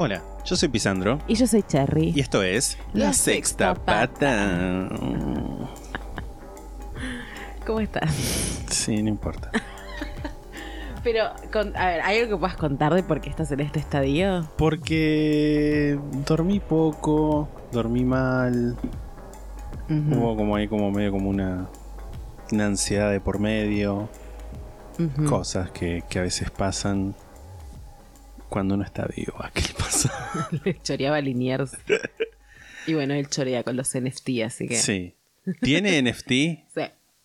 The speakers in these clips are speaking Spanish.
Hola, yo soy Pisandro Y yo soy Cherry. y esto es La Sexta Pata. ¿Cómo estás? Sí, no importa. Pero, con- a ver, ¿hay algo que puedas contar de por qué estás en este estadio? Porque dormí poco, dormí mal, hubo como ahí como medio como una, una ansiedad de por medio, cosas que, que a veces pasan cuando uno está vivo. ¿A qué le pasa? Le choreaba Liniers. Y bueno, él chorea con los NFT, así que. Sí. ¿Tiene NFT?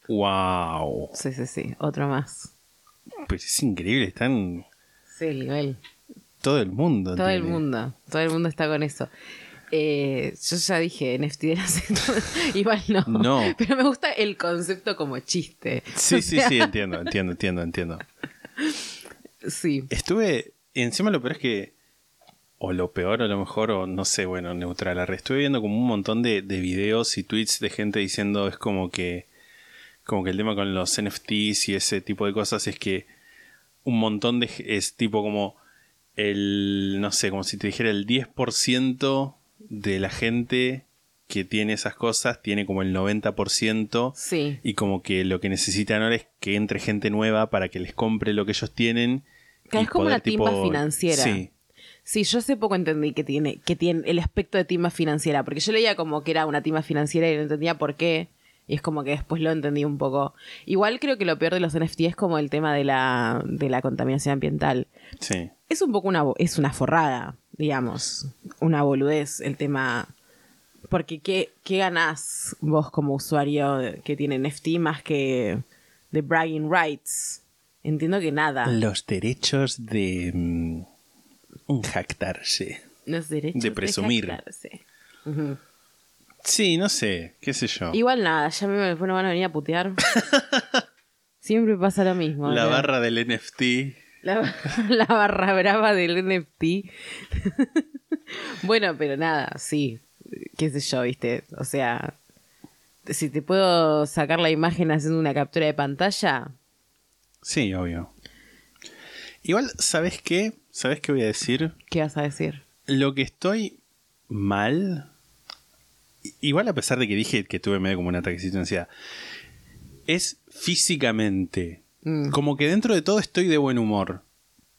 Sí, ¡Wow! sí, sí, sí. Otro más. Pero es increíble, están Sí, el nivel. todo el mundo. Todo el mundo. Todo el mundo está con eso. Eh, yo ya dije NFT de la. Igual no. No. Pero me gusta el concepto como chiste. Sí, O sí, sea, sí, entiendo, entiendo, entiendo, entiendo. Sí. Estuve, encima lo peor es que, o lo peor o lo mejor, o no sé, bueno, neutral. arre, Estuve viendo como un montón de, de videos y tweets de gente diciendo es como que, como que el tema con los NFTs y ese tipo de cosas es que un montón de, es tipo como el, no sé, como si te dijera el 10% de la gente que tiene esas cosas tiene como el 90% Sí. y como que lo que necesitan ahora es que entre gente nueva para que les compre lo que ellos tienen. Que es como una timba financiera. Sí, Sí, yo hace poco entendí que tiene, que tiene el aspecto de timba financiera, porque yo leía como que era una timba financiera y no entendía por qué. Y es como que después lo entendí un poco. Igual creo que lo peor de los NFT es como el tema de la, de la contaminación ambiental. sí. Es un poco una, es una forrada, digamos. Una boludez el tema. Porque ¿qué, qué ganás vos como usuario que tiene NFT más que de bragging rights? Entiendo que nada. Los derechos de mm, jactarse. Los derechos de presumir. jactarse. Sí, no sé, qué sé yo. Igual nada, ya me, después no van a venir a putear. Siempre pasa lo mismo. La barra del NFT. La, la barra brava del NFT. bueno, pero nada, sí. Qué sé yo, viste. O sea, si te puedo sacar la imagen haciendo una captura de pantalla. Sí, obvio. Igual, ¿sabes qué? ¿Sabes qué voy a decir? ¿Qué vas a decir? Lo que estoy mal, igual a pesar de que dije que tuve medio como un ataquecito de ansiedad, es físicamente. Mm. Como que dentro de todo estoy de buen humor,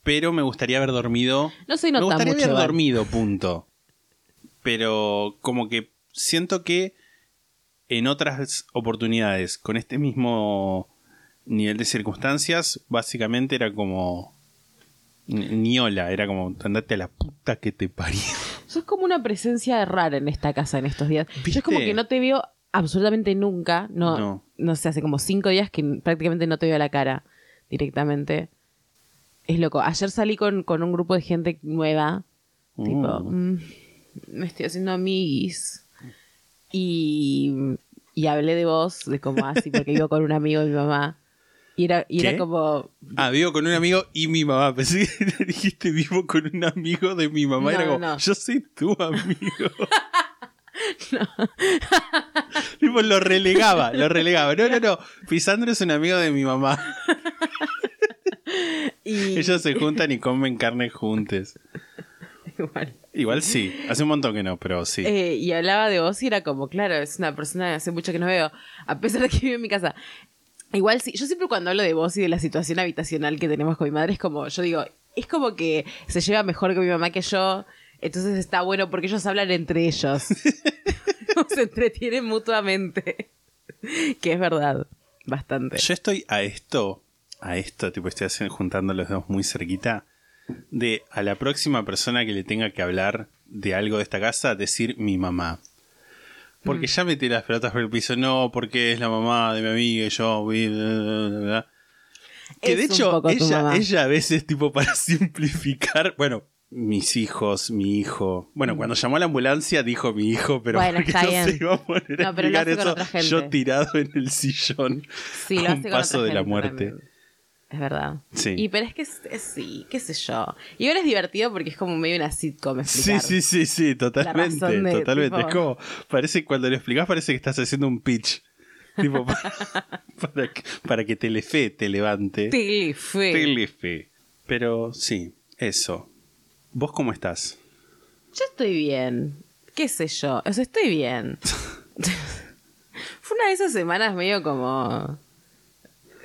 pero me gustaría haber dormido. No se me gustaría mucho, haber dormido, punto. Pero como que siento que en otras oportunidades, con este mismo nivel de circunstancias, básicamente era como... ni- Ni hola, era como andate a la puta que te parió. Sos como una presencia rara en esta casa en estos días. Yo es como que no te veo absolutamente nunca. No, No. no. sé, hace como cinco días que prácticamente no te veo la cara directamente. Es loco. Ayer salí con, con un grupo de gente nueva. Tipo, Mm. mm, me estoy haciendo amiguis. Y, y hablé de vos, de como así, porque vivo con un amigo de mi mamá. Y era, era como. Ah, vivo con un amigo y mi mamá. Pensé que dijiste vivo con un amigo de mi mamá. No, Era como, no. yo soy tu amigo. tipo, lo relegaba, lo relegaba. No, no, no. Pisandro es un amigo de mi mamá. Y, Ellos se juntan y comen carne juntos. Igual. Igual sí. Hace un montón que no, pero sí. Eh, y hablaba de vos y era como, claro, es una persona que hace mucho que no veo, a pesar de que vive en mi casa. Igual sí, yo siempre cuando hablo de vos y de la situación habitacional que tenemos con mi madre, es como, yo digo, es como que se lleva mejor con mi mamá que yo, entonces está bueno porque ellos hablan entre ellos. se entretienen mutuamente. que es verdad, bastante. Yo estoy a esto, a esto, tipo, estoy haciendo- juntando los dos muy cerquita, de a la próxima persona que le tenga que hablar de algo de esta casa, decir mi mamá. Porque ya metí las pelotas por el piso, no, porque es la mamá de mi amiga y yo. vi, bla, bla, bla, bla. Que de Es hecho, ella, ella a veces, tipo, para simplificar, bueno, mis hijos, mi hijo. Bueno, cuando llamó a la ambulancia dijo mi hijo, pero Mm. Bueno, porque está no bien. se iba a poner No, explicar eso yo tirado en el sillón Sí, lo a hace un paso de la muerte. también. Es verdad. Sí. Y pero es que es, es- sí, qué sé yo. Y ahora es divertido porque es como medio una sitcom Sí, explicar. sí, sí, sí, totalmente, de, totalmente. tipo- Es como, parece, cuando lo explicás parece que estás haciendo un pitch. tipo, para, para que, para que Telefe te levante. Telefe. Telefe. Pero sí, eso. ¿Vos cómo estás? Yo estoy bien. ¿Qué sé yo? O sea, estoy bien. Fue una de esas semanas medio como.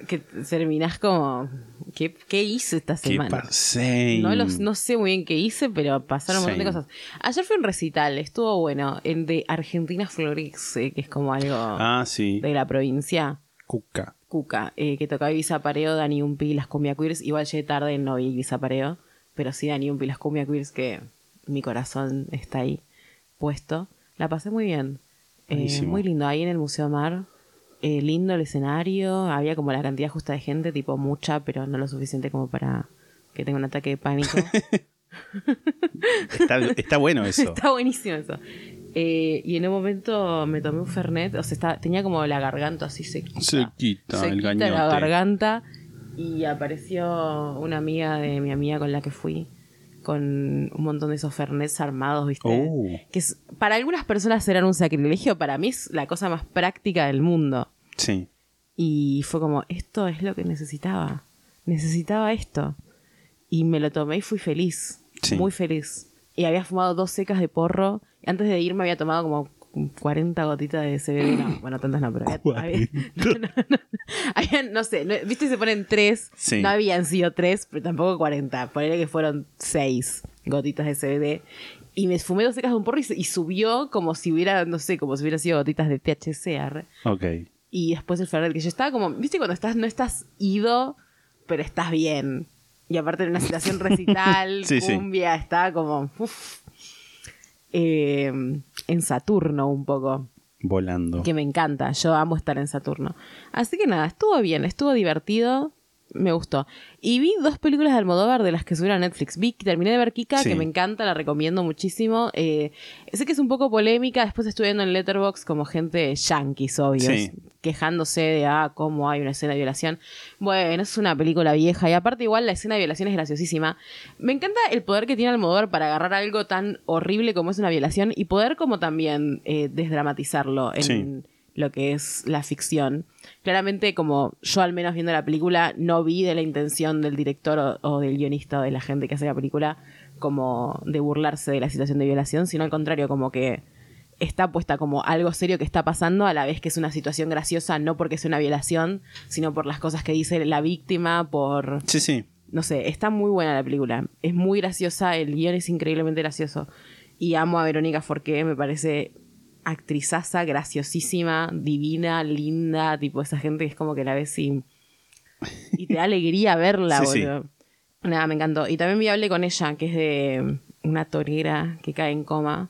Que terminás como. ¿Qué, qué hice esta ¿Qué semana? pasé? No, los, no sé muy bien qué hice, pero pasaron un montón de cosas. Ayer fue un recital, estuvo bueno, el de Argentina Flores, eh, que es como algo Ah, sí. de la provincia. Cuca. Cuca, eh, que tocaba Ibiza Pareo, Dani Umpi, las cumbia queers. Igual llegué tarde, no vi Ibiza Pareo, pero sí Dani Umpi, las cumbia queers, que mi corazón está ahí puesto. La pasé muy bien. Eh, muy lindo, ahí en el Museo Mar. Eh, lindo el escenario, había como la cantidad justa de gente, tipo mucha, pero no lo suficiente como para que tenga un ataque de pánico. Está, está bueno eso. Está buenísimo eso. Eh, y en un momento me tomé un Fernet, o sea, tenía como la garganta así sequita. Sequita, el Sequita gañote. la garganta. Y apareció una amiga de mi amiga con la que fui, con un montón de esos Fernets armados, ¿viste? Oh. Que es- para algunas personas serán un sacrilegio, para mí es la cosa más práctica del mundo. Sí. Y fue como, esto es lo que necesitaba. Necesitaba esto. Y me lo tomé y fui feliz. Sí. Muy feliz. Y había fumado dos secas de porro. Y antes de irme había tomado como 40 gotitas de CBD. No, bueno, tantas no, pero había... no, no. Había, no sé, viste se ponen tres. Sí. No habían sido tres, pero tampoco 40. Ponele que fueron seis gotitas de CBD. Y me fumé dos secas de un porro y, y subió como si hubiera, no sé, como si hubiera sido gotitas de THC. Ok. Y después el Fernet, que yo estaba como, viste cuando estás, no estás ido, pero estás bien. Y aparte en una situación recital, Sí, sí. cumbia, estaba como, uf. Eh, en Saturno un poco, Volando. que me encanta, yo amo estar en Saturno. Así que nada, estuvo bien, estuvo divertido, me gustó. Y vi dos películas de Almodóvar de las que subieron a Netflix. Vi, terminé de ver Kika, Sí. que me encanta, la recomiendo muchísimo. Eh, sé que es un poco polémica, después estuve viendo en Letterboxd como gente yankees, obvio, Sí. quejándose de, ah, cómo hay una escena de violación. Bueno, es una película vieja y aparte igual la escena de violación es graciosísima. Me encanta el poder que tiene Almodóvar para agarrar algo tan horrible como es una violación y poder como también eh, desdramatizarlo en Sí. Lo que es la ficción. Claramente, como yo al menos viendo la película, no vi de la intención del director o, o del guionista o de la gente que hace la película como de burlarse de la situación de violación, sino al contrario, como que está puesta como algo serio que está pasando a la vez que es una situación graciosa, no porque sea una violación, sino por las cosas que dice la víctima, por... Sí, sí. No sé, está muy buena la película. Es muy graciosa, el guion es increíblemente gracioso. Y amo a Verónica Forqué, me parece actrizaza, graciosísima, divina, linda, tipo esa gente que es como que la ves y, y te da alegría verla, Sí, sí. boludo. Nada, me encantó. Y también me hablé con ella, que es de una torera que cae en coma.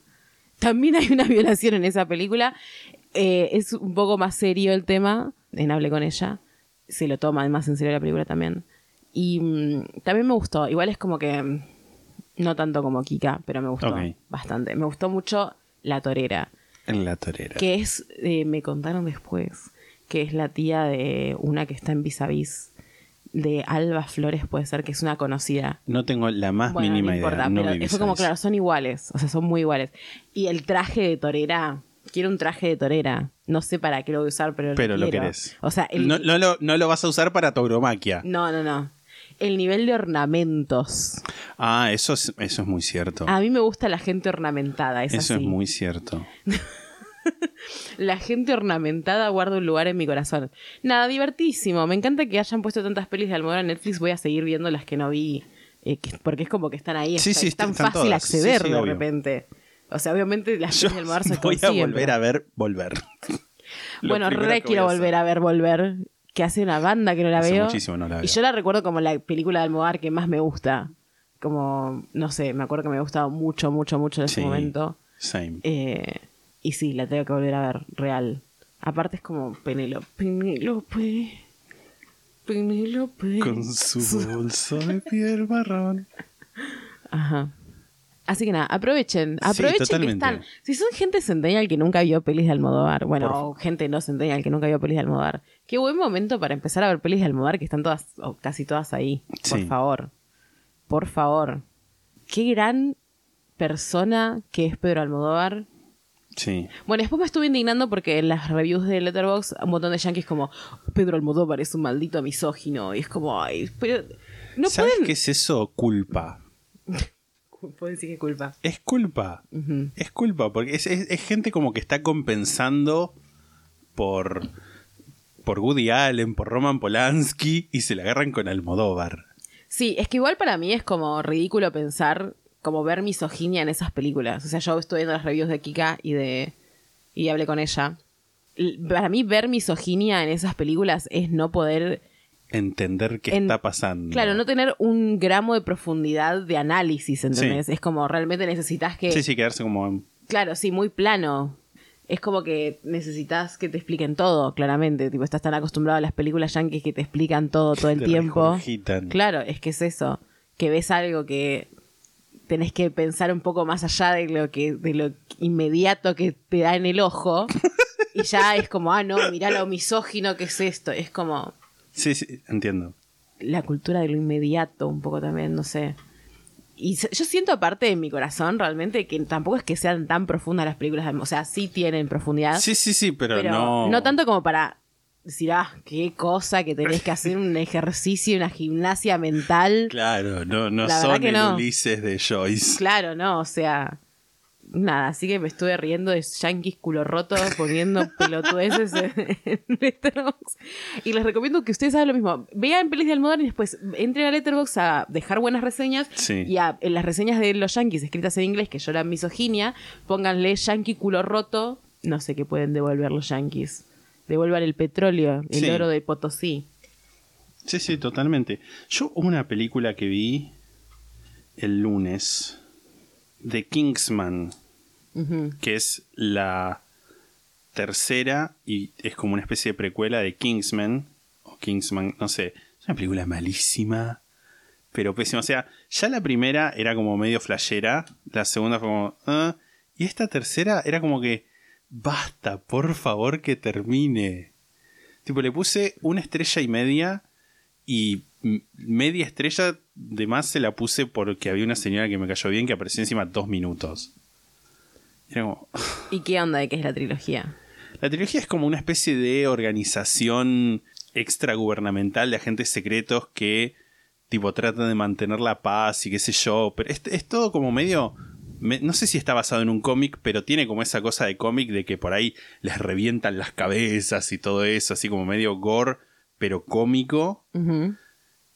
También hay una violación en esa película. Eh, es un poco más serio el tema. En Hablé con ella. Se lo toma más en serio la película también. Y mm, también me gustó. Igual es como que. mm, No tanto como Kika, pero me gustó bastante. Me gustó mucho La Torera. En la torera. Que es. eh, me contaron después. Que es la tía de una que está en vis a vis. De Alba Flores, puede ser que es una conocida. No tengo la más Bueno, mínima no importa, idea. No pero fue como, claro, son iguales. O sea, son muy iguales. Y el traje de torera. Quiero un traje de torera. No sé para qué lo voy a usar, pero, Pero lo quiero. querés. O sea, el, No, no lo, no lo vas a usar para tauromaquia. no, no, no. El nivel de ornamentos. Ah, eso es, eso es muy cierto. A mí me gusta la gente ornamentada, es eso así. es muy cierto. La gente ornamentada guarda un lugar en mi corazón. Nada, divertísimo. Me encanta que hayan puesto tantas pelis de Almodóvar en Netflix. Voy a seguir viendo las que no vi. eh, que- porque es como que están ahí. Sí, es, sí, es tan fácil todas. Acceder sí, de obvio. repente. O sea, obviamente las pelis de Almodóvar se voy a volver a ver Volver. Bueno, re quiero a volver a ver Volver, que hace una banda que no la Hace veo. muchísimo no la Y veo. yo la recuerdo como la película de Almodóvar que más me gusta. Como, no sé, me acuerdo que me ha gustado mucho, mucho, mucho en ese momento. Same. Eh, y sí, la tengo que volver a ver, real. Aparte es como Penélope. Penélope. Penélope. Con su bolso de piel marrón. Ajá. Así que nada, aprovechen, Sí, aprovechen que totalmente. están. Si son gente centennial que nunca vio pelis de Almodóvar, bueno, Por o gente no centennial que nunca vio pelis de Almodóvar, qué buen momento para empezar a ver pelis de Almodóvar que están todas, o casi todas ahí. Por Sí. favor. Por favor. Qué gran persona que es Pedro Almodóvar. Sí. Bueno, después me estuve indignando porque en las reviews de Letterboxd un montón de yankees como Pedro Almodóvar es un maldito misógino. Y es como, ay, pero no ¿Sabes pueden... qué es eso? Culpa. Pueden decir que culpa. Es culpa. Es culpa, porque es, es- es gente como que está compensando por, por Woody Allen, por Roman Polanski y se la agarran con Almodóvar. Sí, es que igual para mí es como ridículo pensar, como ver misoginia en esas películas. O sea, yo estuve viendo las reviews de Kika y de. y hablé con ella. Para mí, ver misoginia en esas películas es no poder. Entender qué En- está pasando. Claro, no tener un gramo de profundidad de análisis, ¿entendés? Es como realmente necesitas que. Sí, sí, quedarse como... Claro, sí, muy plano. Es como que necesitas que te expliquen todo, claramente. Tipo, estás tan acostumbrado a las películas yankees que te explican todo todo el te tiempo. Claro, es que es eso. Que ves algo que tenés que pensar un poco más allá de lo que, de lo inmediato que te da en el ojo. y ya es como, ah, no, mirá lo misógino que es esto. Es como Sí, sí, entiendo. la cultura de lo inmediato, un poco también, no sé. Y yo siento aparte de mi corazón realmente que tampoco es que sean tan profundas las películas, o sea, sí tienen profundidad, Sí, sí, sí, pero, pero no... no tanto como para decir, ah, qué cosa que tenés que hacer un ejercicio, una gimnasia mental. Claro, no, no La son el no. Ulises de Joyce. Claro, no, o sea, nada, así que me estuve riendo de yankees culo roto poniendo pelotudeces en, en Letterboxd. Y les recomiendo que ustedes hagan lo mismo. Vean pelis de Almodóvar y después entren a Letterboxd a dejar buenas reseñas. Sí. Y a- en las reseñas de los yankees escritas en inglés, que lloran misoginia, pónganle yankee culo roto. No sé qué pueden devolver los yankees. Devuelvan el petróleo, el Sí. oro de Potosí. Sí, sí, totalmente. Yo una película que vi el lunes de Kingsman, que es la tercera y es como una especie de precuela de Kingsman o Kingsman, no sé, es una película malísima, pero pésima. O sea, ya la primera era como medio flashera, la segunda fue como, "Ah", y esta tercera era como que, basta, por favor que termine. Tipo, le puse una estrella y media y media estrella de más se la puse porque había una señora que me cayó bien que apareció encima dos minutos. Era como, ¿Y qué onda de qué es la trilogía? la trilogía es como una especie de organización extragubernamental de agentes secretos que tipo tratan de mantener la paz y qué sé yo, pero es, es todo como medio me- no sé si está basado en un cómic, pero tiene como esa cosa de cómic de que por ahí les revientan las cabezas y todo eso, así como medio gore, pero cómico.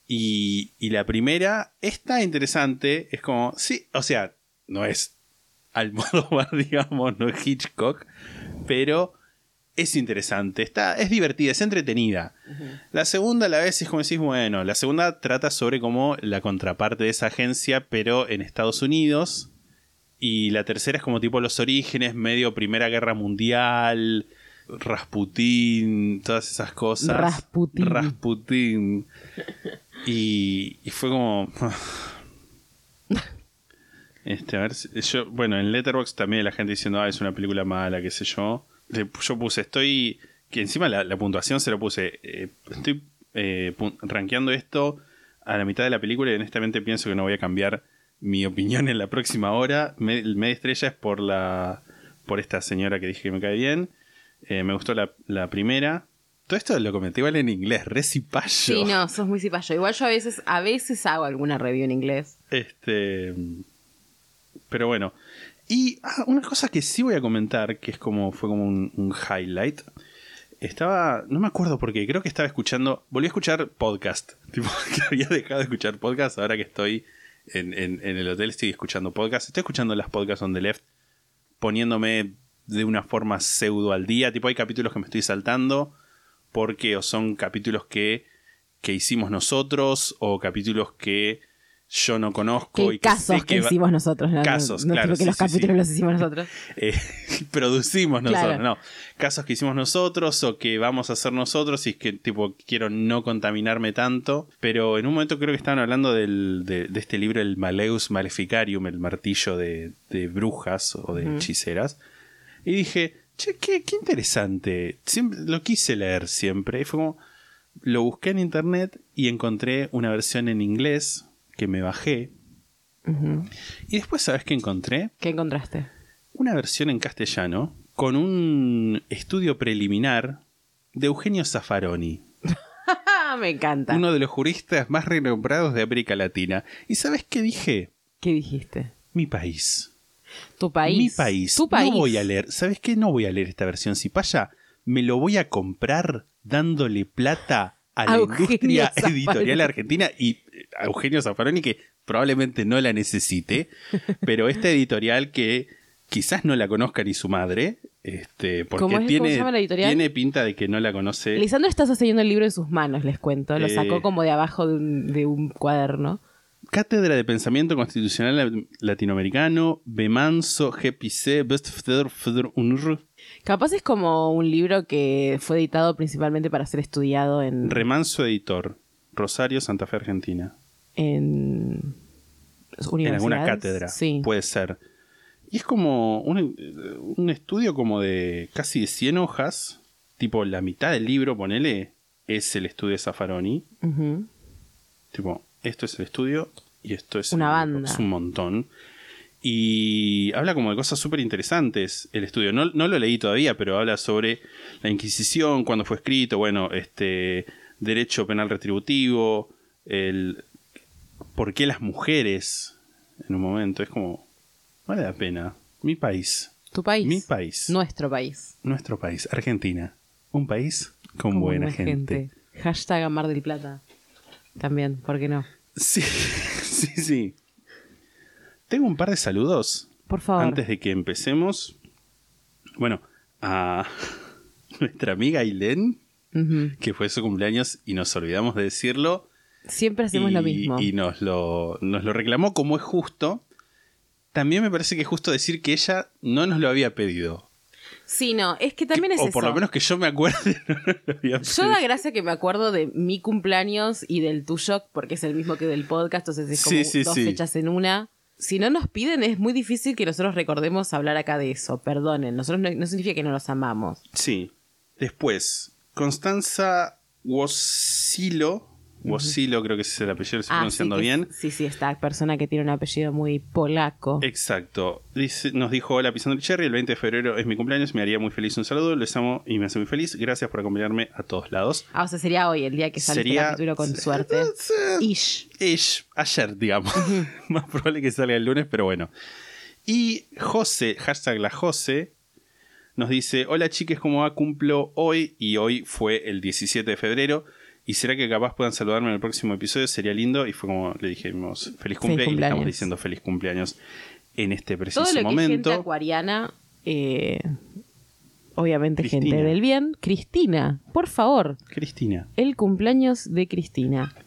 Y, y la primera está interesante, es como, sí, o sea, no es Almodóvar, digamos, no es Hitchcock, pero es interesante, está, es divertida, es entretenida. La segunda a la vez es como decís, bueno, la segunda trata sobre como la contraparte de esa agencia, pero en Estados Unidos. Y la tercera es como tipo los orígenes, medio Primera Guerra Mundial, Rasputín, todas esas cosas. Rasputín. Rasputín. Y, y fue como. Este, a ver, yo, bueno, en Letterboxd también la gente diciendo, ah, es una película mala, qué sé yo. Yo puse, estoy. Que encima la, la puntuación se lo puse. eh, estoy eh, rankeando esto a la mitad de la película y honestamente pienso que no voy a cambiar mi opinión en la próxima hora. Me- media estrella es por la. por esta señora que dije que me cae bien. Eh, me gustó la, la primera. Todo esto lo comenté igual en inglés, recipayo. Sí, no, sos muy cipayo. Igual yo a veces, a veces hago alguna review en inglés. Este. Pero bueno. Y ah, una cosa que sí voy a comentar, que es como. fue como un, un highlight. Estaba. No me acuerdo porque creo que estaba escuchando. Volví a escuchar podcast. Tipo, que había dejado de escuchar podcast. Ahora que estoy en, el hotel estoy escuchando podcast. Estoy escuchando las podcasts on the left. Poniéndome de una forma pseudo al día. Tipo, hay capítulos que me estoy saltando. Porque o son capítulos que, que hicimos nosotros. O capítulos que yo no conozco y que casos que, hicimos nosotros. No, Casos, no, no claro, tipo que sí, los capítulos sí. los hicimos nosotros. eh, producimos nosotros, Claro. no. Casos que hicimos nosotros o que vamos a hacer nosotros y es que tipo quiero no contaminarme tanto. Pero en un momento creo que estaban hablando del- de, de este libro, el Maleus Maleficarium, el martillo de, de brujas o de hechiceras. Y dije, che, qué, qué interesante. Siempre, lo quise leer siempre. Y fue como, lo busqué en internet y encontré una versión en inglés que me bajé. Y después, ¿sabes qué encontré? ¿Qué encontraste? una versión en castellano con un estudio preliminar de Eugenio Zaffaroni, me encanta. uno de los juristas más renombrados de América Latina. ¿Y sabes qué dije? ¿Qué dijiste? Mi país. Tu país. Mi país. Tu país. No voy a leer. ¿Sabes qué? No voy a leer esta versión. Si paya, me lo voy a comprar dándole plata a la Eugenio industria Zaffaroni. editorial argentina y eh, a Eugenio Zaffaroni, que probablemente no la necesite, pero esta editorial que quizás no la conozca ni su madre, este, porque ¿Cómo es? ¿Cómo tiene, se llama la editorial? tiene pinta de que no la conoce. Lisandro está sosteniendo el libro en sus manos, les cuento. Lo Eh. sacó como de abajo de un, de un cuaderno. Cátedra de Pensamiento Constitucional Latinoamericano, Bemanso, GPC, Best Feder Feder Unr, Capaz es como un libro que fue editado principalmente para ser estudiado en, Remanso Editor, Rosario, Santa Fe, Argentina. en En alguna cátedra, Sí. puede ser. Y es como un, un estudio como de casi de 100 hojas, tipo la mitad del libro, ponele, es el estudio de Zaffaroni. Tipo, esto es el estudio y esto es Una el banda. Es un montón. Y habla como de cosas súper interesantes el estudio. No, no lo leí todavía, pero habla sobre la Inquisición, cuándo fue escrito, bueno, este derecho penal retributivo, el por qué las mujeres en un momento. Es como, vale la pena. Mi país, Tu país. Mi país. Nuestro país. nuestro país, Argentina. Un país con, Con buena gente. Hashtag Mar del Plata. También, ¿por qué no? Sí, sí, sí. Tengo un par de saludos Por favor. antes de que empecemos. Bueno, a nuestra amiga Ailén, que fue su cumpleaños y nos olvidamos de decirlo. Siempre hacemos y, lo mismo. Y nos lo, nos lo reclamó como es justo. También me parece que es justo decir que ella no nos lo había pedido. Sí, no, es que también Que- es o eso. por lo menos que yo me acuerde, no lo había Yo da gracia que me acuerdo de mi cumpleaños y del tuyo, porque es el mismo que del podcast, entonces es como Sí, sí, dos sí. fechas en una. Si no nos piden, es muy difícil que nosotros recordemos hablar acá de eso. Perdonen, nosotros no, significa que no los amamos. Sí. Después, Constanza Wosilo. Wosilo, creo que ese es el apellido, lo estoy Ah, pronunciando sí, que- bien. Sí, sí, esta persona que tiene un apellido muy polaco. Exacto. Dice, nos dijo, hola, pisando el cherry, el 20 de febrero es mi cumpleaños, me haría muy feliz un saludo, les amo y me hace muy feliz. Gracias por acompañarme a todos lados. Ah, o sea, sería hoy, el día que sale Sería- este capítulo con suerte. Ish. Ish, ayer, digamos. Más probable que salga el lunes, pero bueno. Y José, hashtag la José, nos dice, hola chiques, ¿cómo va? Cumplo hoy y hoy fue el 17 de febrero. ¿Y será que capaz puedan saludarme en el próximo episodio? Sería lindo. Y fue como le dijimos, feliz cumple. y le cumpleaños. estamos diciendo feliz cumpleaños en este preciso Todo lo que es gente momento. acuariana, eh, obviamente gente del bien. Cristina, por favor, Cristina. el cumpleaños de Cristina.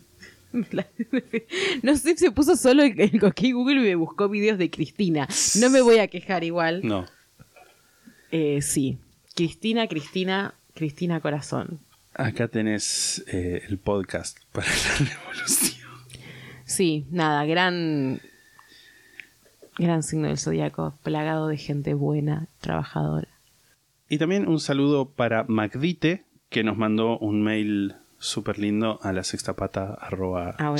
No sé si se puso solo el, el Google y me buscó videos de Cristina. No me voy a quejar igual. No. Eh, sí. Cristina, Cristina, Cristina Corazón. Acá tenés eh, el podcast para la revolución. Sí, nada, gran. Gran signo del zodiaco, plagado de gente buena, trabajadora. Y también un saludo para Magdite, que nos mandó un mail súper lindo a la sextapata arroba Ah.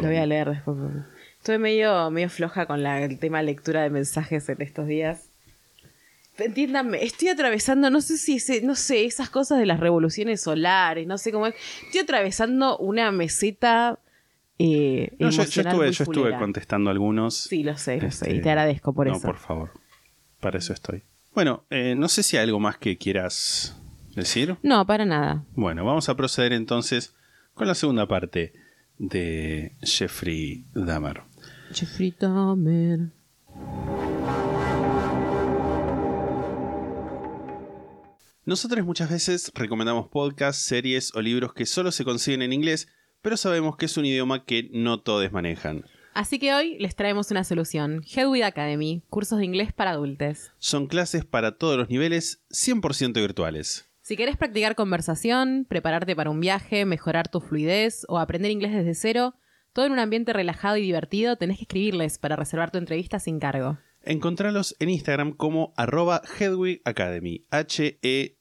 Lo voy a leer después. Estuve medio, medio floja con la- el tema lectura de mensajes en estos días. Entiéndanme, estoy atravesando, no sé si ese, no sé, esas cosas de las revoluciones solares, no sé cómo es. Estoy atravesando una meseta eh, No, yo, yo estuve, yo estuve contestando algunos. Sí, lo sé, lo sé, Este, y te agradezco por no, eso. por favor. Para eso estoy. Bueno, eh, no sé si hay algo más que quieras decir. No, para nada. Bueno, vamos a proceder entonces con la segunda parte de Jeffrey Dahmer. Jeffrey Dahmer. Nosotros muchas veces recomendamos podcasts, series o libros que solo se consiguen en inglés, pero sabemos que es un idioma que no todos manejan. Así que hoy les traemos una solución. Hedwig Academy, cursos de inglés para adultos. Son clases para todos los niveles, 100% virtuales. Si querés practicar conversación, prepararte para un viaje, mejorar tu fluidez o aprender inglés desde cero, todo en un ambiente relajado y divertido, tenés que escribirles para reservar tu entrevista sin cargo. Encontralos en Instagram como arroba Hedwig Academy, H-E-D-W-I-G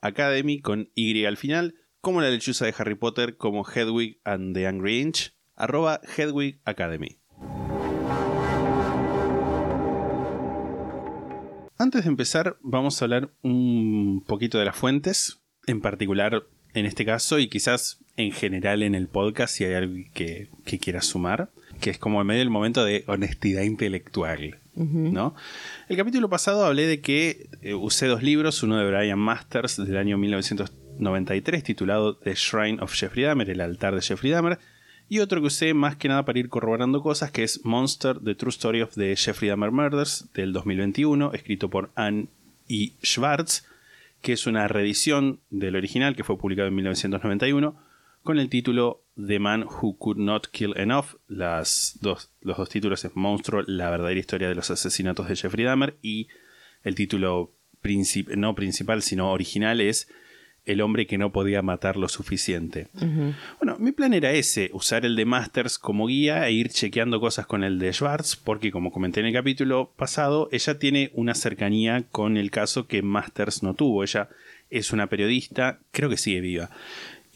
Academy con Y al final, como la lechuza de Harry Potter como Hedwig and the Angry Inch, arroba Hedwig Academy. Antes de empezar, vamos a hablar un poquito de las fuentes, en particular en este caso y quizás en general en el podcast si hay algo que, que quieras sumar, que es como en medio del momento de honestidad intelectual. ¿no? El capítulo pasado hablé de que eh, usé dos libros, uno de Brian Masters del año 1993 titulado The Shrine of Jeffrey Dahmer, el altar de Jeffrey Dahmer, y otro que usé más que nada para ir corroborando cosas, que es Monster, The True Story of the Jeffrey Dahmer Murders del 2021, escrito por Anne E. Schwartz, que es una reedición del original que fue publicado en 1991 con el título The Man Who Could Not Kill Enough. Las dos, los dos títulos es Monstruo, la verdadera historia de los asesinatos de Jeffrey Dahmer y el título no principal sino original es el hombre que no podía matar lo suficiente. Bueno, mi plan era ese, usar el de Masters como guía e ir chequeando cosas con el de Schwartz, porque como comenté en el capítulo pasado, ella tiene una cercanía con el caso que Masters no tuvo. Ella es una periodista, creo que sigue viva,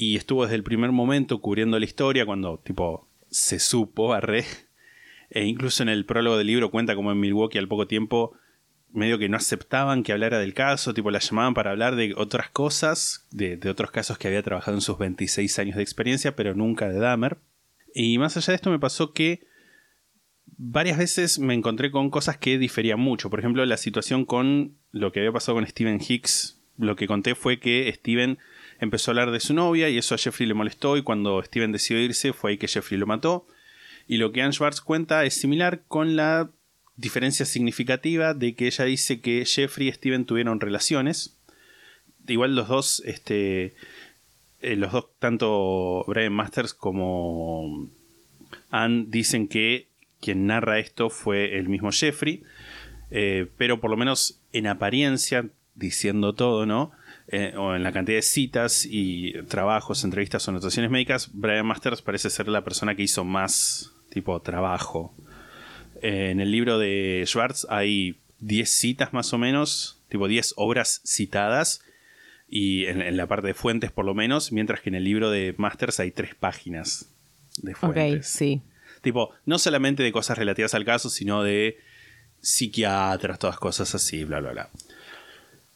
y estuvo desde el primer momento cubriendo la historia cuando, tipo, se supo, arre. E incluso en el prólogo del libro cuenta como en Milwaukee al poco tiempo medio que no aceptaban que hablara del caso, tipo la llamaban para hablar de otras cosas, de, otros casos que había trabajado en sus 26 años de experiencia, pero nunca de Dahmer. Y más allá de esto me pasó que varias veces me encontré con cosas que diferían mucho. Por ejemplo, la situación con lo que había pasado con Steven Hicks. Lo que conté fue que Steven empezó a hablar de su novia y eso a Jeffrey le molestó y cuando Steven decidió irse fue ahí que Jeffrey lo mató. Y lo que Anne Schwartz cuenta es similar con la diferencia significativa de que ella dice que Jeffrey y Steven tuvieron relaciones. Igual los dos, este, eh, los dos, tanto Brian Masters como Anne, dicen que quien narra esto fue el mismo Jeffrey. Eh, pero por lo menos en apariencia, diciendo todo, ¿no? Eh, o en la cantidad de citas y trabajos, entrevistas o anotaciones médicas, Brian Masters parece ser la persona que hizo más tipo trabajo en el libro de Schwartz hay 10 citas más o menos, tipo 10 obras citadas, y en, la parte de fuentes por lo menos, mientras que en el libro de Masters hay 3 páginas de fuentes. Ok, sí. Tipo, no solamente de cosas relativas al caso, sino de psiquiatras, todas cosas así, bla, bla, bla.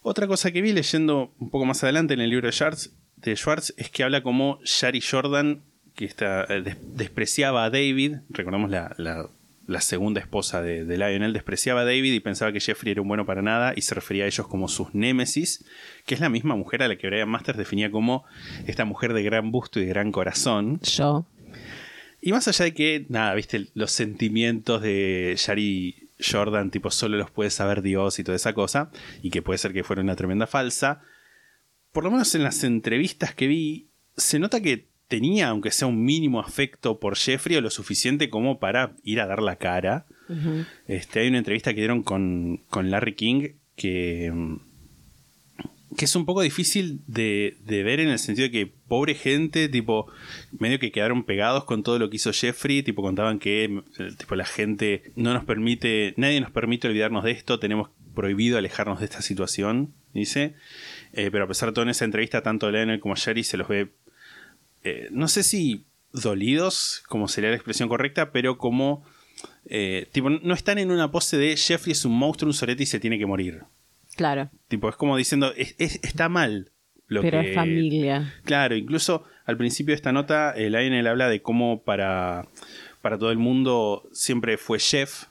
Otra cosa que vi leyendo un poco más adelante en el libro de Schwartz, de Schwartz es que habla como Shari Jordan, que está, eh, despreciaba a David, recordamos la la segunda esposa de, Lionel, despreciaba a David y pensaba que Jeffrey era un bueno para nada y se refería a ellos como sus némesis, que es la misma mujer a la que Brian Masters definía como esta mujer de gran busto y de gran corazón. Yo. Y más allá de que, nada, viste, los sentimientos de Shari Jordan, tipo, solo los puede saber Dios y toda esa cosa, y que puede ser que fuera una tremenda falsa, por lo menos en las entrevistas que vi, se nota que tenía, aunque sea un mínimo afecto por Jeffrey, o lo suficiente como para ir a dar la cara. este, hay una entrevista que dieron con, Larry King que, que es un poco difícil de, ver en el sentido de que pobre gente, tipo, medio que quedaron pegados con todo lo que hizo Jeffrey, tipo, contaban que tipo, la gente no nos permite, nadie nos permite olvidarnos de esto, tenemos prohibido alejarnos de esta situación, dice. Eh, pero a pesar de todo en esa entrevista, tanto Lionel como Jerry se los ve eh, no sé si dolidos, como sería la expresión correcta, pero como, eh, tipo, no están en una pose de Jeffrey es un monstruo, un sorete y se tiene que morir. Claro. Tipo, es como diciendo, está mal. Lo pero es familia. Claro, incluso al principio de esta nota, el Lionel habla de cómo para, para todo el mundo siempre fue chef,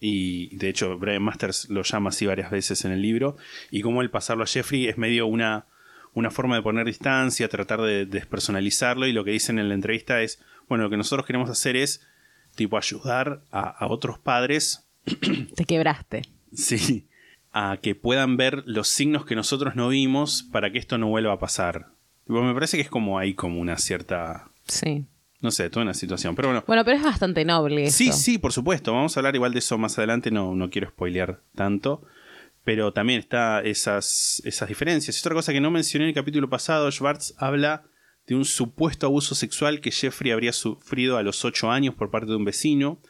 y de hecho Brian Masters lo llama así varias veces en el libro, y cómo el pasarlo a Jeffrey es medio una una forma de poner distancia, tratar de despersonalizarlo y lo que dicen en la entrevista es, bueno, lo que nosotros queremos hacer es tipo ayudar a, otros padres. Te quebraste. Sí, a que puedan ver los signos que nosotros no vimos para que esto no vuelva a pasar. me parece que es como ahí como una cierta... Sí. no sé, toda una situación. Pero bueno, Bueno, pero es bastante noble. Sí, sí, por supuesto. Vamos a hablar igual de eso más adelante. No, no quiero spoilear tanto. Pero también está esas, esas diferencias. Y otra cosa que no mencioné en el capítulo pasado, Schwartz habla de un supuesto abuso sexual que Jeffrey habría sufrido a los 8 años por parte de un vecino.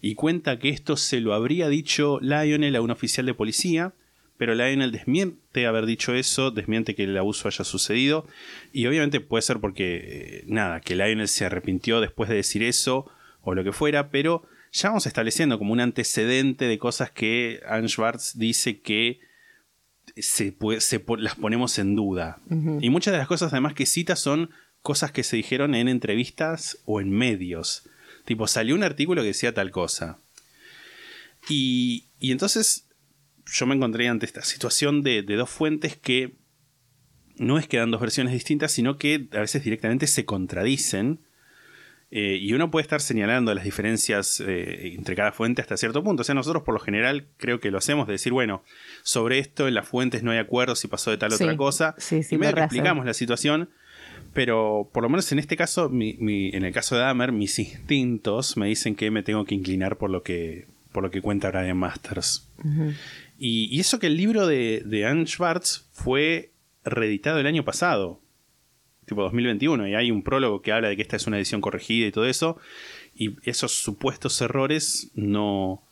Y cuenta que esto se lo habría dicho Lionel a un oficial de policía. Pero Lionel desmiente haber dicho eso, desmiente que el abuso haya sucedido. Y obviamente puede ser porque, eh, nada, que Lionel se arrepintió después de decir eso o lo que fuera, pero ya vamos estableciendo como un antecedente de cosas que Anne Schwartz dice que se, puede- se po- las ponemos en duda. Y muchas de las cosas además que cita son cosas que se dijeron en entrevistas o en medios. Tipo, salió un artículo que decía tal cosa. Y, y entonces yo me encontré ante esta situación de, de dos fuentes que no es que dan dos versiones distintas, sino que a veces directamente se contradicen. Eh, y uno puede estar señalando las diferencias eh, entre cada fuente hasta cierto punto. O sea, nosotros por lo general creo que lo hacemos de decir, bueno, sobre esto en las fuentes no hay acuerdo si pasó de tal Sí. otra cosa. Sí, sí, y medio que rehacen. explicamos la situación. Pero por lo menos en este caso, mi- mi- en el caso de Dahmer, mis instintos me dicen que me tengo que inclinar por lo que, por lo que cuenta Brian Masters. y, y eso que el libro de, de Anne Schwartz fue reeditado el año pasado, tipo 2021, y hay un prólogo que habla de que esta es una edición corregida y todo eso, y esos supuestos errores no,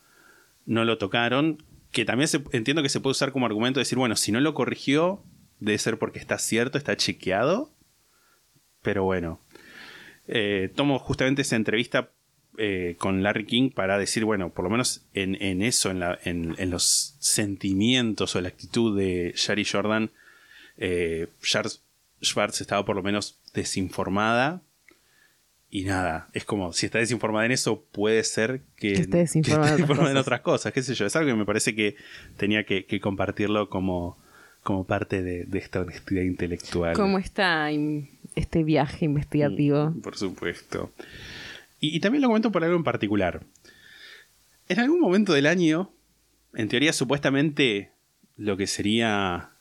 no lo tocaron, que también se- entiendo que se puede usar como argumento de decir, bueno, si no lo corrigió, debe ser porque está cierto, está chequeado, pero bueno. Eh, tomo justamente esa entrevista eh, con Larry King para decir, bueno, por lo menos en, en eso, en, la- en- en los sentimientos o la actitud de Shari Jordan, eh, Charles Schwartz estaba por lo menos desinformada. Y nada, es como, si está desinformada en eso, puede ser que, Que esté desinformada en otras en cosas. otras cosas, qué sé yo. Es algo que me parece que tenía que, que compartirlo como, como parte de, de esta honestidad intelectual. ¿Cómo está im- este viaje investigativo? Por supuesto. Y, y también lo comento por algo en particular. En algún momento del año, en teoría supuestamente lo que sería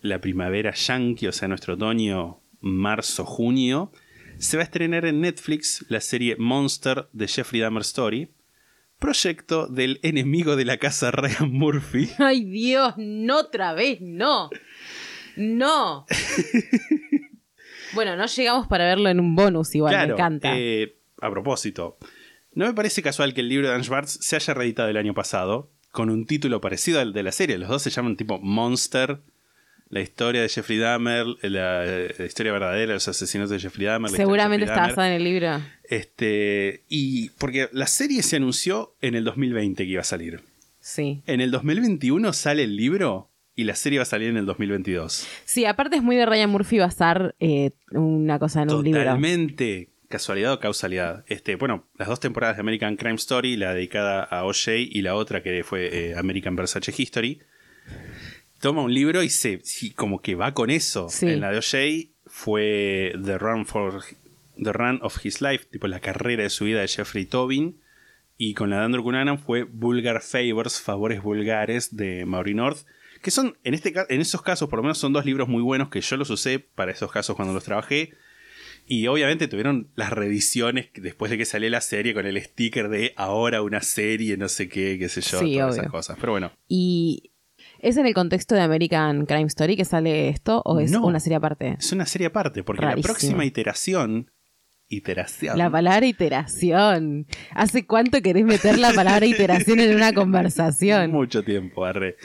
la primavera yankee, o sea, nuestro otoño, marzo, junio, se va a estrenar en Netflix la serie Monster de Jeffrey Dahmer Story, proyecto del enemigo de la casa Ryan Murphy. Ay Dios, no otra vez, no. No. bueno, no llegamos para verlo en un bonus igual, me encanta. eh, a propósito, no me parece casual que el libro de Dan Schwartz se haya reeditado el año pasado con un título parecido al de la serie. Los dos se llaman tipo Monster, la historia de Jeffrey Dahmer, la, la historia verdadera de los asesinatos de Jeffrey Dahmer. Seguramente está basada en el libro. Este, y porque la serie se anunció en el 2020 que iba a salir. Sí. En el 2021 sale el libro y la serie va a salir en el 2022. Sí, aparte es muy de Ryan Murphy basar eh, una cosa en un libro. Totalmente casualidad o causalidad. Este, bueno, las dos temporadas de American Crime Story, la dedicada a O.J. y la otra que fue eh, American Versace History, toma un libro y se como que va con eso. Sí. En la de O.J. fue The Run for The Run of His Life, tipo la carrera de su vida de Jeffrey Tobin. Y con la de Andrew Cunanan fue Vulgar Favors, Favores Vulgares de Maury North. Que son, en, este, en esos casos, por lo menos son dos libros muy buenos que yo los usé para esos casos cuando los trabajé. Y obviamente tuvieron las reediciones que- después de que salió la serie con el sticker de ahora una serie, no sé qué, qué sé yo, Sí, todas obvio. esas cosas. Pero bueno, ¿Y es en el contexto de American Crime Story que sale esto o es No. una serie aparte? es una serie aparte, porque Rarísimo. la próxima iteración. Iteración. La palabra iteración. ¿Hace cuánto querés meter la palabra iteración en una conversación? Mucho tiempo, arre.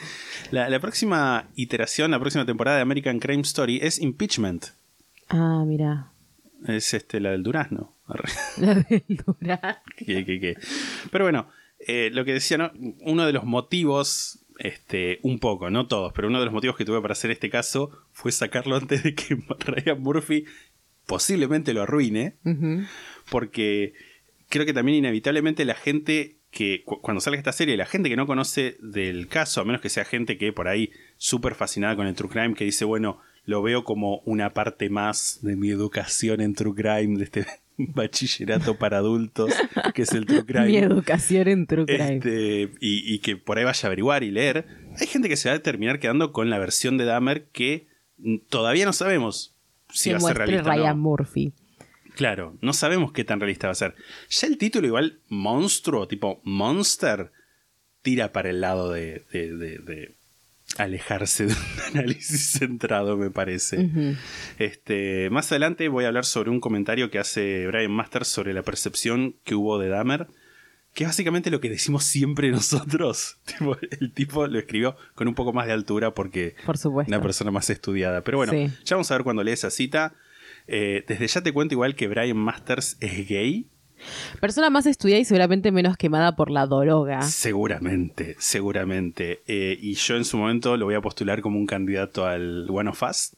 La, la próxima iteración, la próxima temporada de American Crime Story es Impeachment. Ah, mira. Es este, la del durazno. Arre. La del Durán. que- que- que. Pero bueno, eh, lo que decía, ¿no? Uno de los motivos, este, un poco, no todos, pero uno de los motivos que tuve para hacer este caso fue sacarlo antes de que Ryan Murphy posiblemente lo arruine, porque creo que también inevitablemente la gente que cu- cuando salga esta serie, la gente que no conoce del caso, a menos que sea gente que por ahí súper fascinada con el true crime, que dice, bueno, lo veo como una parte más de mi educación en true crime, de este bachillerato para adultos, que es el true crime. Mi educación en True Crime. Este, y, y que por ahí vaya a averiguar y leer. Hay gente que se va a terminar quedando con la versión de Dahmer que todavía no sabemos si que va a ser realista. Ryan no. Murphy. Claro, no sabemos qué tan realista va a ser. Ya el título, igual, monstruo, tipo monster, tira para el lado de, de- de- de alejarse de un análisis centrado, me parece. este, más adelante voy a hablar sobre un comentario que hace Brian Masters sobre la percepción que hubo de Dahmer. Que es básicamente lo que decimos siempre nosotros. Tipo, el tipo lo escribió con un poco más de altura porque Por supuesto. una persona más estudiada. Pero bueno, Sí. ya vamos a ver cuando lee esa cita. Eh, desde ya te cuento igual que Brian Masters es gay. Persona más estudiada y seguramente menos quemada por la droga. Seguramente, seguramente. Eh, y yo en su momento lo voy a postular como un candidato al One of Us.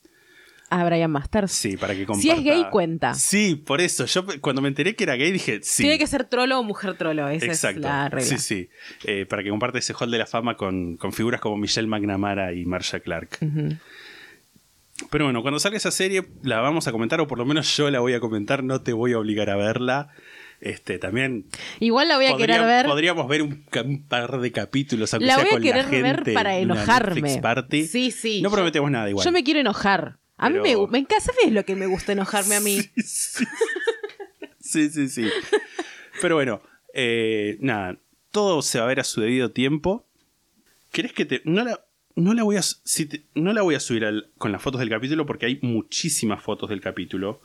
A Brian Masters. Sí, para que comparta. Si es gay, cuenta. Sí, por eso. Yo cuando me enteré que era gay dije, sí. Tiene que ser trolo o mujer trolo. Esa Exacto. es la regla. Sí, sí. Eh, para que comparte ese hall de la fama con, con figuras como Michelle McNamara y Marsha Clark. Pero bueno, cuando salga esa serie la vamos a comentar, o por lo menos yo la voy a comentar, no te voy a obligar a verla. Este, también Igual la voy a podría- querer ver. podríamos ver un, par de capítulos, aunque La sea voy a con querer la ver para enojarme. Party. Sí, sí. No Yo- prometemos nada igual. Yo me quiero enojar. A mí Pero- me, me encanta, ¿sabes lo que me gusta enojarme a mí? Sí, sí, sí. Pero bueno, eh, nada, todo se va a ver a su debido tiempo. ¿Querés que te.? No la, no la voy a. si te- no la voy a subir al- con las fotos del capítulo porque hay muchísimas fotos del capítulo.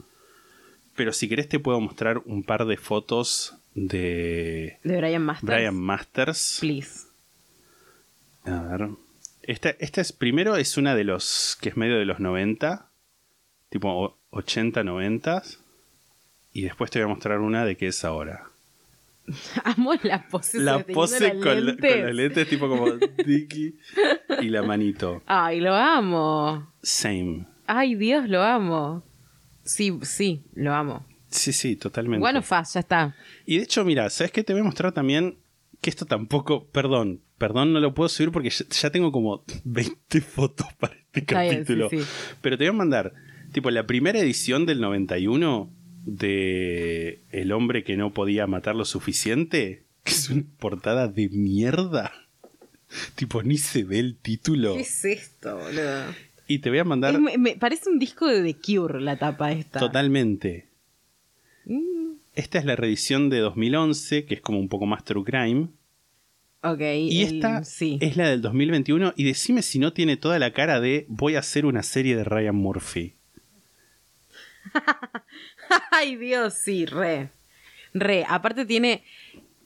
Pero si querés, te puedo mostrar un par de fotos de De Brian Masters. Brian Masters. Please. A ver. Esta, esta es, primero es una de los, que es medio de los 90, tipo o- 80, 90. Y después te voy a mostrar una de que es ahora. Amo la pose. La pose con, la- con lentes tipo como Dicky y la manito. Ay, lo amo. Same. Ay, Dios, lo amo. Sí, sí, lo amo. Sí, sí, totalmente. Bueno, fast, ya está. Y de hecho, mira, ¿sabes qué? Te voy a mostrar también que esto tampoco, perdón, perdón, no lo puedo subir porque ya, tengo como 20 fotos para este bien, capítulo. sí, sí. Pero te voy a mandar, tipo, la primera edición del 91 de El hombre que no podía matar lo suficiente, que es una portada de mierda. Tipo, ni se ve el título. ¿Qué es esto, boludo? Y te voy a mandar Es- me, me parece un disco de The Cure la tapa esta. totalmente. Mm, Esta es la reedición de 2011, que es como un poco más true crime. Ok. Y el- esta Sí. es la del 2021. Y decime si no tiene toda la cara de voy a hacer una serie de Ryan Murphy. Ay, Dios, sí, re. Re. Aparte tiene.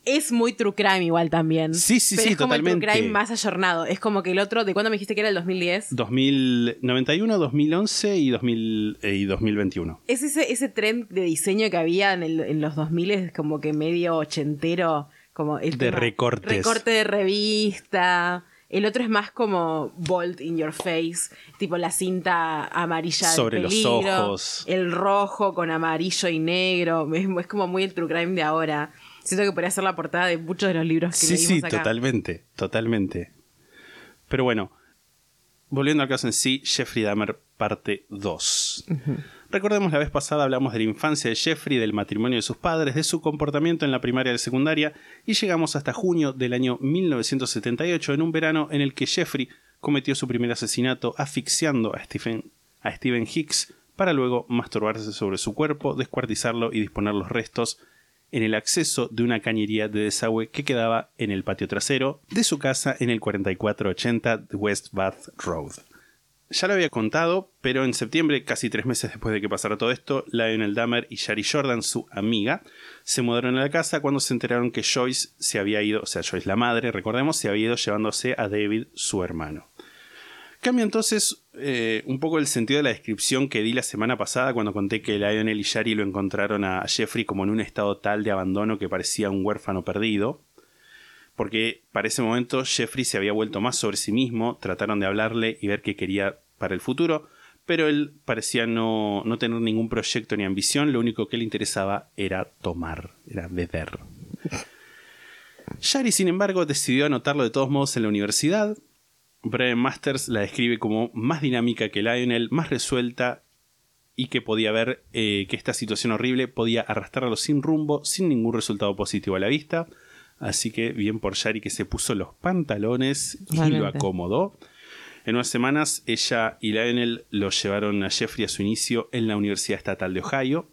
Es muy true crime igual también. Sí, sí, Pero sí, es como el true crime más ayornado. Es como que el otro, ¿de cuándo me dijiste que era el 2010? 2091, 2011 y, 2000, eh, y 2021. Es ese, ese trend de diseño que había en, el- en los 2000 es como que medio ochentero. Como el De recortes. Recorte de revista. El otro es más como bolt in your face, tipo la cinta amarilla del Sobre los peligro, ojos. el rojo con amarillo y negro, es, es como muy el true crime de ahora. Siento que podría ser la portada de muchos de los libros que Sí, sí, acá. totalmente, totalmente. Pero bueno, volviendo al caso en sí, Jeffrey Dahmer parte 2. Recordemos la vez pasada hablamos de la infancia de Jeffrey, del matrimonio de sus padres, de su comportamiento en la primaria y la secundaria y llegamos hasta junio del año 1978 en un verano en el que Jeffrey cometió su primer asesinato asfixiando a Stephen, a Stephen Hicks para luego masturbarse sobre su cuerpo, descuartizarlo y disponer los restos en el acceso de una cañería de desagüe que quedaba en el patio trasero de su casa en el 4480 de West Bath Road. Ya lo había contado, pero en septiembre, casi tres meses después de que pasara todo esto, Lionel Dahmer y Shari Jordan, su amiga, se mudaron a la casa cuando se enteraron que Joyce se había ido, o sea, Joyce la madre, recordemos, se había ido llevándose a David, su hermano. Cambia entonces eh, un poco el sentido de la descripción que di la semana pasada cuando conté que Lionel y Shari lo encontraron a Jeffrey como en un estado tal de abandono que parecía un huérfano perdido. Porque para ese momento Jeffrey se había vuelto más sobre sí mismo, trataron de hablarle y ver qué quería para el futuro, pero él parecía no, no tener ningún proyecto ni ambición, lo único que le interesaba era tomar, era beber. Shari, sin embargo, decidió anotarlo de todos modos en la universidad. Brian Masters la describe como más dinámica que Lionel, más resuelta y que podía ver eh, que esta situación horrible podía arrastrarlo sin rumbo, sin ningún resultado positivo a la vista. Así que bien por Shari que se puso los pantalones y lo acomodó. En unas semanas ella y Lionel lo llevaron a Jeffrey a su inicio en la Universidad Estatal de Ohio.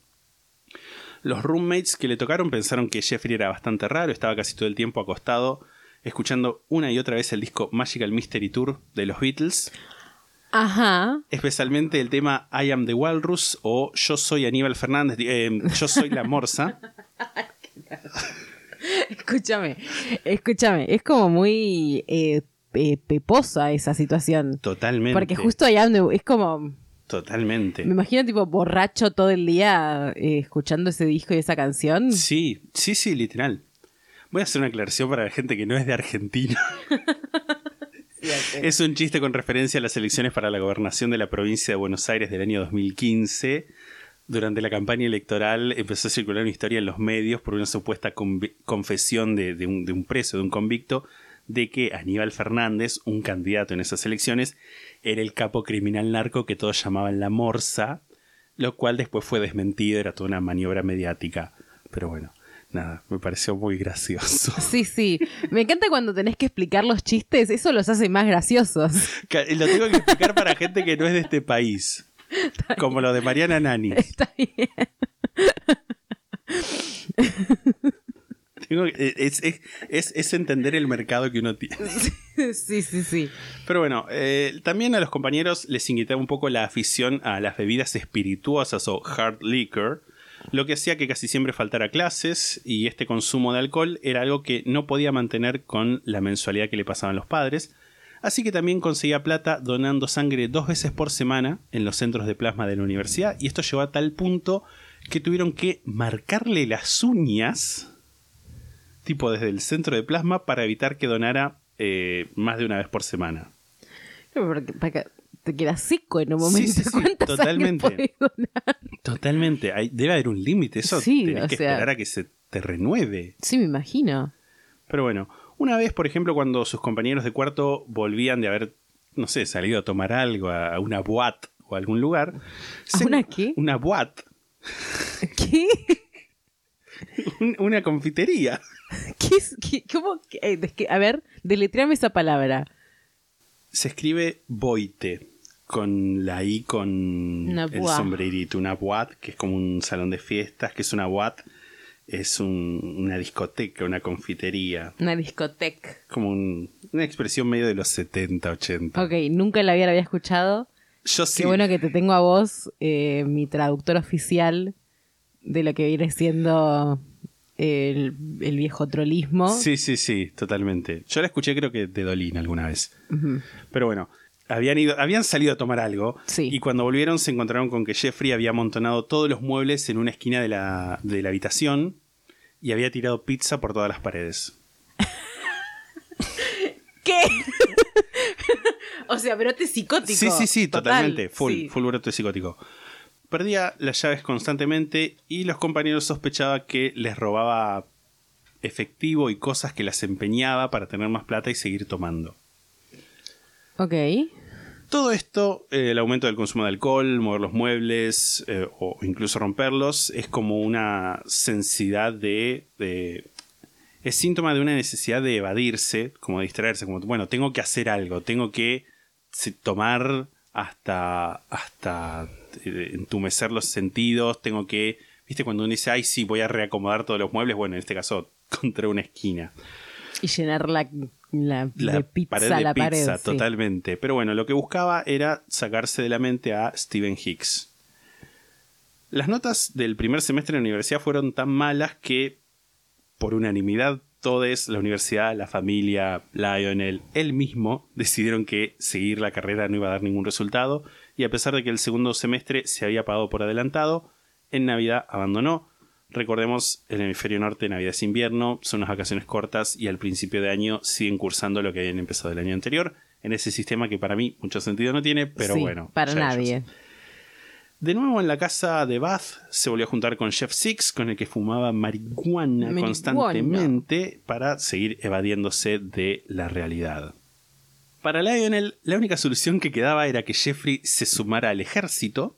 Los roommates que le tocaron pensaron que Jeffrey era bastante raro, estaba casi todo el tiempo acostado escuchando una y otra vez el disco Magical Mystery Tour de los Beatles, Ajá. especialmente el tema I Am the Walrus o Yo soy Aníbal Fernández, eh, Yo soy la Morsa. Escúchame, escúchame. Es como muy eh, eh, peposa esa situación. Totalmente. Porque justo allá donde es como. Totalmente. Me imagino tipo borracho todo el día eh, escuchando ese disco y esa canción. Sí, sí, sí, literal. Voy a hacer una aclaración para la gente que no es de Argentina. es un chiste con referencia a las elecciones para la gobernación de la provincia de Buenos Aires del año 2015. Durante la campaña electoral empezó a circular una historia en los medios por una supuesta confesión de, de un, de un preso, de un convicto, de que Aníbal Fernández, un candidato en esas elecciones, era el capo criminal narco que todos llamaban la Morsa, lo cual después fue desmentido, era toda una maniobra mediática. Pero bueno, nada, me pareció muy gracioso. Sí, sí. Me encanta cuando tenés que explicar los chistes, eso los hace más graciosos. Lo tengo que explicar para gente que no es de este país. Como lo de Mariana Nani. Está bien. Tengo que- es, es- es- es entender el mercado que uno tiene. Sí, sí, sí. Pero bueno, eh, también a los compañeros les inquietaba un poco la afición a las bebidas espirituosas o hard liquor, lo que hacía que casi siempre faltara clases y este consumo de alcohol era algo que no podía mantener con la mensualidad que le pasaban los padres, así que también conseguía plata donando sangre dos veces por semana en los centros de plasma de la universidad y esto llegó a tal punto que tuvieron que marcarle las uñas tipo desde el centro de plasma para evitar que donara eh, más de una vez por semana. No, porque- te quedas seco en un momento. sí, sí, ¿Cuánta sangre totalmente. Totalmente, hay- debe haber un límite, eso Sí, tenés que sea- esperar a que se te renueve. Sí, me imagino. Pero bueno, una vez, por ejemplo, cuando sus compañeros de cuarto volvían de haber, no sé, salido a tomar algo, a una boat o a algún lugar. ¿A una qué? Una boat, ¿Qué? Un- una confitería. ¿Qué es? qué- ¿Cómo? eh, a ver, deletreame esa palabra. Se escribe boite, con la I con Una el sombrerito, una boat, que es como un salón de fiestas, que es una boat, es un- una discoteca, una confitería. Una discoteca. como un- una expresión medio de los 70, 80. Ok, nunca la había, la había escuchado. Yo sí. Qué bueno que te tengo a vos, eh, mi traductor oficial de lo que viene siendo el, el viejo trolismo. Sí, sí, sí, totalmente. Yo la escuché creo que de Dolin alguna vez. Pero bueno, habían ido, habían salido a tomar algo Sí. y cuando volvieron se encontraron con que Jeffrey había amontonado todos los muebles en una esquina de la, de la habitación y había tirado pizza por todas las paredes. ¿Qué? o sea, brote psicótico. Sí, sí, sí, Total, totalmente. Full, sí. full brote psicótico. Perdía las llaves constantemente y los compañeros sospechaban que les robaba efectivo y cosas que las empeñaba para tener más plata y seguir tomando. Ok. Todo esto, eh, el aumento del consumo de alcohol, mover los muebles eh, o incluso romperlos, es como una sensibilidad de, de- Es síntoma de una necesidad de evadirse, como distraerse, como, bueno, tengo que hacer algo, tengo que tomar hasta, hasta entumecer los sentidos, tengo que... ¿Viste cuando uno dice, ay, sí, voy a reacomodar todos los muebles? Bueno, en este caso, contra una esquina Y llenar la, la, la de pizza pared de la pizza, pared. sí. totalmente. Pero bueno, lo que buscaba era sacarse de la mente a Stephen Hicks. Las notas del primer semestre de la universidad fueron tan malas que, por unanimidad, todos, la universidad, la familia, Lionel, él mismo, decidieron que seguir la carrera no iba a dar ningún resultado, y a pesar de que el segundo semestre se había pagado por adelantado, en Navidad abandonó. Recordemos, el hemisferio norte, Navidad es invierno, son unas vacaciones cortas y al principio de año siguen cursando lo que habían empezado el año anterior, en ese sistema que para mí mucho sentido no tiene, pero Sí, bueno. Para nadie. ellos. De nuevo en la casa de Bath se volvió a juntar con Jeff Six, con el que fumaba marihuana, Marihuana. constantemente para seguir evadiéndose de la realidad. Para Lionel, la única solución que quedaba era que Jeffrey se sumara al ejército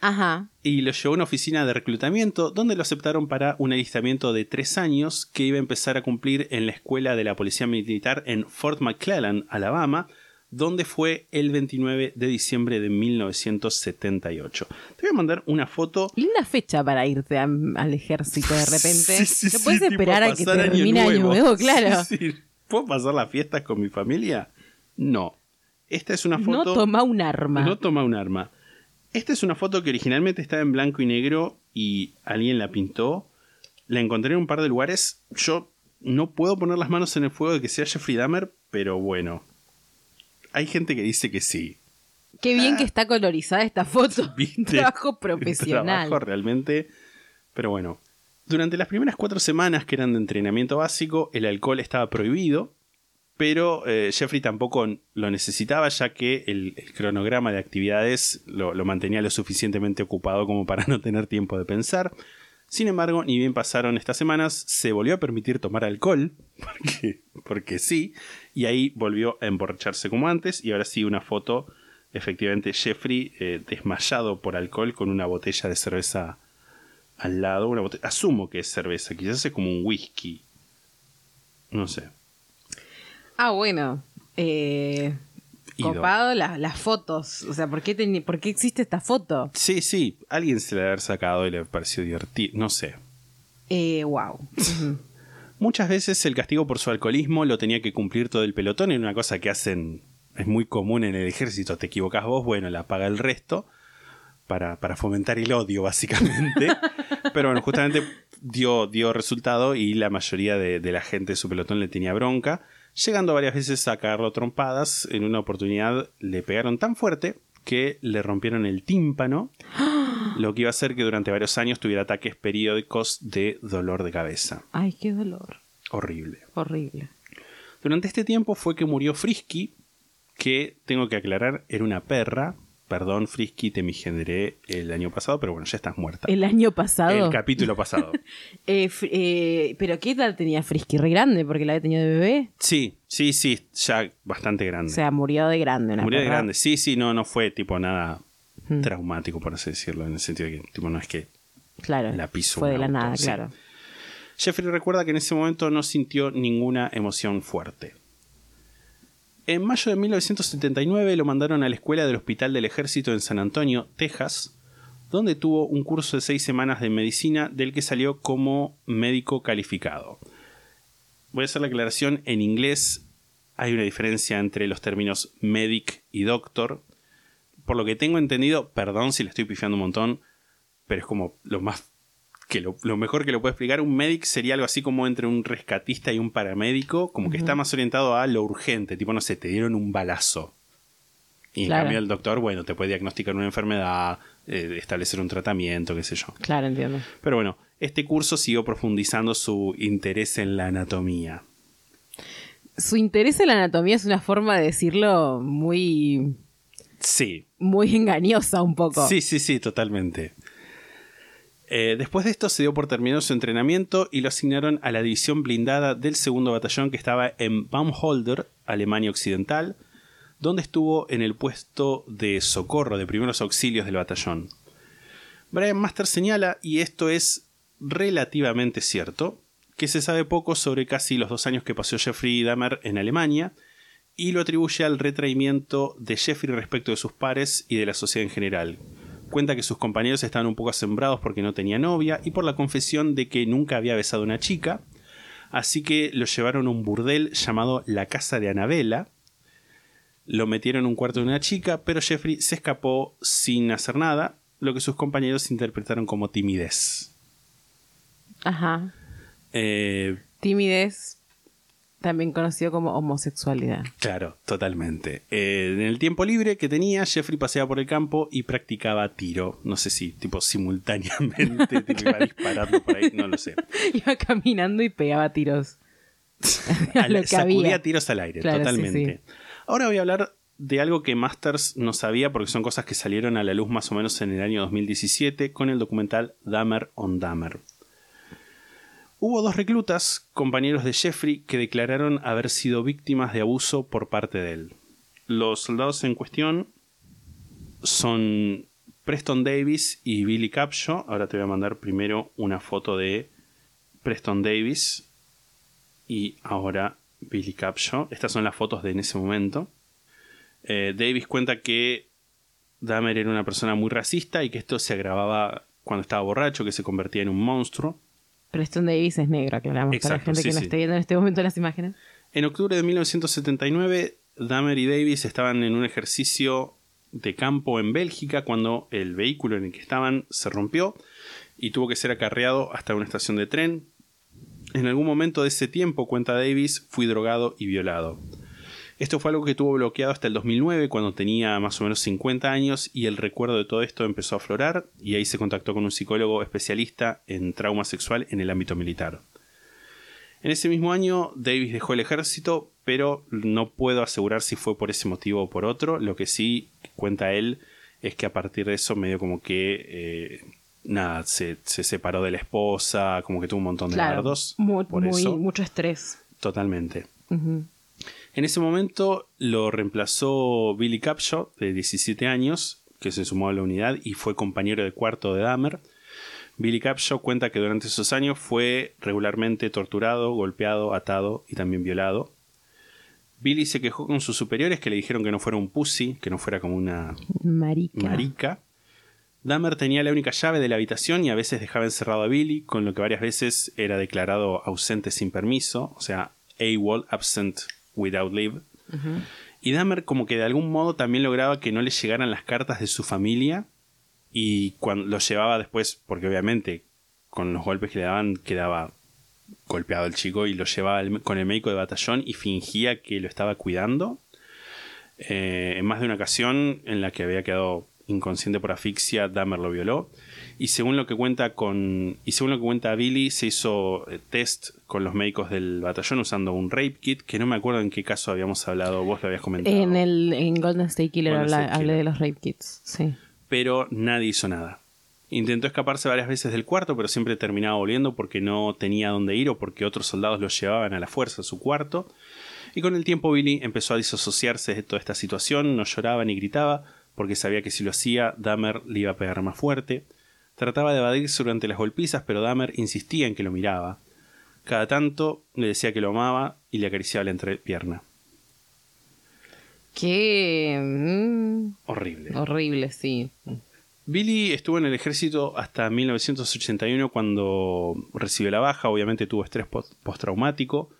Ajá. y lo llevó a una oficina de reclutamiento donde lo aceptaron para un alistamiento de tres años que iba a empezar a cumplir en la escuela de la policía militar en Fort McClellan, Alabama, donde fue el 29 de diciembre de 1978. Te voy a mandar una foto. Linda fecha para irte a- al ejército de repente. Sí, sí, no sí, puedes esperar a que pasar Año termine año nuevo, claro. Sí, sí. ¿Puedo pasar las fiestas con mi familia? No. Esta es una No foto. toma un arma. No toma un arma. Esta es una foto que originalmente estaba en blanco y negro y alguien la pintó. La encontré en un par de lugares. Yo no puedo poner las manos en el fuego de que sea Jeffrey Dahmer, pero bueno. Hay gente que dice que sí. Qué bien que está colorizada esta foto. Ah. Trabajo profesional. Trabajo realmente. Pero bueno. Durante las primeras cuatro semanas que eran de entrenamiento básico, el alcohol estaba prohibido. Pero eh, Jeffrey tampoco lo necesitaba, ya que el, cronograma de actividades lo, mantenía lo suficientemente ocupado como para no tener tiempo de pensar. Sin embargo, ni bien pasaron estas semanas, se volvió a permitir tomar alcohol, porque, sí, y ahí volvió a emborracharse como antes, y ahora sí una foto, efectivamente, Jeffrey eh, desmayado por alcohol con una botella de cerveza al lado, asumo que es cerveza, quizás es como un whisky, no sé. Ah, bueno. Eh, copado la- las fotos. O sea, ¿por qué, teni- ¿por qué existe esta foto? Sí, sí, alguien se la haber sacado y le pareció divertido, no sé. Eh, wow. Muchas veces el castigo por su alcoholismo lo tenía que cumplir todo el pelotón, era una cosa que hacen, es muy común en el ejército, te equivocas vos, bueno, la paga el resto, para, para fomentar el odio básicamente, pero bueno, justamente dio, dio resultado y la mayoría de, de la gente de su pelotón le tenía bronca, llegando varias veces a cagarlo a trompadas, en una oportunidad le pegaron tan fuerte que le rompieron el tímpano, lo que iba a hacer que durante varios años tuviera ataques periódicos de dolor de cabeza. Ay, qué dolor. Horrible. Horrible. Durante este tiempo fue que murió Frisky, que tengo que aclarar, era una perra. Perdón, Frisky, te migendré el año pasado, pero bueno, ya estás muerta. El año pasado. El capítulo pasado. Eh, eh, Pero ¿qué edad tenía Frisky? Re grande, porque la había tenido de bebé. Sí, sí, sí, ya bastante O grande. sea, murió de grande. Murió de grande. Sí, sí, no, no fue tipo nada Mm. traumático, por así decirlo, en el sentido de que tipo, no es que Claro. La piso Fue de la auto, nada, sí. claro. Jeffrey recuerda que en ese momento no sintió ninguna emoción fuerte. En mayo de 1979 lo mandaron a la escuela del Hospital del Ejército en San Antonio, Texas, donde tuvo un curso de seis semanas de medicina del que salió como médico calificado. Voy a hacer la aclaración en inglés. Hay una diferencia entre los términos medic y doctor. Por lo que tengo entendido, perdón si le estoy pifiando un montón, pero es como lo más que lo, lo mejor que lo puedo explicar, un medic sería algo así como entre un rescatista y un paramédico, como que está más orientado a lo urgente, tipo, no sé, te dieron un balazo. Y en cambio el doctor, bueno, te puede diagnosticar una enfermedad, eh, establecer un tratamiento, qué sé yo. Claro, entiendo. Pero bueno, este curso siguió profundizando su interés en la anatomía. Su interés en la anatomía es una forma de decirlo muy, Sí, muy engañosa un poco. Sí, sí, sí, totalmente. Eh, después de esto se dio por terminado su entrenamiento y lo asignaron a la división blindada del segundo batallón que estaba en Baumholder, Alemania Occidental, donde estuvo en el puesto de socorro de primeros auxilios del batallón. Brian Master señala, y esto es relativamente cierto, que se sabe poco sobre casi los dos años que pasó Jeffrey Dahmer en Alemania, y lo atribuye al retraimiento de Jeffrey respecto de sus pares y de la sociedad en general. Cuenta que sus compañeros estaban un poco asombrados porque no tenía novia y por la confesión de que nunca había besado a una chica, así que lo llevaron a un burdel llamado la Casa de Anabela. Lo metieron en un cuarto de una chica, pero Jeffrey se escapó sin hacer nada, lo que sus compañeros interpretaron como timidez. Ajá. Eh, Timidez, también conocido como homosexualidad. Claro, totalmente. Eh, en el tiempo libre que tenía, Jeffrey paseaba por el campo y practicaba tiro. No sé si, tipo, simultáneamente, tipo, iba disparando por ahí, no lo sé. Iba caminando y pegaba tiros. a Al- lo que sacudía había. tiros al aire, Claro, sí, totalmente. sí. Ahora voy a hablar de algo que Masters no sabía porque son cosas que salieron a la luz más o menos en el año 2017 con el documental Dahmer on Dahmer. Hubo dos reclutas, compañeros de Jeffrey, que declararon haber sido víctimas de abuso por parte de él. Los soldados en cuestión son Preston Davis y Billy Capshaw. Ahora te voy a mandar primero una foto de Preston Davis y ahora Billy Capshaw. Estas son las fotos de en ese momento. Eh, Davis cuenta que Dahmer era una persona muy racista y que esto se agravaba cuando estaba borracho, que se convertía en un monstruo. Preston Davis es negro, aclaramos para la Exacto, gente sí, que no sí. esté viendo en este momento las imágenes. En octubre de 1979, Dahmer y Davis estaban en un ejercicio de campo en Bélgica cuando el vehículo en el que estaban se rompió y tuvo que ser acarreado hasta una estación de tren. En algún momento de ese tiempo, cuenta Davis, fui drogado y violado. Esto fue algo que tuvo bloqueado hasta el 2009, cuando tenía más o menos 50 años, y el recuerdo de todo esto empezó a aflorar, y ahí se contactó con un psicólogo especialista en trauma sexual en el ámbito militar. En ese mismo año, Davis dejó el ejército, pero no puedo asegurar si fue por ese motivo o por otro. Lo que sí cuenta él es que a partir de eso, medio como que. eh, nada, se, se separó de la esposa, como que tuvo un montón de mu- por muy- eso. mucho estrés. Totalmente. Ujú. En ese momento lo reemplazó Billy Capshaw, de 17 años, que se sumó a la unidad y fue compañero de cuarto de Dahmer. Billy Capshaw cuenta que durante esos años fue regularmente torturado, golpeado, atado y también violado. Billy se quejó con sus superiores que le dijeron que no fuera un pussy, que no fuera como una Marica. marica. Dahmer tenía la única llave de la habitación y a veces dejaba encerrado a Billy, con lo que varias veces era declarado ausente sin permiso, o sea, AWOL, absent without leave. Y Dahmer como que de algún modo también lograba que no le llegaran las cartas de su familia y cuando lo llevaba después, porque obviamente con los golpes que le daban quedaba golpeado el chico y lo llevaba con el médico de batallón y fingía que lo estaba cuidando. Eh, en más de una ocasión en la que había quedado inconsciente por asfixia, Dahmer lo violó. Y según lo que cuenta con. Y según lo que cuenta Billy, se hizo eh, test con los médicos del batallón usando un rape kit, que no me acuerdo en qué caso habíamos hablado, vos lo habías comentado. En, el, en Golden State Killer Golden habla- State hablé de los rape kits. Sí. pero nadie hizo nada. Intentó escaparse varias veces del cuarto, pero siempre terminaba volviendo porque no tenía dónde ir o porque otros soldados lo llevaban a la fuerza a su cuarto. Y con el tiempo Billy empezó a disasociarse de toda esta situación, no lloraba ni gritaba, porque sabía que si lo hacía, Dahmer le iba a pegar más fuerte. Trataba de evadirse durante las golpizas, pero Dahmer insistía en que lo miraba. Cada tanto le decía que lo amaba y le acariciaba la entrepierna. Qué mm, Horrible. horrible, sí. Billy estuvo en el ejército hasta 1981 cuando recibió la baja, obviamente tuvo estrés post- postraumático.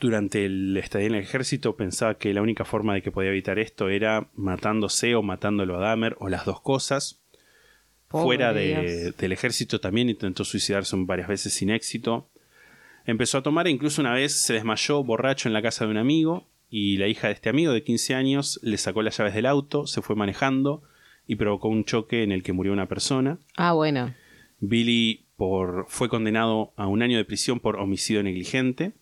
Durante el estadía en el ejército pensaba que la única forma de que podía evitar esto era matándose o matándolo a Dahmer o las dos cosas. Pobre Fuera de- del ejército también intentó suicidarse varias veces sin éxito. Empezó a tomar e incluso una vez se desmayó borracho en la casa de un amigo y la hija de este amigo de 15 años le sacó las llaves del auto, se fue manejando y provocó un choque en el que murió una persona. Ah, bueno. Billy por, fue condenado a un año de prisión por homicidio negligente.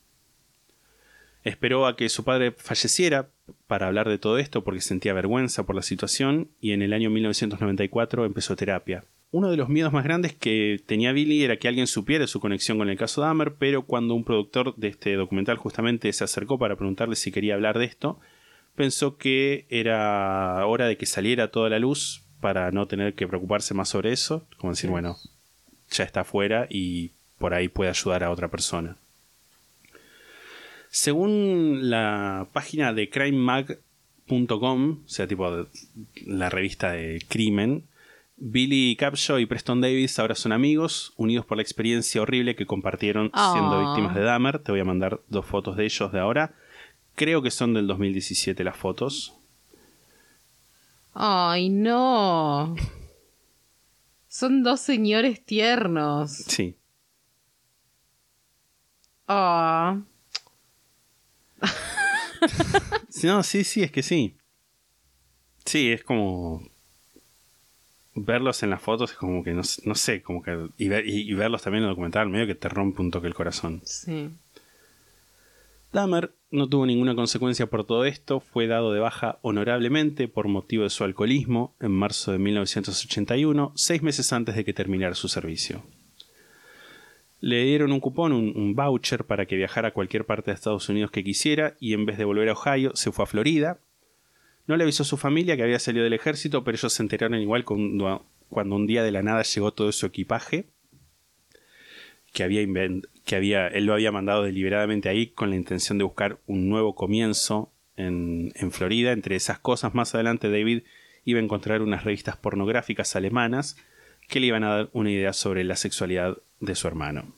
Esperó a que su padre falleciera para hablar de todo esto porque sentía vergüenza por la situación y en el año 1994 empezó terapia. Uno de los miedos más grandes que tenía Billy era que alguien supiera su conexión con el caso Dahmer, pero cuando un productor de este documental justamente se acercó para preguntarle si quería hablar de esto, pensó que era hora de que saliera toda la luz para no tener que preocuparse más sobre eso, como decir, bueno, ya está afuera y por ahí puede ayudar a otra persona. Según la página de crimemag.com, o sea, tipo de- la revista de crimen, Billy Capshaw y Preston Davis ahora son amigos, unidos por la experiencia horrible que compartieron siendo Ah. víctimas de Dahmer. Te voy a mandar dos fotos de ellos de ahora. Creo que son del 2017 las fotos. Ay, no. Son dos señores tiernos. Sí. Ah. No, sí, sí, es que sí. Sí, es como. Verlos en las fotos es como que no, no sé, como que. Y, ver- y- y verlos también en el documental, medio que te rompe un toque el corazón. Sí. Dahmer no tuvo ninguna consecuencia por todo esto, fue dado de baja honorablemente por motivo de su alcoholismo en marzo de 1981, seis meses antes de que terminara su servicio. Le dieron un cupón, un, voucher para que viajara a cualquier parte de Estados Unidos que quisiera y en vez de volver a Ohio se fue a Florida. No le avisó a su familia que había salido del ejército, pero ellos se enteraron igual cuando, cuando un día de la nada llegó todo su equipaje que había, que había él lo había mandado deliberadamente ahí con la intención de buscar un nuevo comienzo en, en Florida. Entre esas cosas, más adelante David iba a encontrar unas revistas pornográficas alemanas que le iban a dar una idea sobre la sexualidad de su hermano.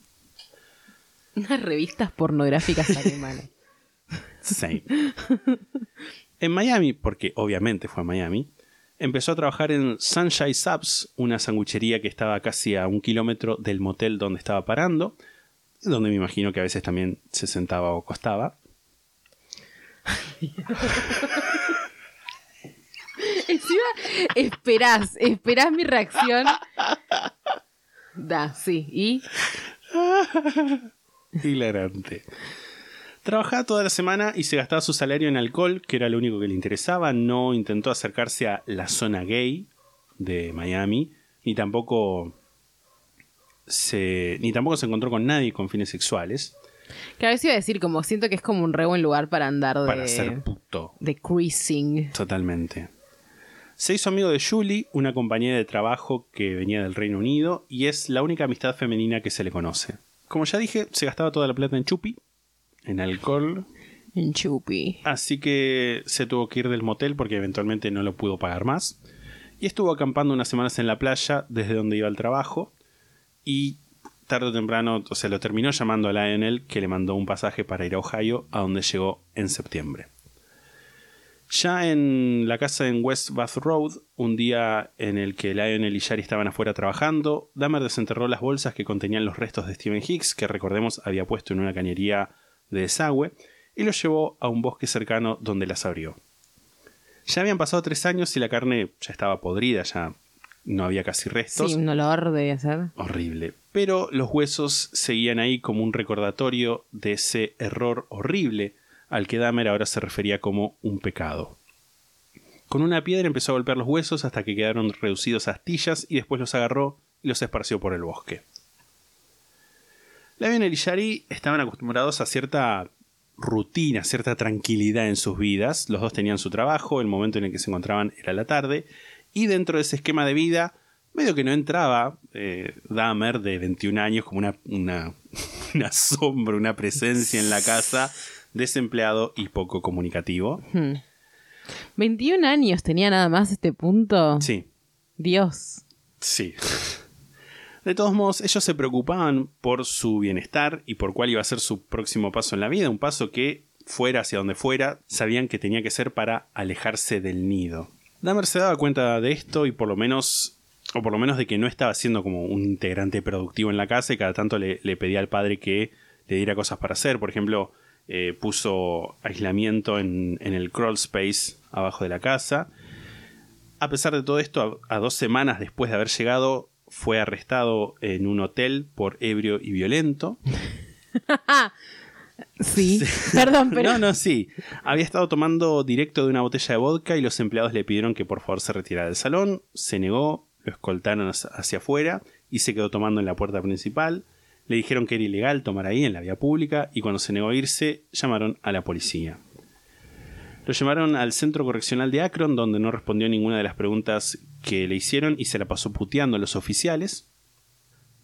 Unas revistas pornográficas alemanas. Same. En Miami, porque obviamente fue a Miami, empezó a trabajar en Sunshine Subs, una sanguchería que estaba casi a un kilómetro del motel donde estaba parando, donde me imagino que a veces también se sentaba o acostaba. Encima, esperás, esperás mi reacción. Da, sí. ¿Y? Hilarante. Trabajaba toda la semana y se gastaba su salario en alcohol, que era lo único que le interesaba. No intentó acercarse a la zona gay de Miami, ni tampoco se, ni tampoco se encontró con nadie con fines sexuales. Que a veces iba a decir, como siento que es como un re buen lugar para andar de, Para ser puto. de cruising. Totalmente. Se hizo amigo de Julie, una compañera de trabajo que venía del Reino Unido, y es la única amistad femenina que se le conoce. Como ya dije, se gastaba toda la plata en chupi, en alcohol, En chupi. así que se tuvo que ir del motel porque eventualmente no lo pudo pagar más. Y estuvo acampando unas semanas en la playa desde donde iba al trabajo, y tarde o temprano, o sea, lo terminó llamando a Lionel, que le mandó un pasaje para ir a Ohio, a donde llegó en septiembre. Ya en la casa en West Bath Road, un día en el que Lionel y Shari estaban afuera trabajando, Dahmer desenterró las bolsas que contenían los restos de Stephen Hicks, que recordemos había puesto en una cañería de desagüe, y los llevó a un bosque cercano donde las abrió. Ya habían pasado tres años y la carne ya estaba podrida, ya no había casi restos. Sí, un olor debe ser. Horrible. Pero los huesos seguían ahí como un recordatorio de ese error horrible al que Dahmer ahora se refería como un pecado. Con una piedra empezó a golpear los huesos hasta que quedaron reducidos a astillas y después los agarró y los esparció por el bosque. Lionel y Shari estaban acostumbrados a cierta rutina, cierta tranquilidad en sus vidas. Los dos tenían su trabajo, el momento en el que se encontraban era la tarde, y dentro de ese esquema de vida, medio que no entraba eh, Dahmer de 21 años como una sombra, una presencia en la casa, desempleado y poco comunicativo. 21 años tenía nada más este punto. Sí, Dios. Sí. De todos modos, ellos se preocupaban por su bienestar y por cuál iba a ser su próximo paso en la vida, un paso que, fuera hacia donde fuera, sabían que tenía que ser para alejarse del nido. Dahmer se daba cuenta de esto y por lo menos, o por lo menos de que no estaba siendo como un integrante productivo en la casa y cada tanto le, le pedía al padre que le diera cosas para hacer. Por ejemplo, eh, puso aislamiento en, en el crawl space abajo de la casa. A pesar de todo esto, a, a dos semanas después de haber llegado, fue arrestado en un hotel por ebrio y violento. Sí. Perdón, pero. No, no, sí. Había estado tomando directo de una botella de vodka y los empleados le pidieron que por favor se retirara del salón. Se negó, lo escoltaron hacia hacia afuera y se quedó tomando en la puerta principal. Le dijeron que era ilegal tomar ahí en la vía pública y cuando se negó a irse, llamaron a la policía. Lo llamaron al centro correccional de Akron, donde no respondió ninguna de las preguntas que le hicieron y se la pasó puteando a los oficiales.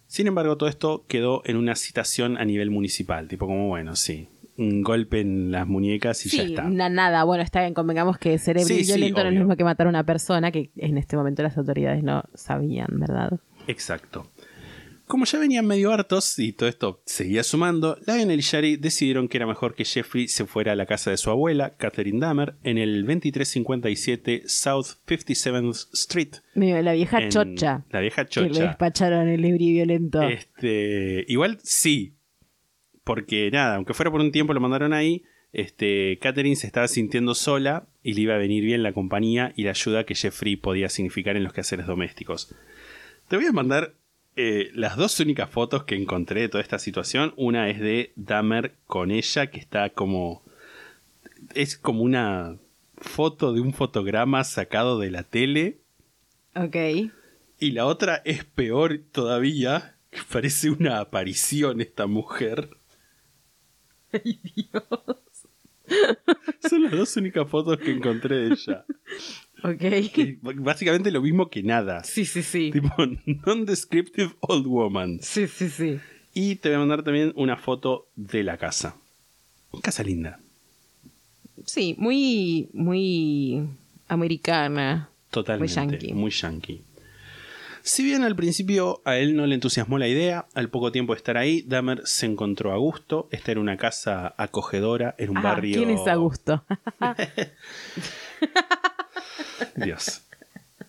Sin embargo, todo esto quedó en una citación a nivel municipal, tipo como, bueno, sí, un golpe en las muñecas y ya está. na- nada. Bueno, está bien, convengamos que ser ebrio Sí, violento no es lo mismo que matar a una persona que en este momento las autoridades no sabían, ¿verdad? Exacto. Como ya venían medio hartos y todo esto seguía sumando, Lionel y Shari decidieron que era mejor que Jeffrey se fuera a la casa de su abuela, Catherine Dahmer, en el 2357 South 57th Street. Medio La vieja chocha. La vieja Que le chocha. despacharon el y violento. Este, igual sí. Porque nada, aunque fuera por un tiempo lo mandaron ahí, este, Catherine se estaba sintiendo sola y le iba a venir bien la compañía y la ayuda que Jeffrey podía significar en los quehaceres domésticos. Te voy a mandar eh, las dos únicas fotos que encontré de toda esta situación. Una es de Dahmer con ella, que está como... Es como una foto de un fotograma sacado de la tele. Ok. Y la otra es peor todavía. que Parece una aparición esta mujer. Ay, Dios. Son las dos únicas fotos que encontré de ella. Ok. Que básicamente lo mismo que nada. Sí, sí, sí. Tipo, non-descriptive old woman. Sí, sí, sí. Y te voy a mandar también una foto de la casa. Casa linda. Sí, muy, muy americana. Totalmente. Muy yankee. Muy yankee. Si bien al principio a él no le entusiasmó la idea, al poco tiempo de estar ahí, Dahmer se encontró a gusto. Esta era una casa acogedora, en un Ah, barrio. ¿Quién es Augusto? Dios.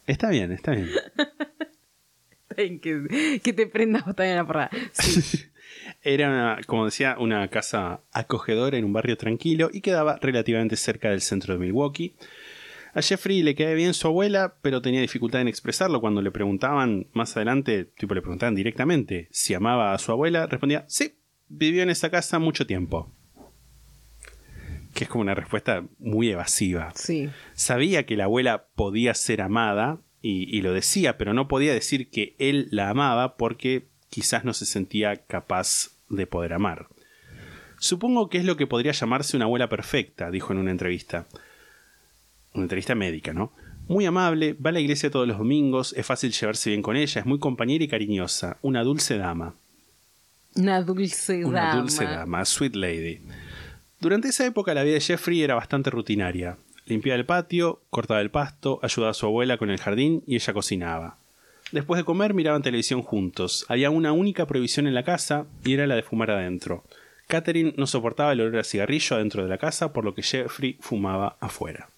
Está bien, está bien. que, que te prendas a la porra. Sí. Era, una- como decía, una casa acogedora en un barrio tranquilo y quedaba relativamente cerca del centro de Milwaukee. A Jeffrey le caía bien su abuela, pero tenía dificultad en expresarlo. Cuando le preguntaban más adelante, tipo le preguntaban directamente si amaba a su abuela, respondía, sí, vivió en esa casa mucho tiempo. Que es como una respuesta muy evasiva. sí. Sabía que la abuela podía ser amada y, y lo decía, pero no podía decir que él la amaba porque quizás no se sentía capaz de poder amar. Supongo que es lo que podría llamarse una abuela perfecta, dijo en una entrevista. Una entrevista médica, ¿no? Muy amable, va a la iglesia todos los domingos, es fácil llevarse bien con ella, es muy compañera y cariñosa, una dulce dama. Una dulce Una dama. dulce dama, sweet lady. Durante esa época la vida de Jeffrey era bastante rutinaria. Limpiaba el patio, cortaba el pasto, ayudaba a su abuela con el jardín y ella cocinaba. Después de comer miraban televisión juntos. Había una única prohibición en la casa y era la de fumar adentro. Catherine no soportaba el olor a cigarrillo adentro de la casa, por lo que Jeffrey fumaba afuera.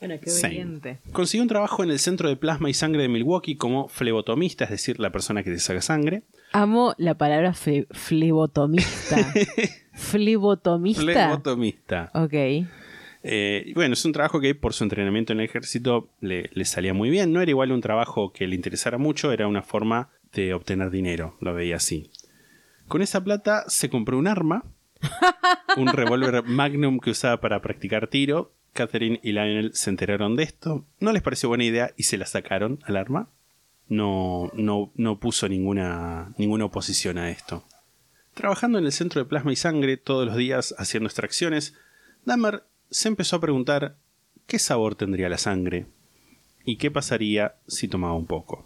Bueno, qué obediente. Consiguió un trabajo en el Centro de Plasma y Sangre de Milwaukee como flebotomista, es decir, la persona que te saca sangre. Amo la palabra fle- flebotomista. flebotomista. Flebotomista. Ok. Eh, bueno, es un trabajo que por su entrenamiento en el ejército le, le salía muy bien. No era igual un trabajo que le interesara mucho, era una forma de obtener dinero, lo veía así. Con esa plata se compró un arma, un revólver Magnum que usaba para practicar tiro. Catherine y Lionel se enteraron de esto, no les pareció buena idea y se la sacaron al arma. No, no, no puso ninguna, ninguna oposición a esto. Trabajando en el centro de plasma y sangre todos los días haciendo extracciones, Dahmer se empezó a preguntar qué sabor tendría la sangre y qué pasaría si tomaba un poco.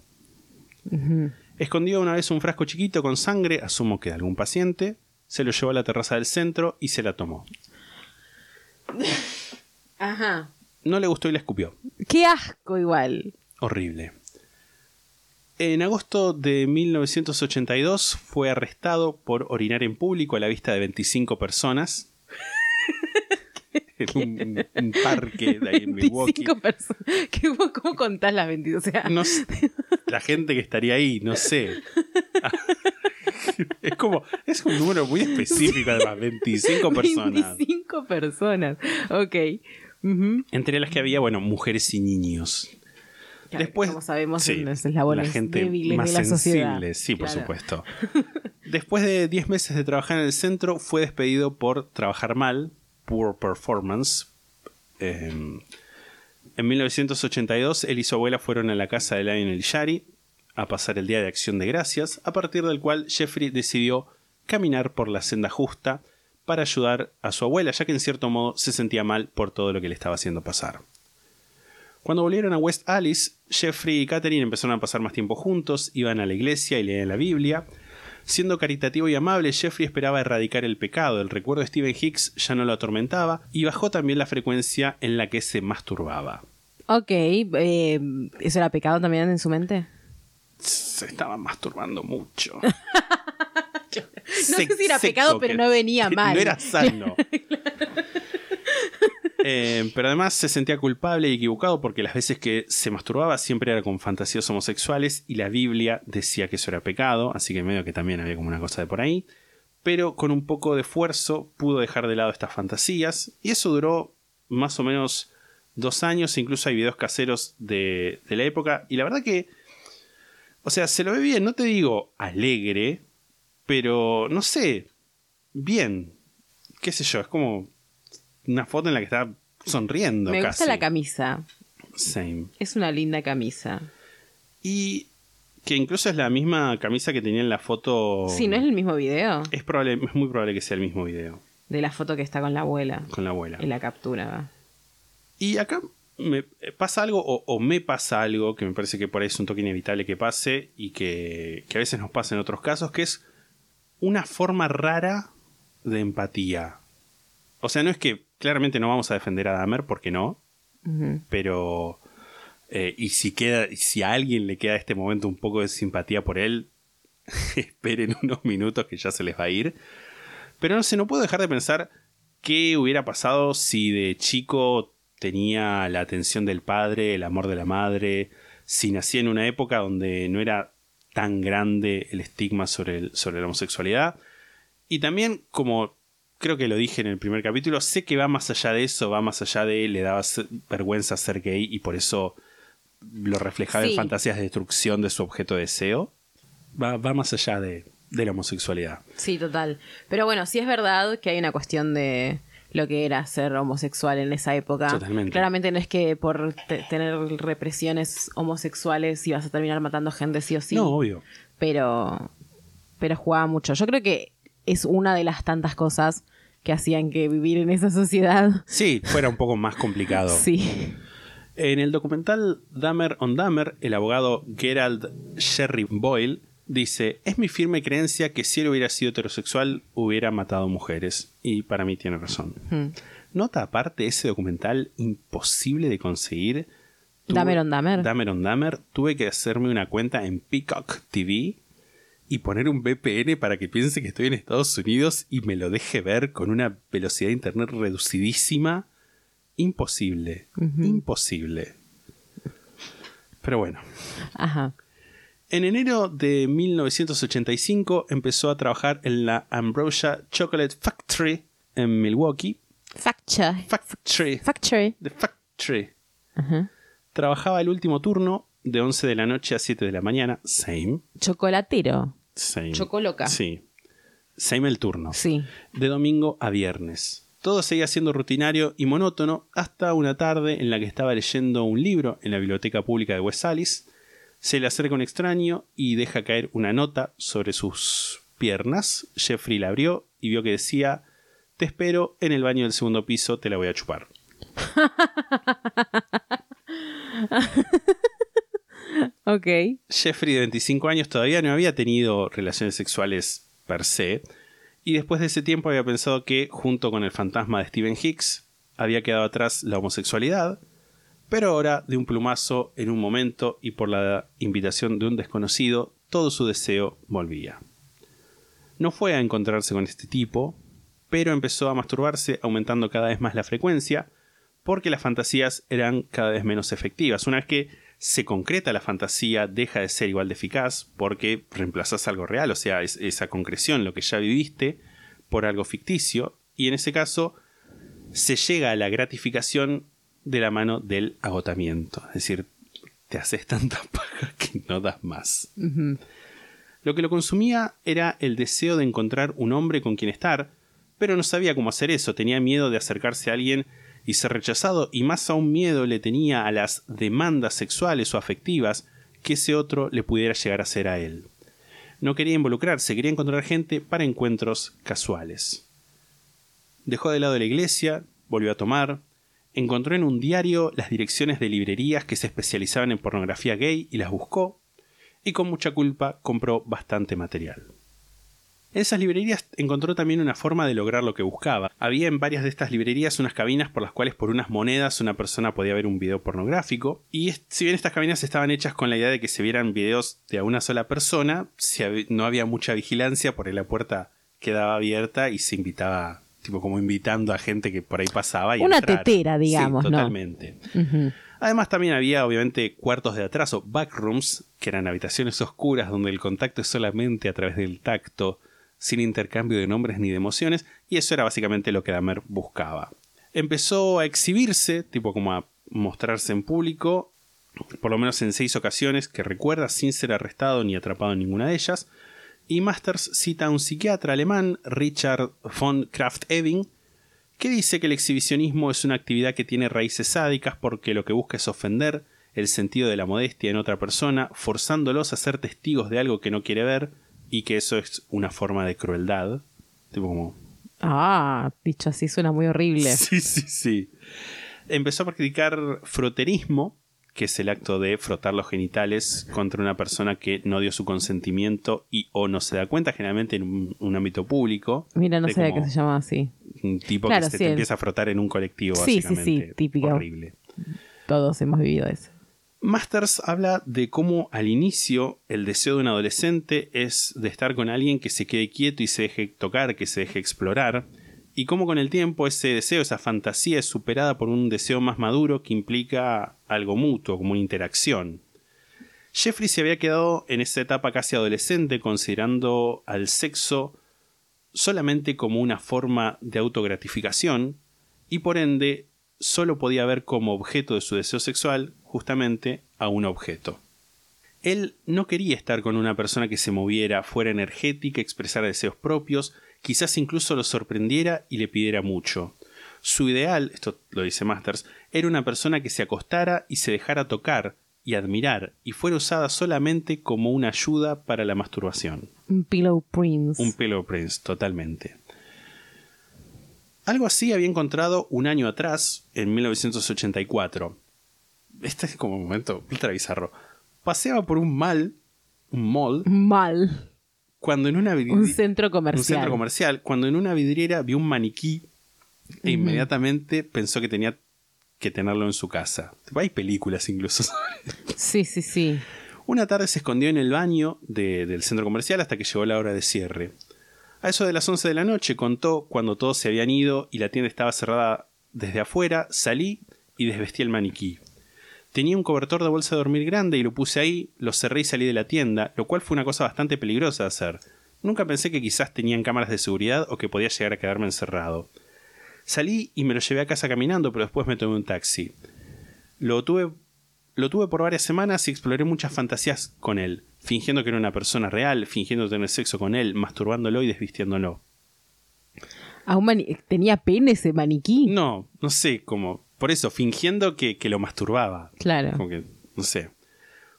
Escondió una vez un frasco chiquito con sangre, asumo que de algún paciente, se lo llevó a la terraza del centro y se la tomó. Ajá. No le gustó y la escupió. Qué asco igual. Horrible. En agosto de 1982 fue arrestado por orinar en público a la vista de 25 personas. en un, un parque de ahí en Milwaukee. 25 personas. ¿Qué- ¿Cómo contás las 20? O sea, No sé, la gente que estaría ahí, no sé. Es como, es un número muy específico, además, 25 personas. 25 personas. Ok. Entre las que había, bueno, mujeres y niños. Claro, Después, como sabemos, sí, los la gente más de la sociedad. sensible, sí, por Claro. supuesto. Después de 10 meses de trabajar en el centro, fue despedido por trabajar mal, poor performance. Eh, en 1982, él y su abuela fueron a la casa de Lionel Shari a pasar el Día de Acción de Gracias, a partir del cual Jeffrey decidió caminar por la senda justa para ayudar a su abuela, ya que en cierto modo se sentía mal por todo lo que le estaba haciendo pasar. Cuando volvieron a West Alice, Jeffrey y Catherine empezaron a pasar más tiempo juntos, iban a la iglesia y leían la Biblia. Siendo caritativo y amable, Jeffrey esperaba erradicar el pecado, el recuerdo de Stephen Hicks ya no lo atormentaba y bajó también la frecuencia en la que se masturbaba. Ok. eh, ¿Eso era pecado también en su mente? Se estaba masturbando mucho. No sé si era pecado, pero no venía mal. No era sano. Eh, pero además se sentía culpable y equivocado porque las veces que se masturbaba siempre era con fantasías homosexuales y la Biblia decía que eso era pecado, así que medio que también había como una cosa de por ahí. Pero con un poco de esfuerzo pudo dejar de lado estas fantasías y eso duró más o menos dos años, incluso hay videos caseros de, de la época y la verdad que, o sea, se lo ve bien, no te digo alegre, pero no sé, bien, qué sé yo, es como una foto en la que está sonriendo. Me gusta la camisa. Same. Es una linda camisa. Y que incluso es la misma camisa que tenía en la foto. Sí, ¿no es el mismo video? Es, probable, es muy probable que sea el mismo video De la foto que está con la abuela. con la abuela. Y la captura. ¿va? Y acá me pasa algo, o, o me pasa algo, que me parece que por ahí es un toque inevitable que pase, y que, que a veces nos pasa en otros casos, que es una forma rara de empatía. O sea, no es que claramente no vamos a defender a Dahmer, porque no. Pero. eh, y si queda, si a alguien le queda este momento un poco de simpatía por él, esperen unos minutos que ya se les va a ir. Pero no sé, no puedo dejar de pensar qué hubiera pasado si de chico tenía la atención del padre, el amor de la madre, si nacía en una época donde no era tan grande el estigma sobre, el- sobre la homosexualidad. Y también, como creo que lo dije en el primer capítulo, sé que va más allá de eso, va más allá de le daba vergüenza ser gay y por eso lo reflejaba en Sí. fantasías de destrucción de su objeto de deseo. Va, va más allá de, de la homosexualidad. Sí, total. Pero bueno, sí es verdad que hay una cuestión de lo que era ser homosexual en esa época. Totalmente. Claramente no es que por te- tener represiones homosexuales ibas a terminar matando gente sí o sí. No, obvio. Pero, pero jugaba mucho. Yo creo que es una de las tantas cosas que hacían que vivir en esa sociedad. Sí, fuera un poco más complicado. Sí. En el documental Dahmer on Dahmer, el abogado Gerald Sherry Boyle dice: Es mi firme creencia que si él hubiera sido heterosexual, hubiera matado mujeres. Y para mí tiene razón. Nota aparte, ese documental imposible de conseguir. Tuve- Dahmer on Dahmer. Dahmer on Dahmer. Tuve que hacerme una cuenta en Peacock TV y poner un VPN para que piense que estoy en Estados Unidos y me lo deje ver con una velocidad de internet reducidísima. Imposible. Imposible. Pero bueno. Ajá. En enero de 1985 empezó a trabajar en la Ambrosia Chocolate Factory en Milwaukee. Facture. Factory. Factory. The Factory. Trabajaba el último turno de 11 de la noche a 7 de la mañana. Same. Chocolatero. Same. Chocoloca. Sí. Same el turno. Sí. De domingo a viernes. Todo seguía siendo rutinario y monótono hasta una tarde en la que estaba leyendo un libro en la biblioteca pública de West Alice. Se le acerca un extraño y deja caer una nota sobre sus piernas. Jeffrey la abrió y vio que decía: Te espero en el baño del segundo piso, te la voy a chupar. Ok. Jeffrey, de 25 años, todavía no había tenido relaciones sexuales per se, y después de ese tiempo había pensado que, junto con el fantasma de Stephen Hicks, había quedado atrás la homosexualidad, pero ahora, de un plumazo, en un momento y por la invitación de un desconocido, todo su deseo volvía. No fue a encontrarse con este tipo, pero empezó a masturbarse, aumentando cada vez más la frecuencia, porque las fantasías eran cada vez menos efectivas. Una vez que se concreta la fantasía, deja de ser igual de eficaz porque reemplazas algo real, o sea, es- esa concreción, lo que ya viviste, por algo ficticio, y en ese caso se llega a la gratificación de la mano del agotamiento. Es decir, te haces tanta paja que no das más. Lo que lo consumía era el deseo de encontrar un hombre con quien estar, pero no sabía cómo hacer eso, tenía miedo de acercarse a alguien y ser rechazado, y más aún miedo le tenía a las demandas sexuales o afectivas que ese otro le pudiera llegar a hacer a él. No quería involucrarse, quería encontrar gente para encuentros casuales. Dejó de lado la iglesia, volvió a tomar, encontró en un diario las direcciones de librerías que se especializaban en pornografía gay y las buscó, y con mucha culpa compró bastante material. En esas librerías encontró también una forma de lograr lo que buscaba. Había en varias de estas librerías unas cabinas por las cuales por unas monedas una persona podía ver un video pornográfico. Y si bien estas cabinas estaban hechas con la idea de que se vieran videos de una sola persona, no había mucha vigilancia porque la puerta quedaba abierta y se invitaba, tipo como invitando a gente que por ahí pasaba. Y Una entrar. tetera, Sí, digamos, ¿no? totalmente. Además también había obviamente cuartos de atraso, backrooms, que eran habitaciones oscuras donde el contacto es solamente a través del tacto, sin intercambio de nombres ni de emociones, y eso era básicamente lo que Dahmer buscaba. Empezó a exhibirse, tipo como a mostrarse en público, por lo menos en seis ocasiones que recuerda sin ser arrestado ni atrapado en ninguna de ellas, y Masters cita a un psiquiatra alemán, Richard von Kraft-Ebing, que dice que el exhibicionismo es una actividad que tiene raíces sádicas porque lo que busca es ofender el sentido de la modestia en otra persona, forzándolos a ser testigos de algo que no quiere ver y que eso es una forma de crueldad. Tipo como... Ah, dicho así suena muy horrible. Sí, sí, sí. Empezó a practicar froterismo, que es el acto de frotar los genitales contra una persona que no dio su consentimiento y o no se da cuenta, generalmente en un, un ámbito público. Mira, no De sabía que se llamaba así. un tipo Claro, que se sí, te el- empieza a frotar en un colectivo, Sí, sí, sí, básicamente. típico. Horrible. Todos hemos vivido eso. Masters habla de cómo al inicio el deseo de un adolescente es de estar con alguien que se quede quieto y se deje tocar, que se deje explorar, y cómo con el tiempo ese deseo, esa fantasía es superada por un deseo más maduro que implica algo mutuo, como una interacción. Jeffrey se había quedado en esa etapa casi adolescente considerando al sexo solamente como una forma de autogratificación y por ende solo podía ver como objeto de su deseo sexual justamente a un objeto. Él no quería estar con una persona que se moviera, fuera energética, expresara deseos propios, quizás incluso lo sorprendiera y le pidiera mucho. Su ideal, esto lo dice Masters, era una persona que se acostara y se dejara tocar y admirar y fuera usada solamente como una ayuda para la masturbación. Un Pillow Prince. Un Pillow Prince, totalmente. Algo así había encontrado un año atrás, en 1984. Este es como un momento ultra bizarro. Paseaba por un mall, un mall, Mal. Cuando en una vidriera, Un centro comercial. un centro comercial, cuando en una vidriera vio un maniquí e inmediatamente pensó que tenía que tenerlo en su casa. Hay películas incluso. Sí, sí, sí. Una tarde se escondió en el baño de- del centro comercial hasta que llegó la hora de cierre. A eso de las 11 de la noche contó cuando todos se habían ido y la tienda estaba cerrada desde afuera, salí y desvestí el maniquí. Tenía un cobertor de bolsa de dormir grande y lo puse ahí, lo cerré y salí de la tienda, lo cual fue una cosa bastante peligrosa de hacer. Nunca pensé que quizás tenían cámaras de seguridad o que podía llegar a quedarme encerrado. Salí y me lo llevé a casa caminando, pero después me tomé un taxi. Lo tuve, lo tuve por varias semanas y exploré muchas fantasías con él, fingiendo que era una persona real, fingiendo tener sexo con él, masturbándolo y desvistiéndolo. ¿Tenía pene ese maniquí? No, no sé, como. Por eso, fingiendo que, que lo masturbaba. Claro. Como que, no sé.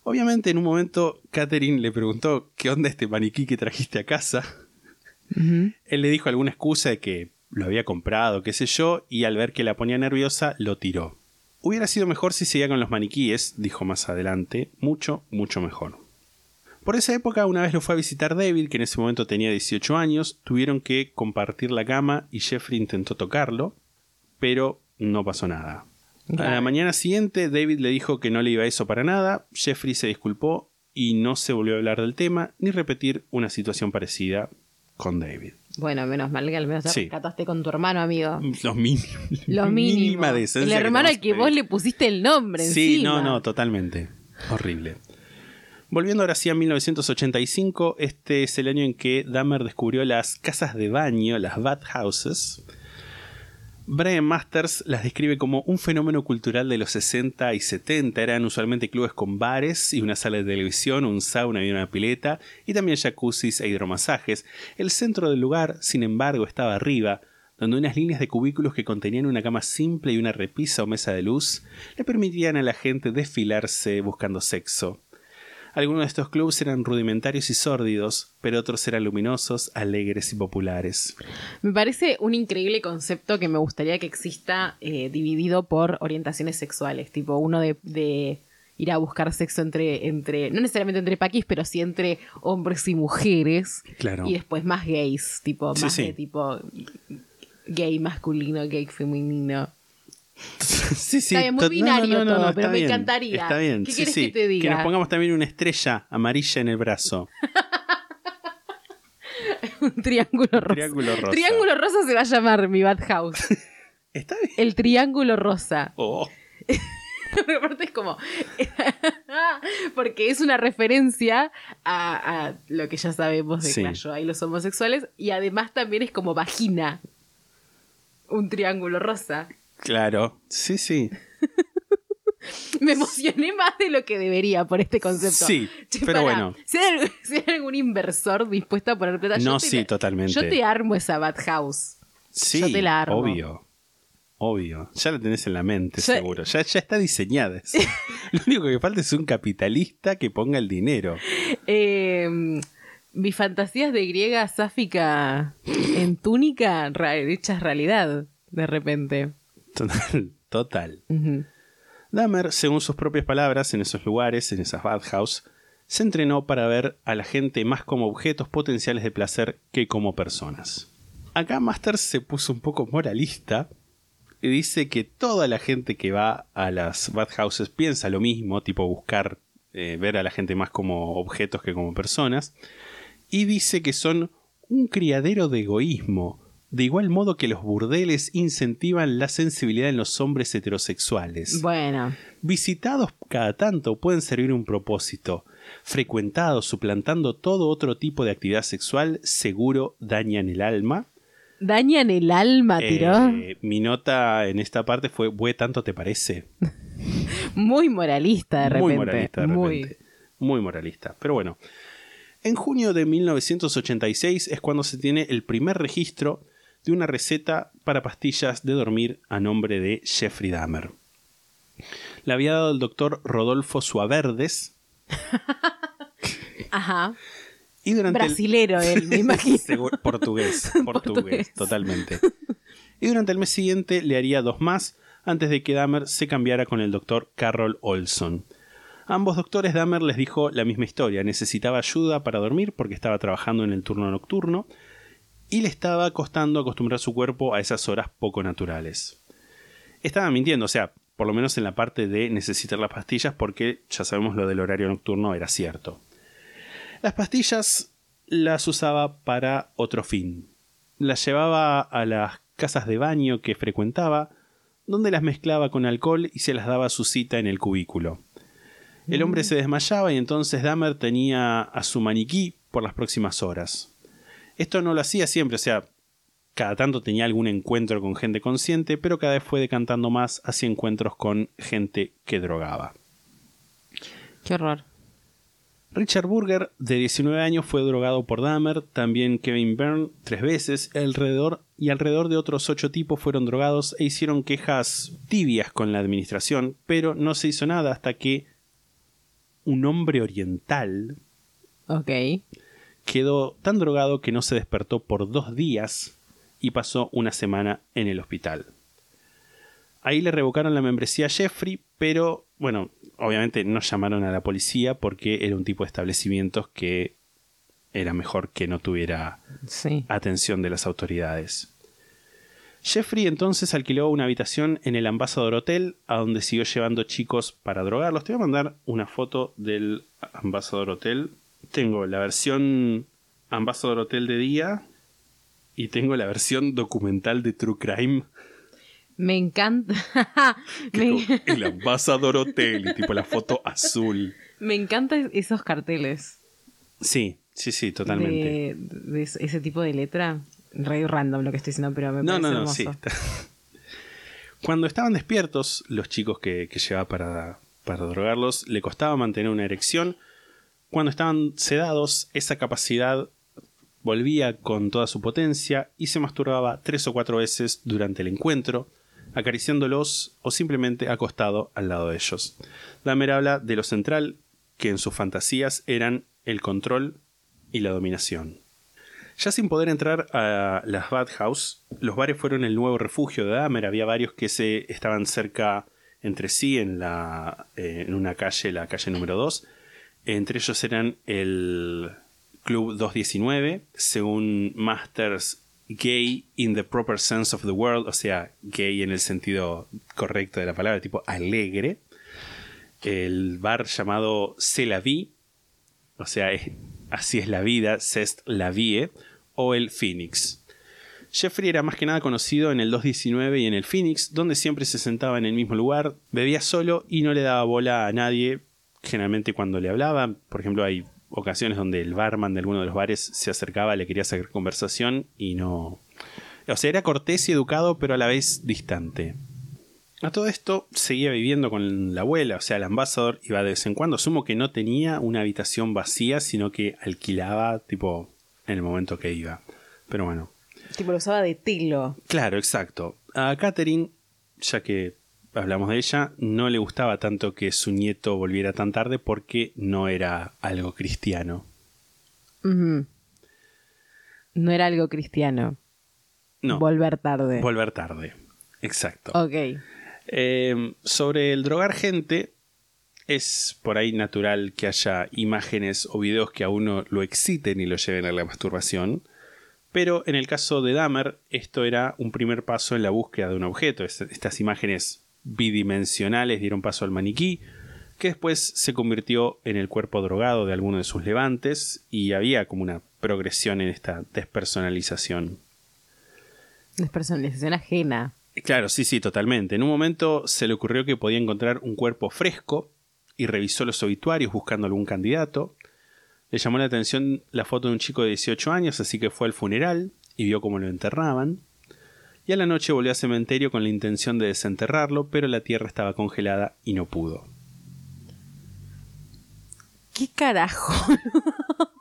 Obviamente, en un momento, Catherine le preguntó: ¿Qué onda este maniquí que trajiste a casa? Él le dijo alguna excusa de que lo había comprado, qué sé yo, y al ver que la ponía nerviosa, lo tiró. Hubiera sido mejor si seguía con los maniquíes, dijo más adelante, mucho, mucho mejor. Por esa época, una vez lo fue a visitar David, que en ese momento tenía 18 años, tuvieron que compartir la cama y Jeffrey intentó tocarlo, pero no pasó nada. A la mañana siguiente, David le dijo que no le iba eso para nada, Jeffrey se disculpó y no se volvió a hablar del tema ni repetir una situación parecida con David. Bueno, menos mal que al menos te Sí. rescataste con tu hermano, amigo. Los mínimos. Lo mínimo. mínima El hermano al que vos le pusiste el nombre Sí, encima. no, no, totalmente. Horrible. Volviendo ahora sí a 1985, este es el año en que Dahmer descubrió las casas de baño, las bathhouses. Brian Masters las describe como un fenómeno cultural de los 60 y 70. Eran usualmente clubes con bares y una sala de televisión, un sauna y una pileta, y también jacuzzis e hidromasajes. El centro del lugar, sin embargo, estaba arriba, donde unas líneas de cubículos que contenían una cama simple y una repisa o mesa de luz le permitían a la gente desfilarse buscando sexo. Algunos de estos clubs eran rudimentarios y sórdidos, pero otros eran luminosos, alegres y populares. Me parece un increíble concepto que me gustaría que exista eh, dividido por orientaciones sexuales. Tipo, uno de, de ir a buscar sexo entre, entre, no necesariamente entre paquis, pero sí entre hombres y mujeres. Claro. Y después más gays, tipo, Sí, más sí. de tipo gay masculino, gay femenino. Sí, sí. Está bien, muy binario todo, pero me bien, encantaría. Está bien, ¿Qué sí, querés sí. que te diga? Que nos pongamos también una estrella amarilla en el brazo. Un triángulo rosa. triángulo rosa. Triángulo rosa se va a llamar mi bad house. Está bien. El triángulo rosa. Oh, Pero aparte es como. Porque es una referencia a, a lo que ya sabemos de Sí. Clash Royale, los homosexuales. Y además también es como vagina. Un triángulo rosa. Claro. Sí, sí. Me emocioné más de lo que debería por este concepto. Sí, pero bueno. Si hay, algún- si hay algún inversor dispuesto a poner plata, No, yo te sí, totalmente. Yo te armo esa bad house. Sí, Yo te la armo. obvio. Obvio. Ya la tenés en la mente, seguro. Ya, ya está diseñada. eso. Lo único que falta es un capitalista que ponga el dinero. Eh, mis fantasías de griega sáfica en túnica hechas realidad, de repente. Total. Total. Dahmer, según sus propias palabras, en esos lugares, en esas bathhouse, se entrenó para ver a la gente más como objetos potenciales de placer que como personas. Acá Master se puso un poco moralista y dice que toda la gente que va a las bathhouses piensa lo mismo, tipo buscar eh, ver a la gente más como objetos que como personas, y dice que son un criadero de egoísmo, de igual modo que los burdeles incentivan la sensibilidad en los hombres heterosexuales. Bueno, Visitados cada tanto pueden servir un propósito. Frecuentados suplantando todo otro tipo de actividad sexual, seguro dañan el alma. dañan el alma, tiró. Eh, mi nota en esta parte fue, ¿bue tanto te parece? Muy moralista de repente. Muy moralista de Muy. repente. Muy moralista. Pero bueno. En junio de 1986 es cuando se tiene el primer registro de una receta para pastillas de dormir a nombre de Jeffrey Dahmer. La había dado el doctor Rodolfo Suaverdes Ajá. y durante el- Brasilero él, me imagino. Portugués, portugués, Portugués. totalmente. Y durante el mes siguiente le haría dos más antes de que Dahmer se cambiara con el doctor Carroll Olson. A ambos doctores Dahmer les dijo la misma historia, necesitaba ayuda para dormir porque estaba trabajando en el turno nocturno y le estaba costando acostumbrar su cuerpo a esas horas poco naturales. Estaba mintiendo, o sea, por lo menos en la parte de necesitar las pastillas porque ya sabemos lo del horario nocturno era cierto. Las pastillas las usaba para otro fin. Las llevaba a las casas de baño que frecuentaba, donde las mezclaba con alcohol y se las daba a su cita en el cubículo. El hombre se desmayaba y entonces Dahmer tenía a su maniquí por las próximas horas. Esto no lo hacía siempre, o sea, cada tanto tenía algún encuentro con gente consciente, pero cada vez fue decantando más hacia encuentros con gente que drogaba. Qué horror. Richard Burger, de 19 años, fue drogado por Dahmer, también Kevin Byrne tres veces, alrededor, y alrededor de otros ocho tipos fueron drogados e hicieron quejas tibias con la administración, pero no se hizo nada hasta que un hombre oriental Ok. Quedó tan drogado que no se despertó por dos días y pasó una semana en el hospital. Ahí le revocaron la membresía a Jeffrey, pero bueno, obviamente no llamaron a la policía porque era un tipo de establecimientos que era mejor que no tuviera Sí. atención de las autoridades. Jeffrey entonces alquiló una habitación en el Ambassador Hotel, a donde siguió llevando chicos para drogarlos. Te voy a mandar una foto del Ambassador Hotel. Tengo la versión Ambassador Hotel de día y tengo la versión documental de True Crime. Me encanta. me, el Ambassador Hotel y tipo la foto azul. me encantan esos carteles. Sí, sí, sí, totalmente. De, de ese ese tipo de letra. Re random lo que estoy diciendo, pero me No, parece no, no, hermoso. sí. está- Cuando estaban despiertos, los chicos que, que llevaba para, para drogarlos, le costaba mantener una erección. Cuando estaban sedados, esa capacidad volvía con toda su potencia y se masturbaba tres o cuatro veces durante el encuentro, acariciándolos o simplemente acostado al lado de ellos. Dahmer habla de lo central que en sus fantasías eran el control y la dominación. Ya sin poder entrar a las Bathhouse, los bares fueron el nuevo refugio de Dahmer. Había varios que se estaban cerca entre sí en, la, eh, en una calle, la calle número 2. Entre ellos eran el Club 219, según Masters gay in the proper sense of the word, o sea, gay en el sentido correcto de la palabra, tipo alegre. El bar llamado C'est la vie, o sea, así es la vida, C'est la vie, o el Phoenix. Jeffrey era más que nada conocido en el 219 y en el Phoenix, donde siempre se sentaba en el mismo lugar, bebía solo y no le daba bola a nadie, generalmente cuando le hablaba. Por ejemplo, hay ocasiones donde el barman de alguno de los bares se acercaba, le quería sacar conversación y no... O sea, era cortés y educado, pero a la vez distante. A todo esto seguía viviendo con la abuela, o sea, el ambasador iba de vez en cuando. Asumo que no tenía una habitación vacía, sino que alquilaba, tipo, en el momento que iba. Pero bueno. Tipo, lo usaba de tilo. Claro, exacto. A Catherine, ya que hablamos de ella, no le gustaba tanto que su nieto volviera tan tarde porque no era algo cristiano. No era algo cristiano. No, Volver tarde. volver tarde. Exacto. ok. Eh, sobre el drogar gente, es por ahí natural que haya imágenes o videos que a uno lo exciten y lo lleven a la masturbación. Pero en el caso de Dahmer, esto era un primer paso en la búsqueda de un objeto. Es- Estas imágenes bidimensionales dieron paso al maniquí, que después se convirtió en el cuerpo drogado de alguno de sus levantes y había como una progresión en esta despersonalización. Despersonalización ajena. Claro, sí, sí, totalmente. En un momento se le ocurrió que podía encontrar un cuerpo fresco y revisó los obituarios buscando algún candidato. Le llamó la atención la foto de un chico de 18 años, así que fue al funeral y vio cómo lo enterraban. Y a la noche volvió al cementerio con la intención de desenterrarlo, pero la tierra estaba congelada y no pudo. ¿Qué carajo?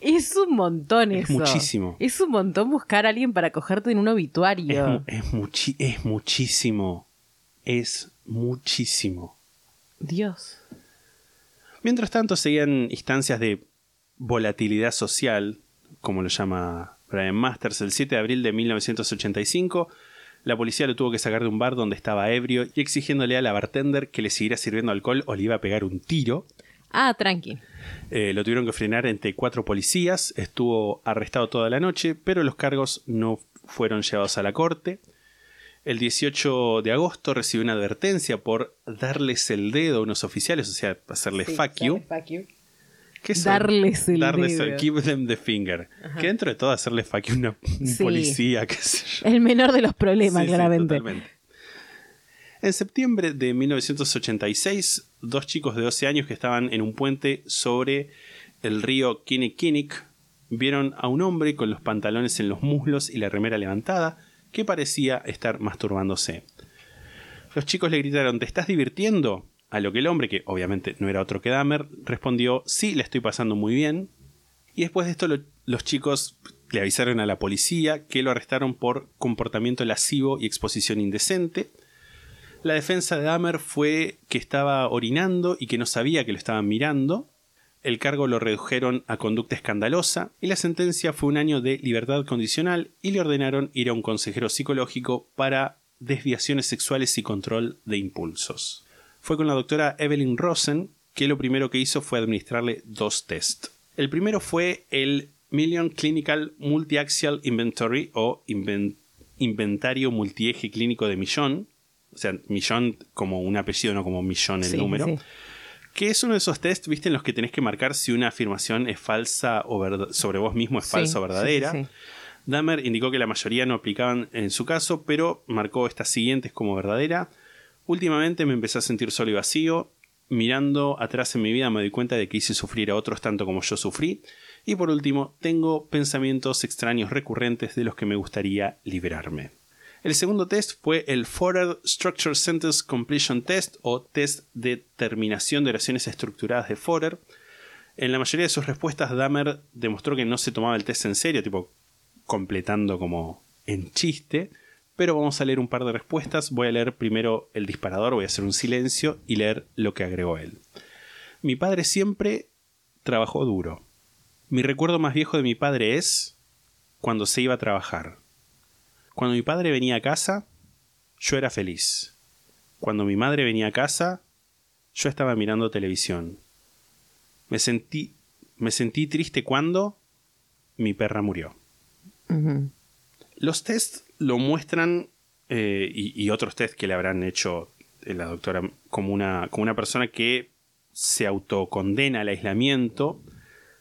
es un montón Es eso. muchísimo. Es un montón buscar a alguien para cogerte en un Es, obituario. es muchi- es muchísimo. Es muchísimo. Dios. Mientras tanto, seguían instancias de volatilidad social, como lo llama Brian Masters, el 7 de abril de 1985. La policía lo tuvo que sacar de un bar donde estaba ebrio y exigiéndole a la bartender que le siguiera sirviendo alcohol o le iba a pegar un tiro. Ah, tranqui. Eh, lo tuvieron que frenar entre cuatro policías. Estuvo arrestado toda la noche, pero los cargos no fueron llevados a la corte. El 18 de agosto recibió una advertencia por darles el dedo a unos oficiales, o sea, hacerle fuck you. ¿Qué? Darles el Darles dedo. Give them the finger. Que dentro de todo hacerle fuck una, un Sí. policía, qué sé yo. El menor de los problemas, Sí, claramente. En septiembre de 1986, dos chicos de 12 años que estaban en un puente sobre el río Kinnikinnick vieron a un hombre con los pantalones en los muslos y la remera levantada que parecía estar masturbándose. Los chicos le gritaron ¿Te estás divirtiendo? A lo que el hombre, que obviamente no era otro que Dahmer, respondió Sí, le estoy pasando muy bien. Y después de esto lo- los chicos le avisaron a la policía que lo arrestaron por comportamiento lascivo y exposición indecente. La defensa de Dahmer fue que estaba orinando y que no sabía que lo estaban mirando. El cargo lo redujeron a conducta escandalosa y la sentencia fue un año de libertad condicional y le ordenaron ir a un consejero psicológico para desviaciones sexuales y control de impulsos. Fue con la doctora Evelyn Rosen que lo primero que hizo fue administrarle dos test. El primero fue el Million Clinical Multiaxial Inventory o inven- inventario multieje clínico de millón, o sea, millón como un apellido, no como millón el Sí, número, sí. que es uno de esos test, viste, en los que tenés que marcar si una afirmación es falsa o sobre vos mismo es Sí, falsa o verdadera. sí, sí. Dahmer indicó que la mayoría no aplicaban en su caso, pero marcó estas siguientes como verdadera. Últimamente me empecé a sentir solo y vacío. Mirando atrás en mi vida me doy cuenta de que hice sufrir a otros tanto como yo sufrí. Y por último, tengo pensamientos extraños recurrentes de los que me gustaría liberarme. El segundo test fue el Forer Structure Sentence Completion Test o test de terminación de oraciones estructuradas de Forer. En la mayoría de sus respuestas, Dahmer demostró que no se tomaba el test en serio, tipo completando como en chiste. Pero vamos a leer un par de respuestas. Voy a leer primero el disparador, voy a hacer un silencio y leer lo que agregó él. Mi padre siempre trabajó duro. Mi recuerdo más viejo de mi padre es cuando se iba a trabajar. Cuando mi padre venía a casa, yo era feliz. Cuando mi madre venía a casa, yo estaba mirando televisión. Me sentí, me sentí triste cuando mi perra murió. Los tests lo muestran, eh, y, otros test que le habrán hecho eh, la doctora, como una, como una persona que se autocondena al aislamiento.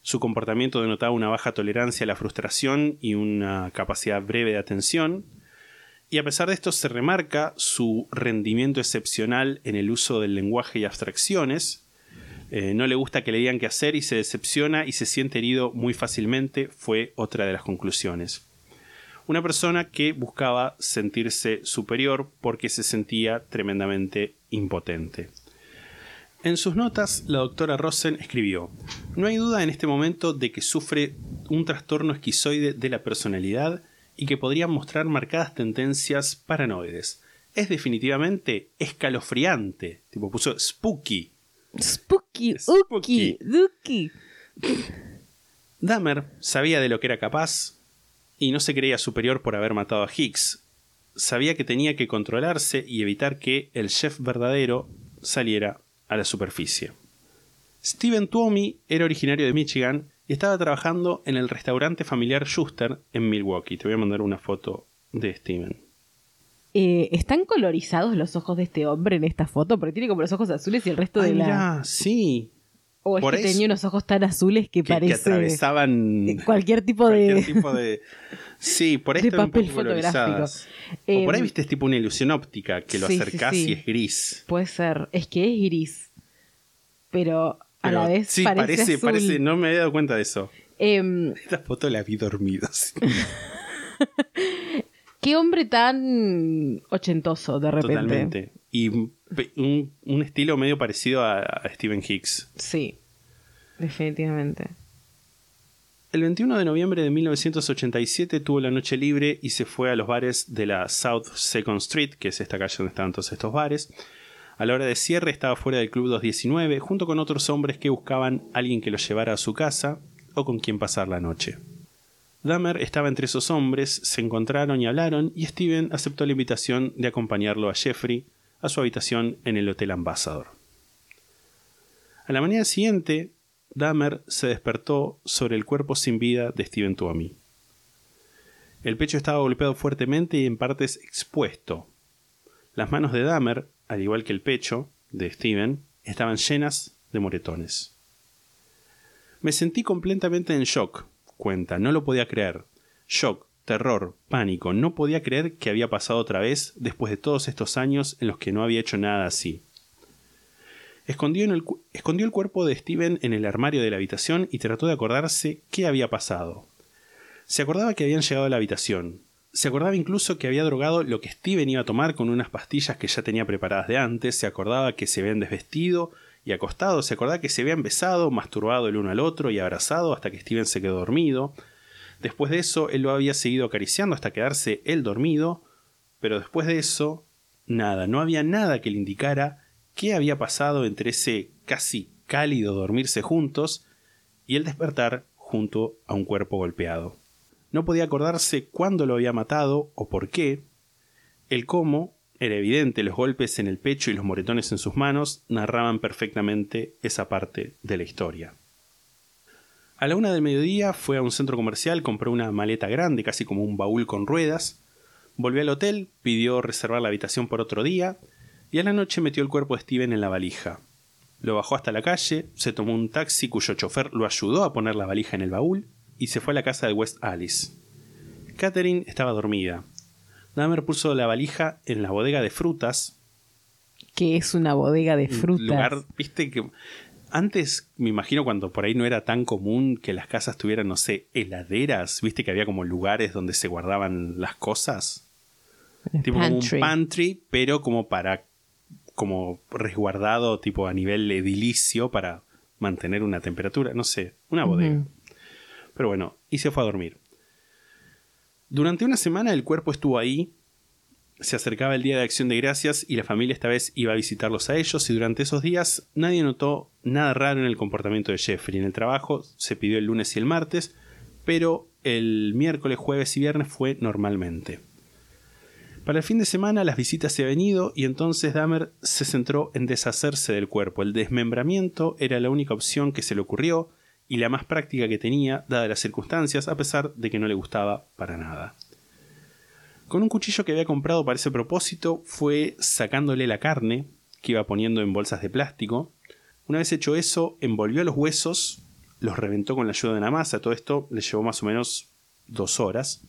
Su comportamiento denotaba una baja tolerancia a la frustración y una capacidad breve de atención. Y a pesar de esto se remarca su rendimiento excepcional en el uso del lenguaje y abstracciones. Eh, no le gusta que le digan qué hacer y se decepciona y se siente herido muy fácilmente, fue otra de las conclusiones. Una persona que buscaba sentirse superior porque se sentía tremendamente impotente. En sus notas, la doctora Rosen escribió, No hay duda en este momento de que sufre un trastorno esquizoide de la personalidad y que podría mostrar marcadas tendencias paranoides. Es definitivamente escalofriante. Tipo, puso spooky. Spooky, Spooky. duki. Dahmer sabía de lo que era capaz y no se creía superior por haber matado a Hicks. Sabía que tenía que controlarse y evitar que el chef verdadero saliera a la superficie. Steven Tuomi era originario de Michigan y estaba trabajando en el restaurante familiar Schuster en Milwaukee. Te voy a mandar una foto de Steven. Eh, ¿Están colorizados los ojos de este hombre en esta foto? Porque tiene como los ojos azules y el resto de Ay, la... mirá, sí. O es por que eso- tenía unos ojos tan azules que, Que, que atravesaban cualquier tipo de... cualquier tipo de... Sí, por ahí de están un papel poco fotográfico. O por ahí Em, viste es tipo una ilusión óptica, que lo sí, acercás sí. y es gris. Puede ser. Es que es gris. Pero a la vez sí, parece, parece, azul. parece, no me había dado cuenta de eso. Em, Esta foto la vi dormido. sí. qué hombre tan ochentoso de repente. Totalmente. Y un, un estilo medio parecido a, a Stephen Hicks. Sí, definitivamente. El 21 de noviembre de 1987 tuvo la noche libre y se fue a los bares de la South Second Street, que es esta calle donde estaban todos estos bares. A la hora de cierre estaba fuera del Club 219 junto con otros hombres que buscaban alguien que los llevara a su casa o con quien pasar la noche. Dahmer estaba entre esos hombres, se encontraron y hablaron y Steven aceptó la invitación de acompañarlo a Jeffrey a su habitación en el Hotel Ambassador. A la mañana siguiente, Dahmer se despertó sobre el cuerpo sin vida de Steven Tuomi. El pecho estaba golpeado fuertemente y en partes expuesto. Las manos de Dahmer, al igual que el pecho de Steven, estaban llenas de moretones. Me sentí completamente en shock, cuenta, no lo podía creer. Shock, terror, pánico, no podía creer que había pasado otra vez después de todos estos años en los que no había hecho nada así. Escondió, en el escondió el cuerpo de Steven en el armario de la habitación y trató de acordarse qué había pasado. Se acordaba que habían llegado a la habitación. Se acordaba incluso que había drogado lo que Steven iba a tomar con unas pastillas que ya tenía preparadas de antes. Se acordaba que se habían desvestido y acostado. Se acordaba que se habían besado, masturbado el uno al otro y abrazado hasta que Steven se quedó dormido. Después de eso, él lo había seguido acariciando hasta quedarse él dormido. Pero después de eso, nada, no había nada que le indicara qué había pasado entre ese casi cálido dormirse juntos y el despertar junto a un cuerpo golpeado. No podía acordarse cuándo lo había matado o por qué. El cómo era evidente, los golpes en el pecho y los moretones en sus manos narraban perfectamente esa parte de la historia. A la una del mediodía fue a un centro comercial, compró una maleta grande, casi como un baúl con ruedas, volvió al hotel, pidió reservar la habitación por otro día, y a la noche metió el cuerpo de Steven en la valija. Lo bajó hasta la calle, se tomó un taxi cuyo chofer lo ayudó a poner la valija en el baúl y se fue a la casa de West Alice. Catherine estaba dormida. Dahmer puso la valija en la bodega de frutas. Que es una bodega de frutas. Lugar, viste que antes me imagino cuando por ahí no era tan común que las casas tuvieran, no sé, heladeras, viste que había como lugares donde se guardaban las cosas. Tipo como Pantry. un pantry, pero como para como resguardado tipo a nivel edilicio para mantener una temperatura, no sé, una bodega. Pero bueno, y se fue a dormir. Durante una semana el cuerpo estuvo ahí, se acercaba el día de acción de gracias y la familia esta vez iba a visitarlos a ellos y durante esos días nadie notó nada raro en el comportamiento de Jeffrey. En el trabajo se pidió el lunes y el martes, pero el miércoles, jueves y viernes fue normalmente. Para el fin de semana las visitas se habían ido y entonces Dahmer se centró en deshacerse del cuerpo. El desmembramiento era la única opción que se le ocurrió y la más práctica que tenía, dadas las circunstancias, a pesar de que no le gustaba para nada. Con un cuchillo que había comprado para ese propósito, fue sacándole la carne, que iba poniendo en bolsas de plástico. Una vez hecho eso, envolvió los huesos, los reventó con la ayuda de una masa. Todo esto le llevó más o menos dos horas.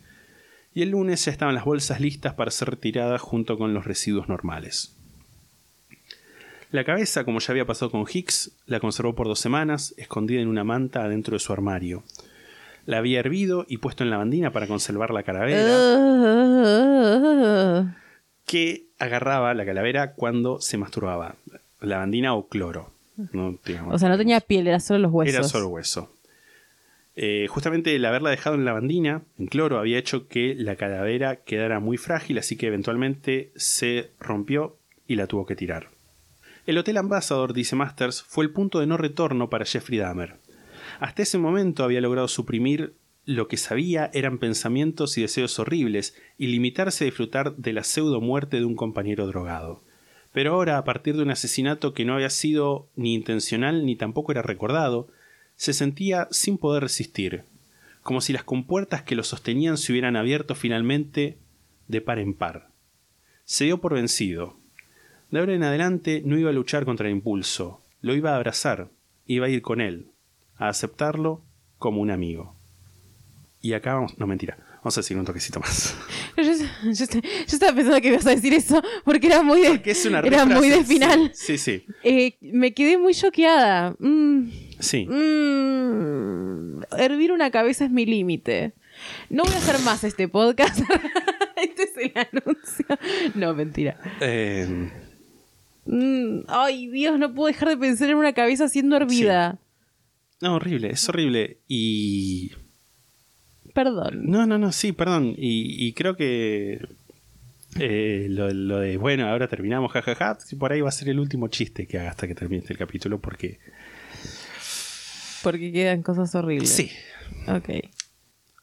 Y el lunes ya estaban las bolsas listas para ser retiradas junto con los residuos normales. La cabeza, como ya había pasado con Hicks, la conservó por dos semanas, escondida en una manta adentro de su armario. La había hervido y puesto en lavandina para conservar la calavera, Ah. que agarraba la calavera cuando se masturbaba. Lavandina o cloro. No, digamos. o sea, no tenía piel, era solo los huesos. Era solo hueso. Eh, justamente el haberla dejado en lavandina, en cloro, había hecho que la calavera quedara muy frágil, así que eventualmente se rompió y la tuvo que tirar. El Hotel Ambassador, dice Masters, fue el punto de no retorno para Jeffrey Dahmer. Hasta ese momento había logrado suprimir lo que sabía eran pensamientos y deseos horribles y limitarse a disfrutar de la pseudo muerte de un compañero drogado. Pero ahora, a partir de un asesinato que no había sido ni intencional ni tampoco era recordado, se sentía sin poder resistir, como si las compuertas que lo sostenían se hubieran abierto finalmente de par en par. Se dio por vencido. De ahora en adelante no iba a luchar contra el impulso, lo iba a abrazar, iba a ir con él, a aceptarlo como un amigo. Y acá vamos, no mentira, vamos a decir un toquecito más. Yo, yo- yo est- yo estaba pensando que ibas a decir eso porque era muy de, Porque es una era muy de final. Sí, sí, Eh, me quedé muy choqueada. Mm, sí. sí. mm, hervir una cabeza es mi límite. No voy a hacer más este podcast. este es el anuncio. No, mentira. Eh, Mm, ay, Dios, no puedo dejar de pensar en una cabeza siendo hervida. No, horrible, es horrible. Y Perdón. No, no, no, sí, perdón. Y, y creo que eh, lo, lo de, bueno, ahora terminamos, jajaja, por ahí va a ser el último chiste que haga hasta que termine este capítulo, porque Porque quedan cosas horribles. sí. Ok.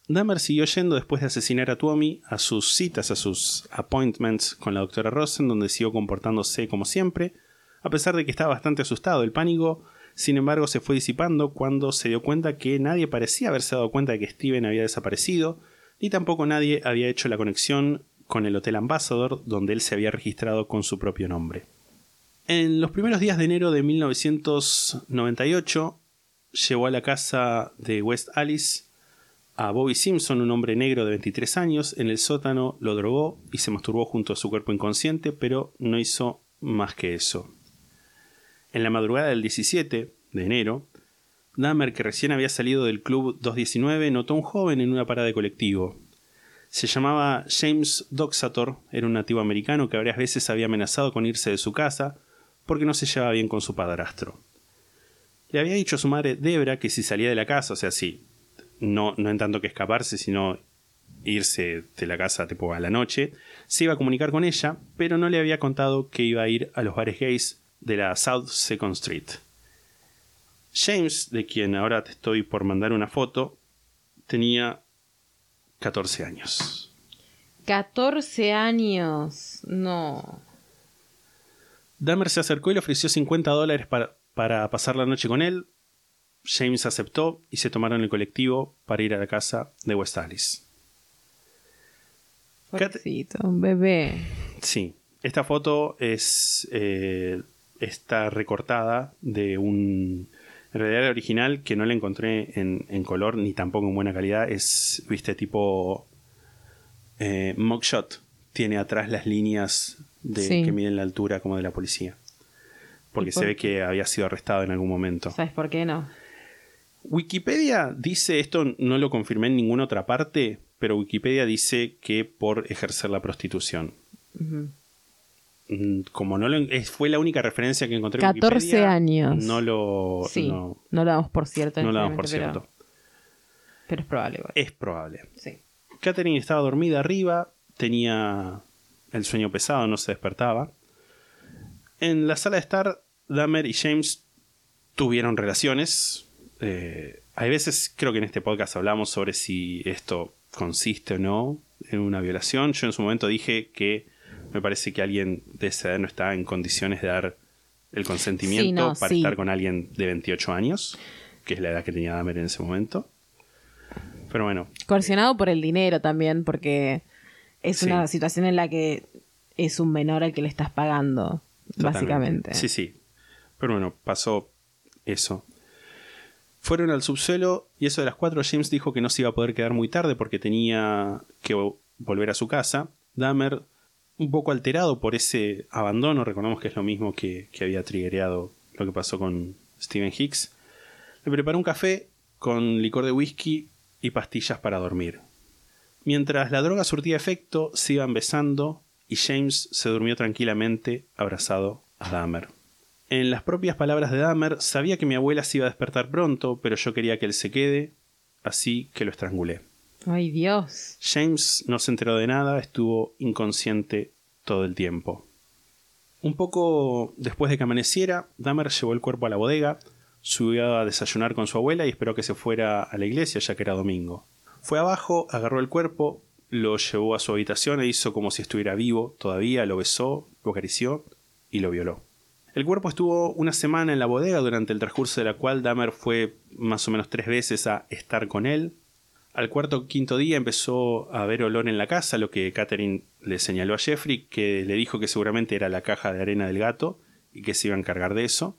Dahmer siguió yendo después de asesinar a Tuomi a sus citas, a sus appointments con la doctora Rosen, donde siguió comportándose como siempre, a pesar de que estaba bastante asustado. El pánico, sin embargo, se fue disipando cuando se dio cuenta que nadie parecía haberse dado cuenta de que Steven había desaparecido, ni tampoco nadie había hecho la conexión con el Hotel Ambassador, donde él se había registrado con su propio nombre. En los primeros días de enero de 1998, llevó a la casa de West Alice a Bobby Simpson, un hombre negro de 23 años, en el sótano lo drogó y se masturbó junto a su cuerpo inconsciente, pero no hizo más que eso. En la madrugada del 17 de enero, Dahmer, que recién había salido del club 219, notó a un joven en una parada de colectivo. Se llamaba James Doxator, era un nativo americano que varias veces había amenazado con irse de su casa porque no se llevaba bien con su padrastro. Le había dicho a su madre Debra que si salía de la casa, o sea, sí, no, no en tanto que escaparse, sino irse de la casa tipo a la noche, se iba a comunicar con ella, pero no le había contado que iba a ir a los bares gays de la South Second Street. James, de quien ahora te estoy por mandar una foto, tenía 14 años. 14 años. No. Dahmer se acercó y le ofreció 50 dólares para, para pasar la noche con él. James aceptó y se tomaron el colectivo para ir a la casa de West Alice. Pobrecito, un bebé. Sí, esta foto es eh, está recortada de un en realidad era original que no la encontré en, en color ni tampoco en buena calidad. Es, viste, tipo eh, mugshot. Tiene atrás las líneas de, Sí. que miden la altura como de la policía. Porque ¿Y se ve que había sido arrestado en algún momento. ¿Sabes por qué no? Wikipedia dice, esto no lo confirmé en ninguna otra parte, pero Wikipedia dice que por ejercer la prostitución. Mm, Como no lo, fue la única referencia que encontré en 14 Wikipedia, años. No lo, Sí, no, no, lo damos por cierto. no lo damos por cierto. Pero, pero es probable. igual. Es probable. Sí. Catherine estaba dormida arriba, tenía el sueño pesado, no se despertaba. En la sala de estar, Dahmer y James tuvieron relaciones. Eh, hay veces, creo que en este podcast hablamos sobre si esto consiste o no en una violación. Yo en su momento dije que me parece que alguien de esa edad no está en condiciones de dar el consentimiento Sí, no, para sí. estar con alguien de 28 años, que es la edad que tenía Dahmer en ese momento. Pero bueno, Coercionado por el dinero también, porque es Sí. una situación en la que es un menor al que le estás pagando, Totalmente. básicamente. Sí, sí. Pero bueno, pasó eso. Fueron al subsuelo y eso de las 4 James dijo que no se iba a poder quedar muy tarde porque tenía que vo- volver a su casa. Dahmer, un poco alterado por ese abandono, recordamos que es lo mismo que, había triggereado lo que pasó con Stephen Hicks, le preparó un café con licor de whisky y pastillas para dormir. Mientras la droga surtía efecto, se iban besando y James se durmió tranquilamente abrazado a Dahmer. En las propias palabras de Dahmer, sabía que mi abuela se iba a despertar pronto, pero yo quería que él se quede, así que lo estrangulé. Ay, Dios. James no se enteró de nada, estuvo inconsciente todo el tiempo. Un poco después de que amaneciera, Dahmer llevó el cuerpo a la bodega, subió a desayunar con su abuela y esperó que se fuera a la iglesia ya que era domingo. Fue abajo, agarró el cuerpo, lo llevó a su habitación e hizo como si estuviera vivo todavía, lo besó, lo acarició y lo violó. El cuerpo estuvo una semana en la bodega durante el transcurso de la cual Dahmer fue más o menos tres veces a estar con él. Al cuarto o quinto día empezó a haber olor en la casa, lo que Catherine le señaló a Jeffrey, que le dijo que seguramente era la caja de arena del gato y que se iba a encargar de eso.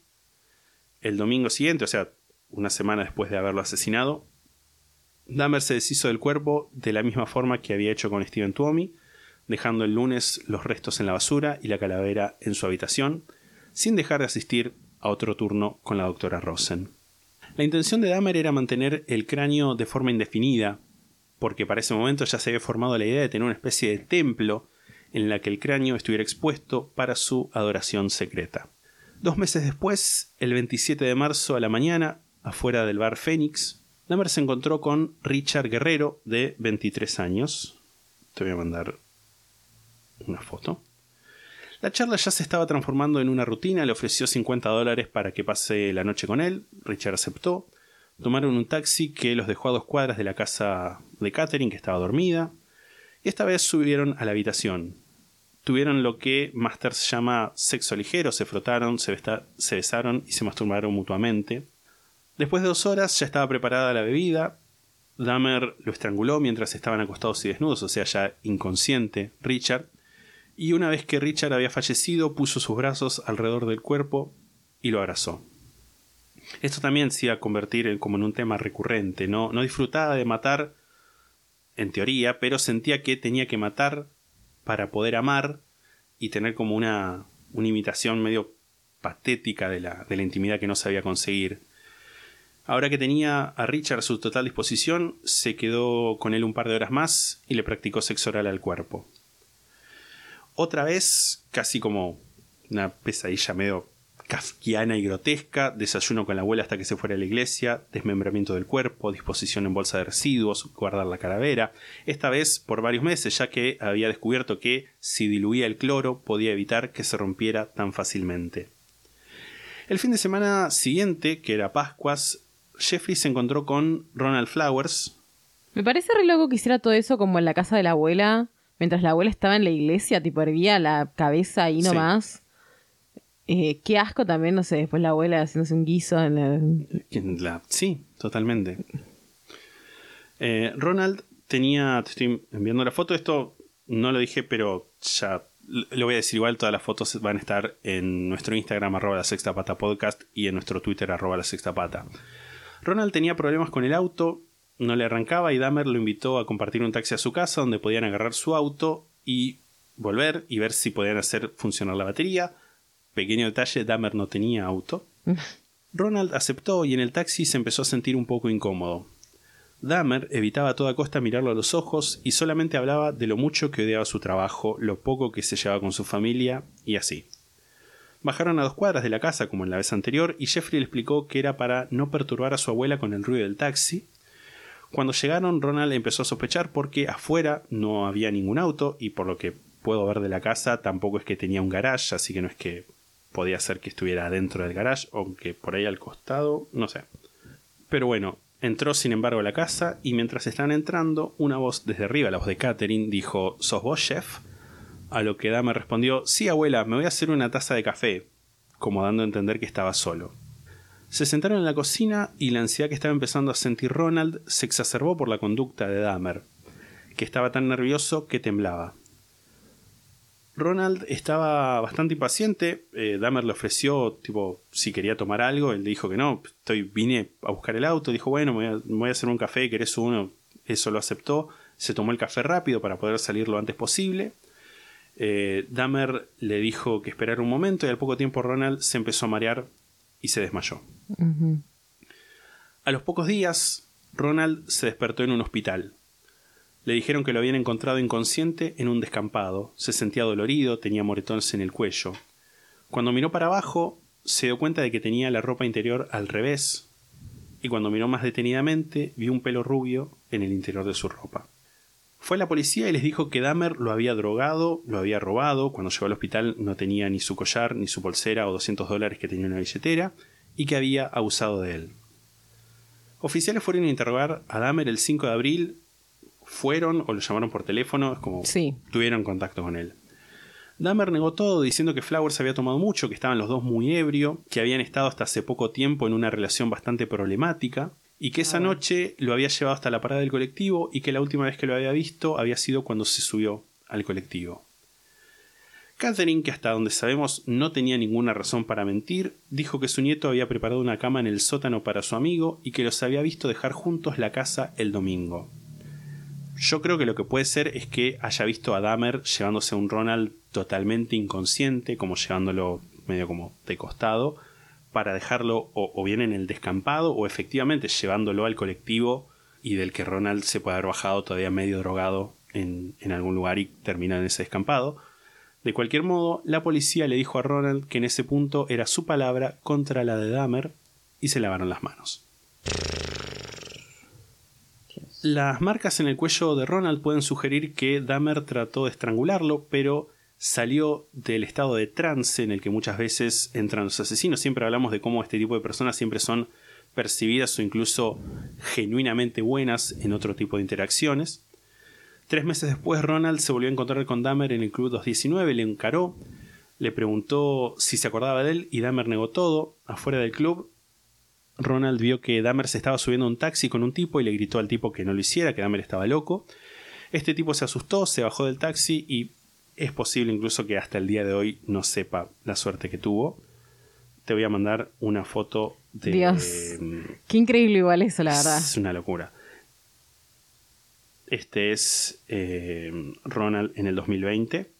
El domingo siguiente, o sea, una semana después de haberlo asesinado, Dahmer se deshizo del cuerpo de la misma forma que había hecho con Steven Tuomi, dejando el lunes los restos en la basura y la calavera en su habitación, sin dejar de asistir a otro turno con la doctora Rosen. La intención de Dahmer era mantener el cráneo de forma indefinida, porque para ese momento ya se había formado la idea de tener una especie de templo en la que el cráneo estuviera expuesto para su adoración secreta. Dos meses después, el 27 de marzo a la mañana, afuera del bar Fénix, Dahmer se encontró con Richard Guerrero, de 23 años. Te voy a mandar una foto. La charla ya se estaba transformando en una rutina, le ofreció 50 dólares para que pase la noche con él, Richard aceptó, tomaron un taxi que los dejó a dos cuadras de la casa de Catherine, que estaba dormida, y esta vez subieron a la habitación. Tuvieron lo que Masters llama sexo ligero, se frotaron, se, se besaron y se masturbaron mutuamente. Después de dos horas ya estaba preparada la bebida. Dahmer lo estranguló mientras estaban acostados y desnudos, o sea, ya inconsciente, Richard. Y una vez que Richard había fallecido, puso sus brazos alrededor del cuerpo y lo abrazó. Esto también se iba a convertir en, como en un tema recurrente. No, no disfrutaba de matar, en teoría, pero sentía que tenía que matar para poder amar y tener como una, una imitación medio patética de la, de la intimidad que no sabía conseguir. Ahora que tenía a Richard a su total disposición, se quedó con él un par de horas más y le practicó sexo oral al cuerpo. Otra vez, casi como una pesadilla medio kafkiana y grotesca, desayuno con la abuela hasta que se fuera a la iglesia, desmembramiento del cuerpo, disposición en bolsa de residuos, guardar la calavera, esta vez por varios meses, ya que había descubierto que si diluía el cloro podía evitar que se rompiera tan fácilmente. El fin de semana siguiente, que era Pascuas, Jeffrey se encontró con Ronald Flowers. Me parece re loco que hiciera todo eso como en la casa de la abuela, mientras la abuela estaba en la iglesia, tipo hervía la cabeza ahí Sí. nomás. Eh, qué asco también, no sé, después la abuela haciéndose un guiso en la... ¿Quién la- Sí, totalmente. Eh, Ronald tenía, te estoy enviando la foto, esto no lo dije, pero ya lo voy a decir igual, todas las fotos van a estar en nuestro Instagram arroba la sexta pata podcast y en nuestro Twitter arroba la sexta pata. Ronald tenía problemas con el auto, no le arrancaba y Dahmer lo invitó a compartir un taxi a su casa donde podían agarrar su auto y volver y ver si podían hacer funcionar la batería. Pequeño detalle, Dahmer no tenía auto. Ronald aceptó y en el taxi se empezó a sentir un poco incómodo. Dahmer evitaba a toda costa mirarlo a los ojos y solamente hablaba de lo mucho que odiaba su trabajo, lo poco que se llevaba con su familia y así. Bajaron a dos cuadras de la casa como en la vez anterior y Jeffrey le explicó que era para no perturbar a su abuela con el ruido del taxi. Cuando llegaron, Ronald empezó a sospechar porque afuera no había ningún auto y por lo que puedo ver de la casa tampoco es que tenía un garage, así que no es que podía ser que estuviera dentro del garage, aunque por ahí al costado, no sé. Pero bueno, entró sin embargo a la casa y mientras estaban entrando, una voz desde arriba, la voz de Catherine, dijo: ¿Sos vos, chef? A lo que Dahmer respondió: Sí, abuela, me voy a hacer una taza de café, como dando a entender que estaba solo. Se sentaron en la cocina y la ansiedad que estaba empezando a sentir Ronald se exacerbó por la conducta de Dahmer, que estaba tan nervioso que temblaba. Ronald estaba bastante impaciente. eh, Dahmer le ofreció, tipo, si quería tomar algo. Él le dijo que no. Estoy, vine a buscar el auto. Dijo, bueno, me voy a, me voy a hacer un café. ¿Querés uno? Eso lo aceptó. Se tomó el café rápido para poder salir lo antes posible. Eh, Dahmer le dijo que esperara un momento y al poco tiempo Ronald se empezó a marear y se desmayó. A los pocos días, Ronald se despertó en un hospital. Le dijeron que lo habían encontrado inconsciente en un descampado. Se sentía dolorido, tenía moretones en el cuello. Cuando miró para abajo, se dio cuenta de que tenía la ropa interior al revés. Y cuando miró más detenidamente, vio un pelo rubio en el interior de su ropa. Fue a la policía y les dijo que Dahmer lo había drogado, lo había robado. Cuando llegó al hospital no tenía ni su collar, ni su pulsera o 200 dólares que tenía en una billetera, y que había abusado de él. Oficiales fueron a interrogar a Dahmer el 5 de abril. Fueron o lo llamaron por teléfono, es como Sí. tuvieron contacto con él. Dahmer negó todo diciendo que Flowers había tomado mucho, que estaban los dos muy ebrio, que habían estado hasta hace poco tiempo en una relación bastante problemática y que esa noche lo había llevado hasta la parada del colectivo y que la última vez que lo había visto había sido cuando se subió al colectivo. Catherine, que hasta donde sabemos no tenía ninguna razón para mentir, dijo que su nieto había preparado una cama en el sótano para su amigo y que los había visto dejar juntos la casa el domingo. Yo creo que lo que puede ser es que haya visto a Dahmer llevándose a un Ronald totalmente inconsciente, como llevándolo medio como de costado, para dejarlo o, bien en el descampado o efectivamente llevándolo al colectivo y del que Ronald se puede haber bajado todavía medio drogado en, en algún lugar y termina en ese descampado. De cualquier modo, la policía le dijo a Ronald que en ese punto era su palabra contra la de Dahmer y se lavaron las manos. Las marcas en el cuello de Ronald pueden sugerir que Dahmer trató de estrangularlo, pero salió del estado de trance en el que muchas veces entran los asesinos. Siempre hablamos de cómo este tipo de personas siempre son percibidas o incluso genuinamente buenas en otro tipo de interacciones. Tres meses después, Ronald se volvió a encontrar con Dahmer en el Club 219, le encaró, le preguntó si se acordaba de él y Dahmer negó todo. Afuera del club, Ronald vio que Dahmer se estaba subiendo un taxi con un tipo y le gritó al tipo que no lo hiciera, que Dahmer estaba loco. Este tipo se asustó, se bajó del taxi y es posible incluso que hasta el día de hoy no sepa la suerte que tuvo. Te voy a mandar una foto de... Dios. mm, Qué increíble igual eso, la verdad. es una locura. Este es eh, Ronald en el 2020.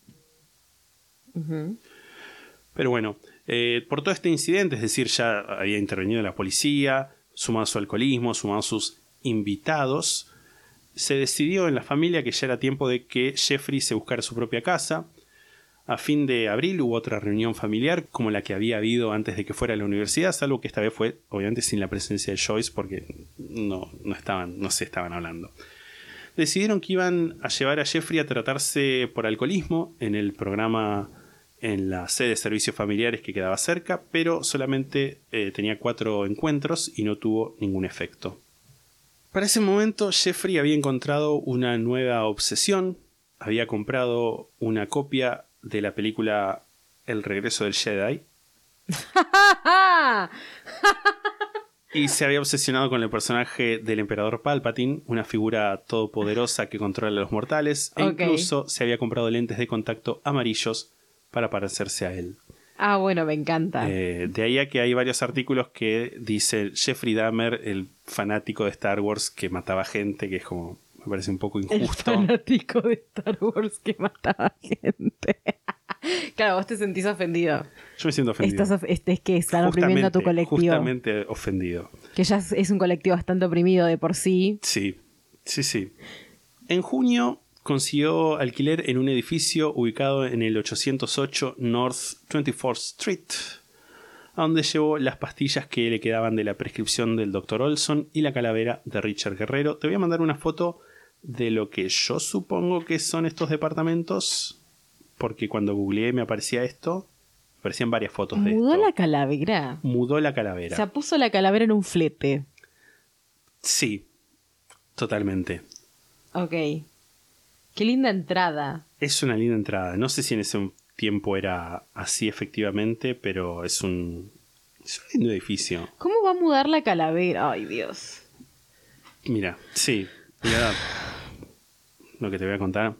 Pero bueno, eh, por todo este incidente, es decir, ya había intervenido la policía, sumado su alcoholismo, sumado sus invitados, se decidió en la familia que ya era tiempo de que Jeffrey se buscara su propia casa. A fin de abril hubo otra reunión familiar como la que había habido antes de que fuera a la universidad, salvo que esta vez fue obviamente sin la presencia de Joyce porque no, no estaban, no se estaban hablando. Decidieron que iban a llevar a Jeffrey a tratarse por alcoholismo en el programa en la sede de servicios familiares que quedaba cerca, pero solamente eh, tenía cuatro encuentros y no tuvo ningún efecto. Para ese momento Jeffrey había encontrado una nueva obsesión, había comprado una copia de la película El regreso del Jedi. Y se había obsesionado con el personaje del emperador Palpatine, una figura todopoderosa que controla a los mortales, e incluso se había comprado lentes de contacto amarillos para parecerse a él. Ah, bueno, me encanta. Eh, de ahí a que hay varios artículos que dicen Jeffrey Dahmer, el fanático de Star Wars que mataba gente, que es como, me parece un poco El injusto. fanático de Star Wars que mataba gente. claro, vos te sentís ofendido. Yo me siento ofendido. Estás of- este es que están oprimiendo a tu colectivo. Justamente ofendido. Que ya es un colectivo bastante oprimido de por sí. Sí, sí, sí. En junio consiguió alquiler en un edificio ubicado en el 808 North 24th Street, a donde llevó las pastillas que le quedaban de la prescripción del Dr. Olson y la calavera de Richard Guerrero. Te voy a mandar una foto de lo que yo supongo que son estos departamentos, porque cuando googleé me aparecía esto, me aparecían varias fotos de Mudó esto. la calavera. Mudó la O calavera. sea, puso la calavera en un flete. sí, totalmente. Ok. Qué linda entrada. Es una linda entrada. No sé si en ese tiempo era así efectivamente, pero es un, es un lindo edificio. ¿Cómo va a mudar la calavera? Ay, Dios. Mira, sí, mira lo que te voy a contar.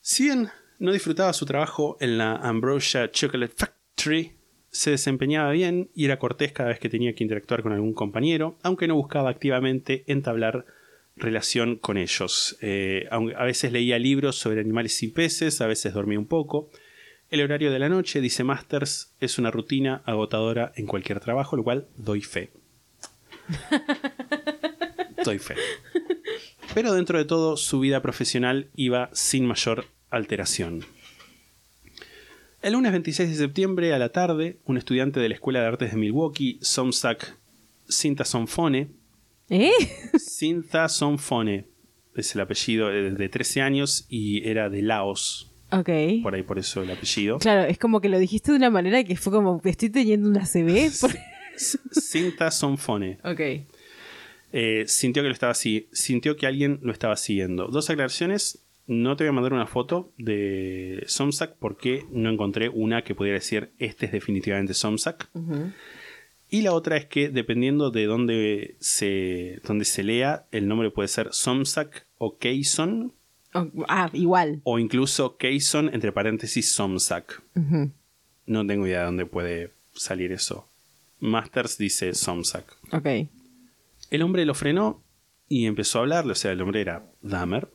Si bien no disfrutaba su trabajo en la Ambrosia Chocolate Factory, se desempeñaba bien y era cortés cada vez que tenía que interactuar con algún compañero, aunque no buscaba activamente entablar relación con ellos. Eh, a veces leía libros sobre animales y peces, a veces dormía un poco. El horario de la noche, dice Masters, es una rutina agotadora en cualquier trabajo, lo cual doy fe. doy fe. Pero dentro de todo, su vida profesional iba sin mayor alteración. El lunes 26 de septiembre a la tarde, un estudiante de la Escuela de Artes de Milwaukee, Somsak Cinta Sonfone, ¿Eh? Cinta Sonfone es el apellido eh, de 13 años y era de Laos, Ok. por ahí por eso el apellido. Claro, es como que lo dijiste de una manera que fue como, estoy teniendo una CB. Cinta Sonfone. ok. Eh, sintió que lo estaba así, sintió que alguien lo estaba siguiendo. Dos aclaraciones. No te voy a mandar una foto de Somsack porque no encontré una que pudiera decir este es definitivamente Somsack. Y la otra es que dependiendo de dónde se, dónde se lea, el nombre puede ser Somsack o Keyson Oh, ah, igual. o incluso Keyson entre paréntesis Somsack. No tengo idea de dónde puede salir eso. Masters dice Somsack. Ok. El hombre lo frenó y empezó a hablarle, o sea, el hombre era Dahmer.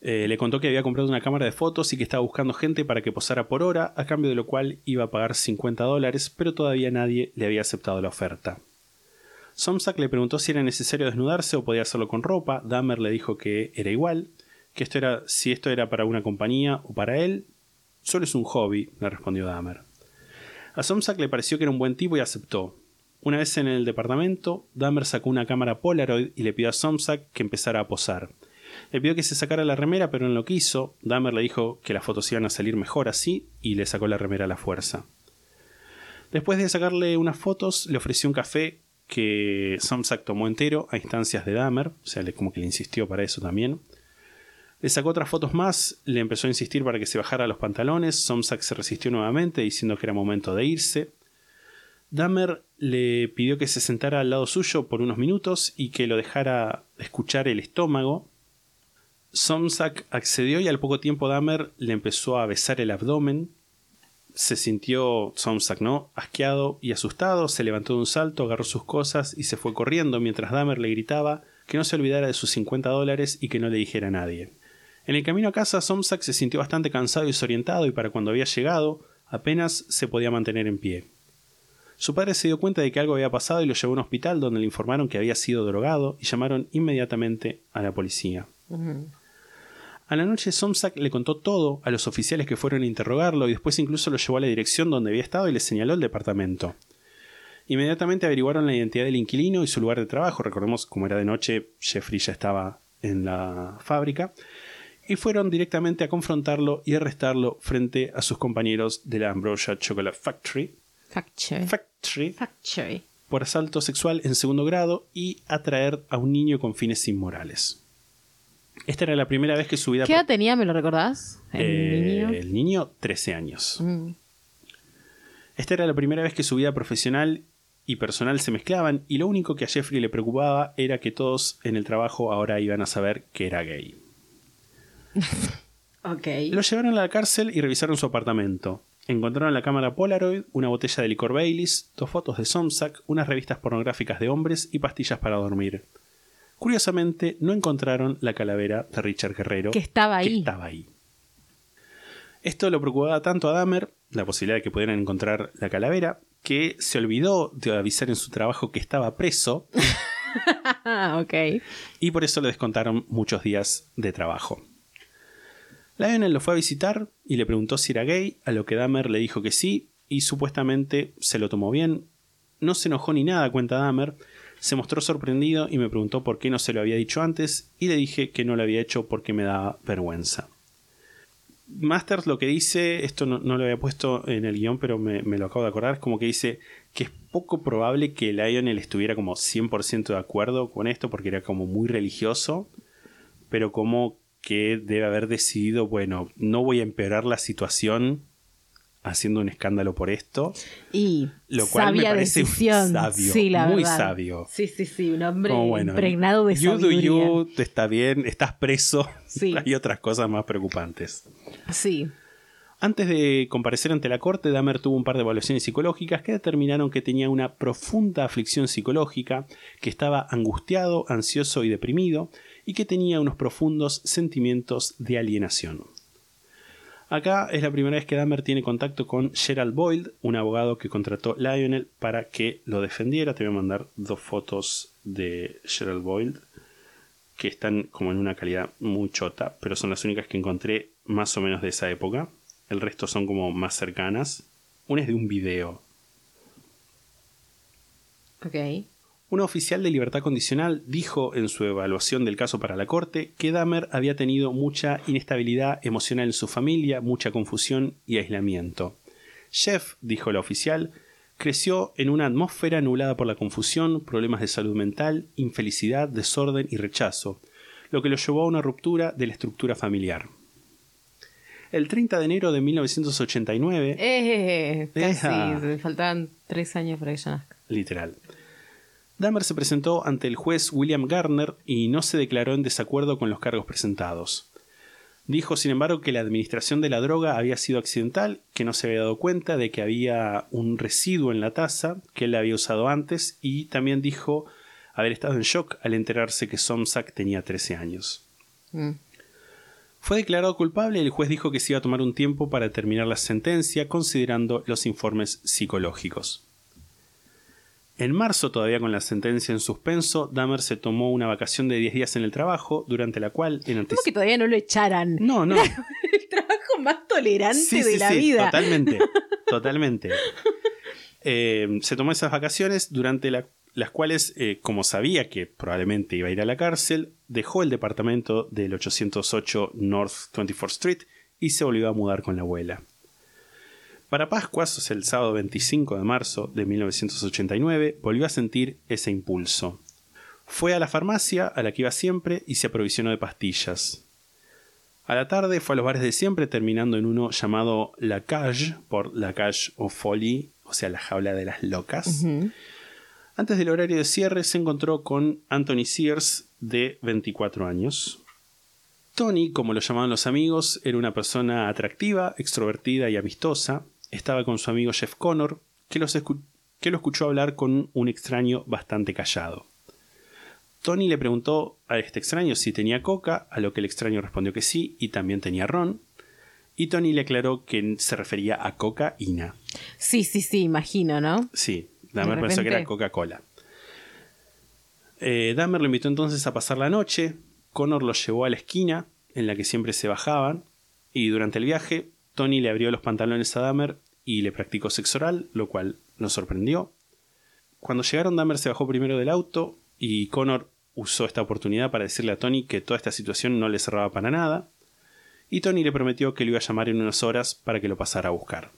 Eh, le contó que había comprado una cámara de fotos y que estaba buscando gente para que posara por hora, a cambio de lo cual iba a pagar 50 dólares, pero todavía nadie le había aceptado la oferta. Somsack le preguntó si era necesario desnudarse o podía hacerlo con ropa. Dahmer le dijo que era igual, que esto era, si esto era para una compañía o para él, solo es un hobby, le respondió Dahmer. A Somsack le pareció que era un buen tipo y aceptó. Una vez en el departamento, Dahmer sacó una cámara Polaroid y le pidió a Somsack que empezara a posar. Le pidió que se sacara la remera, pero no lo quiso. Dahmer le dijo que las fotos iban a salir mejor así y le sacó la remera a la fuerza. Después de sacarle unas fotos, le ofreció un café que Somsack tomó entero a instancias de Dahmer, o sea, como que le insistió para eso también. Le sacó otras fotos más, le empezó a insistir para que se bajara los pantalones, Somsack se resistió nuevamente diciendo que era momento de irse. Dahmer le pidió que se sentara al lado suyo por unos minutos y que lo dejara escuchar el estómago. Somsack accedió y al poco tiempo Dahmer le empezó a besar el abdomen. Se sintió Somsack, ¿no? Asqueado y asustado, se levantó de un salto, agarró sus cosas y se fue corriendo mientras Dahmer le gritaba que no se olvidara de sus 50 dólares y que no le dijera a nadie. En el camino a casa, Somsack se sintió bastante cansado y desorientado y para cuando había llegado, apenas se podía mantener en pie. Su padre se dio cuenta de que algo había pasado y lo llevó a un hospital donde le informaron que había sido drogado y llamaron inmediatamente a la policía. A la noche Somsack le contó todo a los oficiales que fueron a interrogarlo y después incluso lo llevó a la dirección donde había estado y le señaló el departamento. Inmediatamente averiguaron la identidad del inquilino y su lugar de trabajo. Recordemos, como era de noche, Jeffrey ya estaba en la fábrica. Y fueron directamente a confrontarlo y arrestarlo frente a sus compañeros de la Ambrosia Chocolate Factory, Factory. Factory Factory. por asalto sexual en segundo grado y atraer a un niño con fines inmorales. Esta era la primera vez que su vida... ¿Qué edad tenía? ¿Me lo recordás? El Eh, niño. el niño, 13 años. Mm. Esta era la primera vez que su vida profesional y personal se mezclaban y lo único que a Jeffrey le preocupaba era que todos en el trabajo ahora iban a saber que era gay. Ok. Lo llevaron a la cárcel y revisaron su apartamento. Encontraron la cámara Polaroid, una botella de licor Baileys, dos fotos de Somsack, unas revistas pornográficas de hombres y pastillas para dormir. Curiosamente, no encontraron la calavera de Richard Guerrero. Que estaba que ahí. estaba ahí. Esto lo preocupaba tanto a Dahmer, la posibilidad de que pudieran encontrar la calavera, que se olvidó de avisar en su trabajo que estaba preso ok. y por eso le descontaron muchos días de trabajo. Lionel lo fue a visitar y le preguntó si era gay, a lo que Dahmer le dijo que sí y supuestamente se lo tomó bien. No se enojó ni nada, cuenta Dahmer. Se mostró sorprendido y me preguntó por qué no se lo había dicho antes y le dije que no lo había hecho porque me daba vergüenza. Masters lo que dice, esto no, lo había puesto en el guion, pero me, me lo acabo de acordar, es como que dice que es poco probable que Lionel estuviera como 100% de acuerdo con esto porque era como muy religioso, pero como que debe haber decidido, bueno, no voy a empeorar la situación haciendo un escándalo por esto, Y lo cual me sabia parece decisión. sabio, sí, la muy verdad. sabio. Sí, sí, sí, un hombre Como, bueno, impregnado de you do sabiduría. you, está bien, estás preso, Sí. hay otras cosas más preocupantes. Sí. Antes de comparecer ante la corte, Dahmer tuvo un par de evaluaciones psicológicas que determinaron que tenía una profunda aflicción psicológica, que estaba angustiado, ansioso y deprimido, y que tenía unos profundos sentimientos de alienación. Acá es la primera vez que Dahmer tiene contacto con Gerald Boyd, un abogado que contrató Lionel para que lo defendiera. Te voy a mandar dos fotos de Gerald Boyd que están como en una calidad muy chota, pero son las únicas que encontré más o menos de esa época. El resto son como más cercanas. Una es de un video. Ok. Un oficial de libertad condicional dijo en su evaluación del caso para la corte que Dahmer había tenido mucha inestabilidad emocional en su familia, mucha confusión y aislamiento. Jeff, dijo la oficial, creció en una atmósfera nublada por la confusión, problemas de salud mental, infelicidad, desorden y rechazo, lo que lo llevó a una ruptura de la estructura familiar. El 30 de enero de 1989, Eh, faltaban tres años para que yo nazca. literal, Dahmer se presentó ante el juez William Garner y no se declaró en desacuerdo con los cargos presentados. Dijo, sin embargo, que la administración de la droga había sido accidental, que no se había dado cuenta de que había un residuo en la taza, que él la había usado antes, y también dijo haber estado en shock al enterarse que Somsak tenía 13 años. Mm. Fue declarado culpable y el juez dijo que se iba a tomar un tiempo para terminar la sentencia, considerando los informes psicológicos. En marzo, todavía con la sentencia en suspenso, Dahmer se tomó una vacación de 10 días en el trabajo, durante la cual, en ¿Cómo que todavía no lo echaran? No, no. El trabajo más tolerante Sí, de sí, la sí, vida. Totalmente, totalmente. Eh, se tomó esas vacaciones durante la- las cuales, eh, como sabía que probablemente iba a ir a la cárcel, dejó el departamento del 808 North 24th Street y se volvió a mudar con la abuela. Para Pascuas, o sea, el sábado 25 de marzo de 1989, volvió a sentir ese impulso. Fue a la farmacia a la que iba siempre y se aprovisionó de pastillas. A la tarde fue a los bares de siempre, terminando en uno llamado La Cage, por La Cage o Folie, o sea, la jaula de las locas. Antes del horario de cierre se encontró con Anthony Sears, de 24 años. Tony, como lo llamaban los amigos, era una persona atractiva, extrovertida y amistosa. Estaba con su amigo Jeff Connor, que, los escu- que lo escuchó hablar con un extraño bastante callado. Tony le preguntó a este extraño si tenía coca, a lo que el extraño respondió que sí, y también tenía ron. Y Tony le aclaró que se refería a cocaína. Sí, sí, sí, imagino, ¿no? Sí, Dahmer pensó que era Coca-Cola. Eh, Dahmer lo invitó entonces a pasar la noche. Connor lo llevó a la esquina en la que siempre se bajaban. Y durante el viaje, Tony le abrió los pantalones a Dahmer y le practicó sexo oral, lo cual nos sorprendió. Cuando llegaron, Dahmer se bajó primero del auto y Connor usó esta oportunidad para decirle a Tony que toda esta situación no le cerraba para nada. Y Tony le prometió que lo iba a llamar en unas horas para que lo pasara a buscar.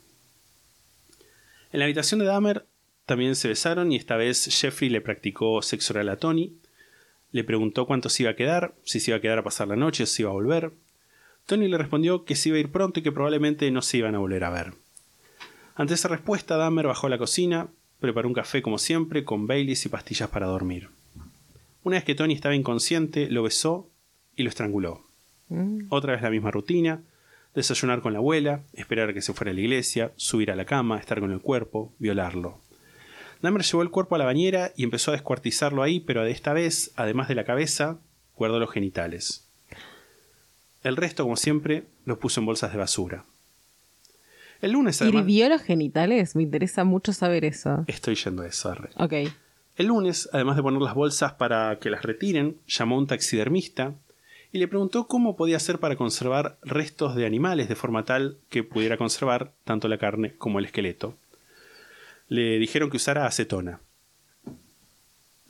En la habitación de Dahmer también se besaron y esta vez Jeffrey le practicó sexo oral a Tony. Le preguntó cuánto se iba a quedar, si se iba a quedar a pasar la noche o si iba a volver. Tony le respondió que se iba a ir pronto y que probablemente no se iban a volver a ver. Ante esa respuesta, Dahmer bajó a la cocina, preparó un café como siempre, con Baileys y pastillas para dormir. Una vez que Tony estaba inconsciente, lo besó y lo estranguló. Otra vez la misma rutina, desayunar con la abuela, esperar a que se fuera a la iglesia, subir a la cama, estar con el cuerpo, violarlo. Dahmer llevó el cuerpo a la bañera y empezó a descuartizarlo ahí, pero de esta vez, además de la cabeza, guardó los genitales. El resto, como siempre, los puso en bolsas de basura. El lunes, además... ¿Hirvió los genitales? Me interesa mucho saber eso. Estoy yendo a eso, arre. Ok. El lunes, además de poner las bolsas para que las retiren, llamó a un taxidermista y le preguntó cómo podía hacer para conservar restos de animales de forma tal que pudiera conservar tanto la carne como el esqueleto. Le dijeron que usara acetona.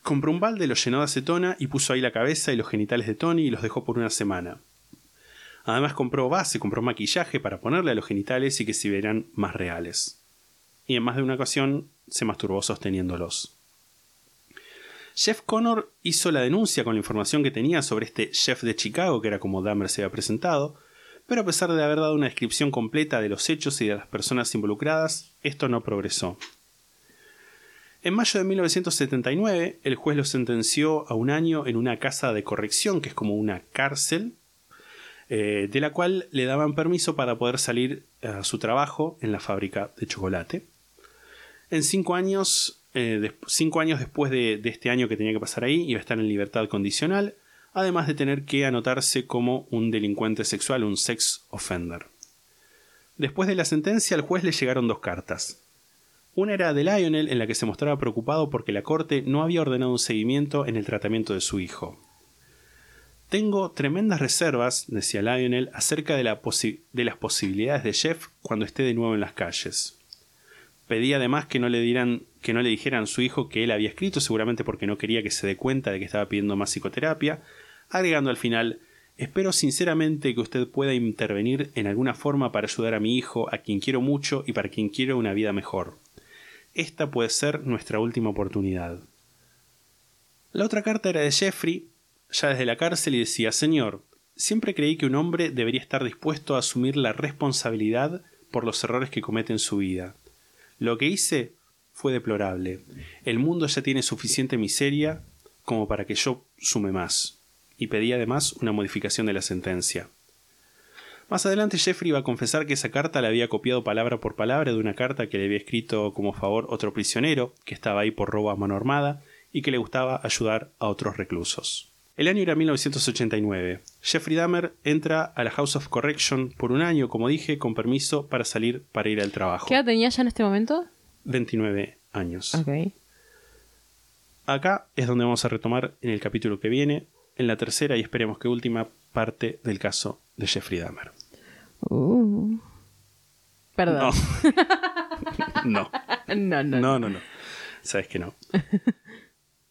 Compró un balde, lo llenó de acetona y puso ahí la cabeza y los genitales de Tony y los dejó por una semana. Además compró base, compró maquillaje para ponerle a los genitales y que se vieran más reales. Y en más de una ocasión se masturbó sosteniéndolos. Jeff Connor hizo la denuncia con la información que tenía sobre este Jeff de Chicago, que era como Dahmer se había presentado, pero a pesar de haber dado una descripción completa de los hechos y de las personas involucradas, esto no progresó. En mayo de 1979, el juez lo sentenció a un año en una casa de corrección, que es como una cárcel, eh, de la cual le daban permiso para poder salir a su trabajo en la fábrica de chocolate. En cinco años, eh, cinco años después de, de este año que tenía que pasar ahí, iba a estar en libertad condicional, además de tener que anotarse como un delincuente sexual, un sex offender. Después de la sentencia, al juez le llegaron dos cartas. Una era de Lionel, en la que se mostraba preocupado porque la corte no había ordenado un seguimiento en el tratamiento de su hijo. Tengo tremendas reservas, decía Lionel, acerca de, las posibilidades de Jeff cuando esté de nuevo en las calles. Pedí además que no le dijeran a su hijo que él había escrito, seguramente porque no quería que se dé cuenta de que estaba pidiendo más psicoterapia, agregando al final Espero sinceramente que usted pueda intervenir en alguna forma para ayudar a mi hijo, a quien quiero mucho y para quien quiero una vida mejor. Esta puede ser nuestra última oportunidad. La otra carta era de Jeffrey, ya desde la cárcel y decía, Señor, siempre creí que un hombre debería estar dispuesto a asumir la responsabilidad por los errores que comete en su vida. Lo que hice fue deplorable. El mundo ya tiene suficiente miseria como para que yo sume más. Y pedí además una modificación de la sentencia. Más adelante Jeffrey iba a confesar que esa carta la había copiado palabra por palabra de una carta que le había escrito como favor otro prisionero, que estaba ahí por robo a mano armada, y que le gustaba ayudar a otros reclusos. El año era 1989. Jeffrey Dahmer entra a la House of Correction por un año, como dije, con permiso para salir para ir al trabajo. ¿Qué edad tenía ya en este momento? 29 años. Ok. Acá es donde vamos a retomar en el capítulo que viene, en la tercera y esperemos que última parte del caso de Jeffrey Dahmer. Uh. Perdón. No. No, no, no. No, no, no. Sabes que no.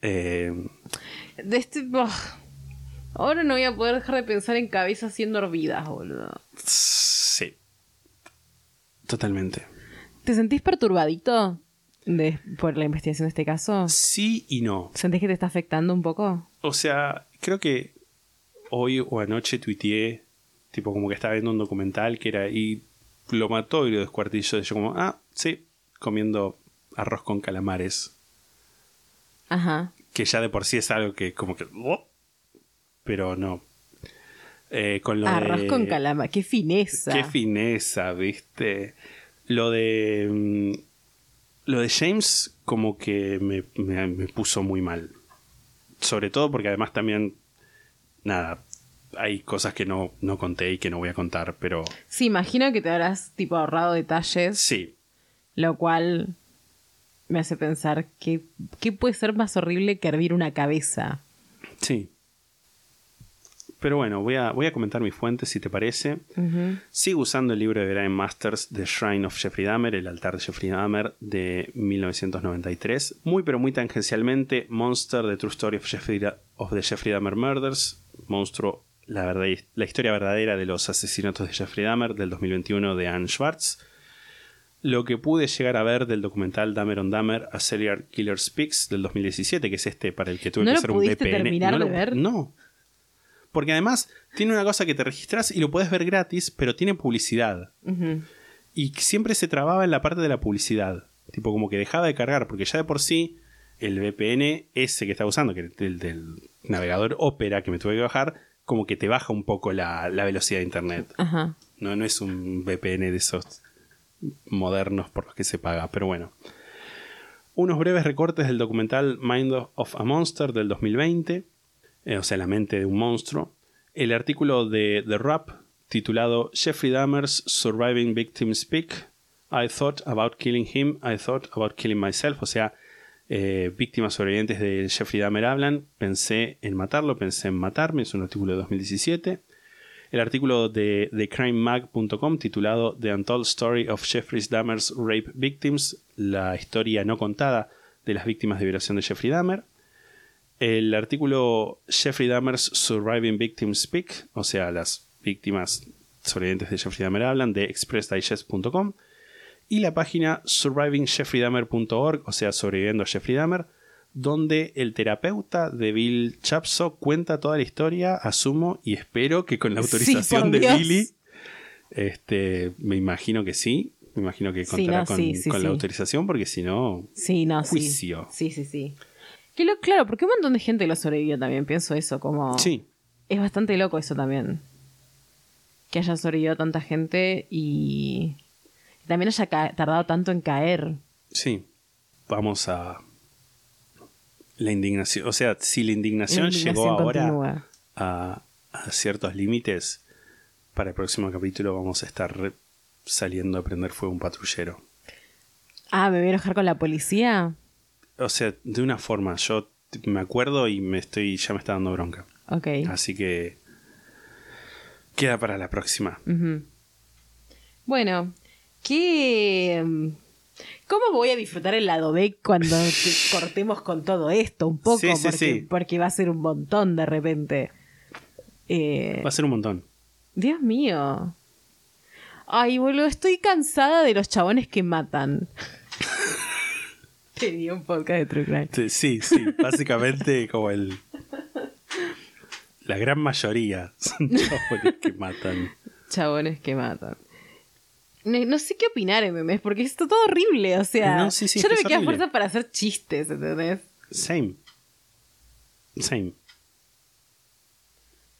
Eh, De este. ugh. Ahora no voy a poder dejar de pensar en cabezas siendo hervidas, boludo. sí. Totalmente. ¿Te sentís perturbadito de, por la investigación de este caso? Sí y no. ¿Sentís que te está afectando un poco? O sea, creo que hoy o anoche tuiteé, tipo como que estaba viendo un documental que era y lo mató y lo descuartilló. Y yo como, ah, sí, comiendo arroz con calamares. Ajá. Que ya de por sí es algo que como que... ¡oh! Pero no. Eh, con lo Arroz de- con calama, qué fineza. Qué fineza, viste. Lo de. mm, Lo de James, como que me, me- me puso muy mal. Sobre todo porque además también. Nada. Hay cosas que no, no conté y que no voy a contar, pero Sí, imagino que te habrás tipo ahorrado detalles, sí. lo cual me hace pensar que qué puede ser más horrible que hervir una cabeza. Sí. Pero bueno, voy a, voy a comentar mis fuentes si te parece. Sigo usando el libro de Brian Masters, The Shrine of Jeffrey Dahmer, el altar de Jeffrey Dahmer de 1993. Muy pero muy tangencialmente, Monster, The True Story of, Jeffrey of the Jeffrey Dahmer Murders, Monstruo, la, verdad, la historia verdadera de los asesinatos de Jeffrey Dahmer del 2021 de Anne Schwartz. Lo que pude llegar a ver del documental Dahmer on Dahmer, A Serial Killer Speaks del 2017, que es este para el que tuve ¿No que hacer un VPN. terminar no de lo- ver? No. Porque además tiene una cosa que te registras y lo puedes ver gratis, pero tiene publicidad. Y siempre se trababa en la parte de la publicidad. Tipo, como que dejaba de cargar, porque ya de por sí el VPN ese que estaba usando, que el del navegador Opera que me tuve que bajar, como que te baja un poco la, la velocidad de internet. Ajá. No, no es un VPN de esos modernos por los que se paga, pero bueno. Unos breves recortes del documental Mind of a Monster del 2020, eh, o sea, la mente de un monstruo. El artículo de The Rap titulado Jeffrey Dahmer's Surviving Victims Speak. I thought about killing him, I thought about killing myself. O sea, eh, víctimas sobrevivientes de Jeffrey Dahmer hablan. Pensé en matarlo, pensé en matarme. Es un artículo de 2017 el artículo de, de crimemag.com titulado The Untold Story of Jeffrey Dahmer's Rape Victims, la historia no contada de las víctimas de violación de Jeffrey Dahmer. El artículo Jeffrey Dahmer's Surviving Victims Speak, o sea, las víctimas sobrevivientes de Jeffrey Dahmer hablan, de expressdigest.com. Y la página survivingjeffreydahmer.org, o sea, sobreviviendo Jeffrey Dahmer, donde el terapeuta de Bill Chapso cuenta toda la historia, asumo y espero que con la autorización de Dios. Billy, este, me imagino que sí, me imagino que Sí, contará no, con, sí, sí, con la autorización porque si no, Sí, no. Juicio. Sí, sí, sí. Que lo, claro, porque un montón de gente lo sobrevivió también, pienso eso, como... sí, Es bastante loco eso también. Que haya sobrevivido tanta gente y también haya tardado tanto en caer. sí, vamos a la indignación, o sea, si la indignación, La indignación llegó ahora a, a ciertos límites, para el próximo capítulo vamos a estar saliendo a prender fuego un patrullero. Ah, ¿me voy a enojar con la policía? O sea, de una forma, yo me acuerdo y me estoy, ya me está dando bronca. Ok. Así que queda para la próxima. Bueno, ¿qué... ¿Cómo voy a disfrutar el lado B cuando te- cortemos con todo esto un poco? Sí, sí, porque, sí. porque va a ser un montón de repente. Eh, Va a ser un montón. Dios mío. Ay, boludo, estoy cansada de los chabones que matan. Tenía un podcast de True Crime. Sí, sí, básicamente como el... La gran mayoría son chabones que matan. Chabones que matan. No, no sé qué opinar en memes, porque esto todo horrible, o sea, No, sí, sí, yo no me queda fuerza para hacer chistes, ¿entendés? Same. Same.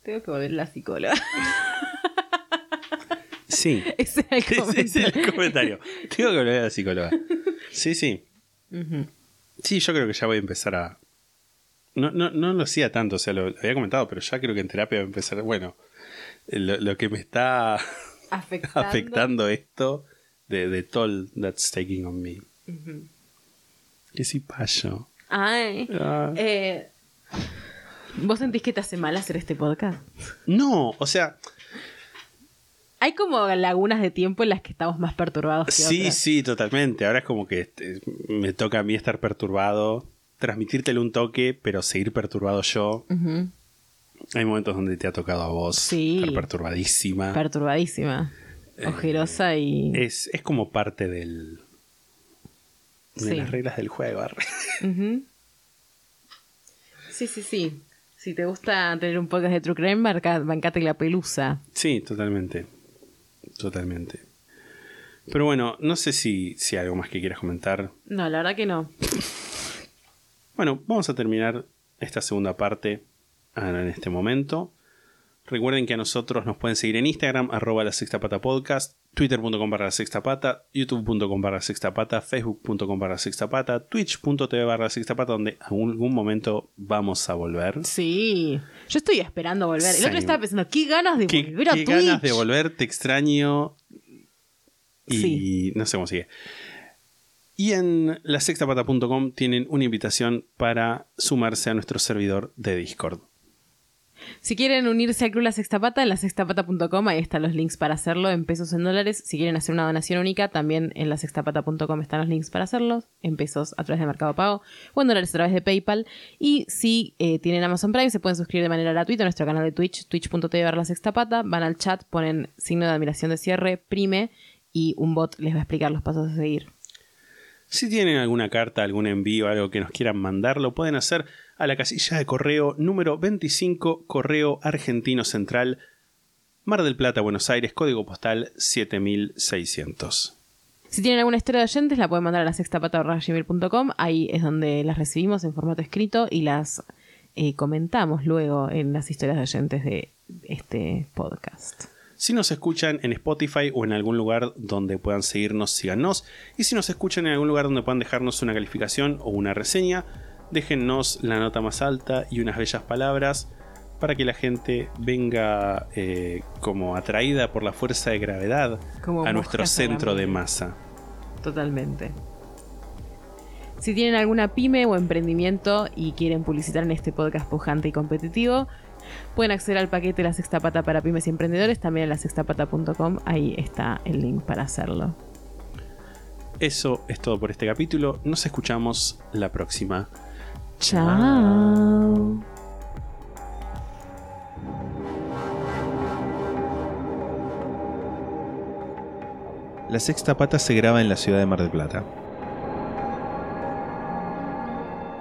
Tengo que volver a la psicóloga. Sí. Ese era el Ese es el comentario. Tengo que volver a la psicóloga. Sí, sí. Sí, yo creo que ya voy a empezar a. No, no, no lo hacía tanto, o sea, lo, lo había comentado, pero ya creo que en terapia voy a empezar. Bueno, lo, lo que me está Afectando. afectando esto de, de toll that's taking on me. Que sí payo. Ay. Ah. Eh, ¿Vos sentís que te hace mal hacer este podcast? No, o sea, Hay como lagunas de tiempo en las que estamos más perturbados que sí, otras. sí, totalmente. Ahora es como que este, me toca a mí estar perturbado, transmitírtele un toque, pero seguir perturbado yo. Ujú. Hay momentos donde te ha tocado a vos Sí. estar perturbadísima. Perturbadísima. Eh, Ojerosa y. es, es como parte del. de Sí. las reglas del juego. Sí, sí, sí. Si te gusta tener un podcast de True Crime, marca- bancate la pelusa. Sí, totalmente. Totalmente. Pero bueno, no sé si, si hay algo más que quieras comentar. No, la verdad que no. Bueno, vamos a terminar esta segunda parte ahora en este momento. Recuerden que a nosotros nos pueden seguir en Instagram, arroba la sexta pata podcast, twitter.com barra la sexta pata, youtube.com barra la sexta pata, facebook.com barra la sexta pata, twitch.tv barra la sexta pata, donde en algún momento vamos a volver. Sí. Yo estoy esperando volver. El otro estaba pensando, qué ganas de Qué, volver a qué Twitch. ganas de volver, te extraño. Y Sí. no sé cómo sigue. Y en lasextapata.com tienen una invitación para sumarse a nuestro servidor de Discord. Si quieren unirse a Club La Sextapata, en lasextapata.com, ahí están los links para hacerlo en pesos en dólares. Si quieren hacer una donación única, también en lasextapata.com están los links para hacerlo, en pesos a través de Mercado Pago o en dólares a través de PayPal. Y si eh, tienen Amazon Prime, se pueden suscribir de manera gratuita a nuestro canal de Twitch, twitch.tv barra sextapata. Van al chat, ponen signo de admiración de cierre, prime, y un bot les va a explicar los pasos a seguir. Si tienen alguna carta, algún envío, algo que nos quieran mandar, lo pueden hacer a la casilla de correo número 25, Correo Argentino Central, Mar del Plata, Buenos Aires, código postal 7600. Si tienen alguna historia de oyentes, la pueden mandar a la sextapata.gmail.com. Ahí es donde las recibimos en formato escrito y las eh, comentamos luego en las historias de oyentes de este podcast. Si nos escuchan en Spotify o en algún lugar donde puedan seguirnos, síganos. Y si nos escuchan en algún lugar donde puedan dejarnos una calificación o una reseña, déjennos la nota más alta y unas bellas palabras para que la gente venga eh, como atraída por la fuerza de gravedad Como a nuestro centro de masa. Totalmente. Si tienen alguna pyme o emprendimiento y quieren publicitar en este podcast pujante y competitivo, pueden acceder al paquete La Sexta Pata para pymes y emprendedores, también en lasextapata.com. Ahí está el link para hacerlo. Eso es todo por este capítulo. Nos escuchamos la próxima. Chao. La Sexta Pata se graba en la ciudad de Mar del Plata.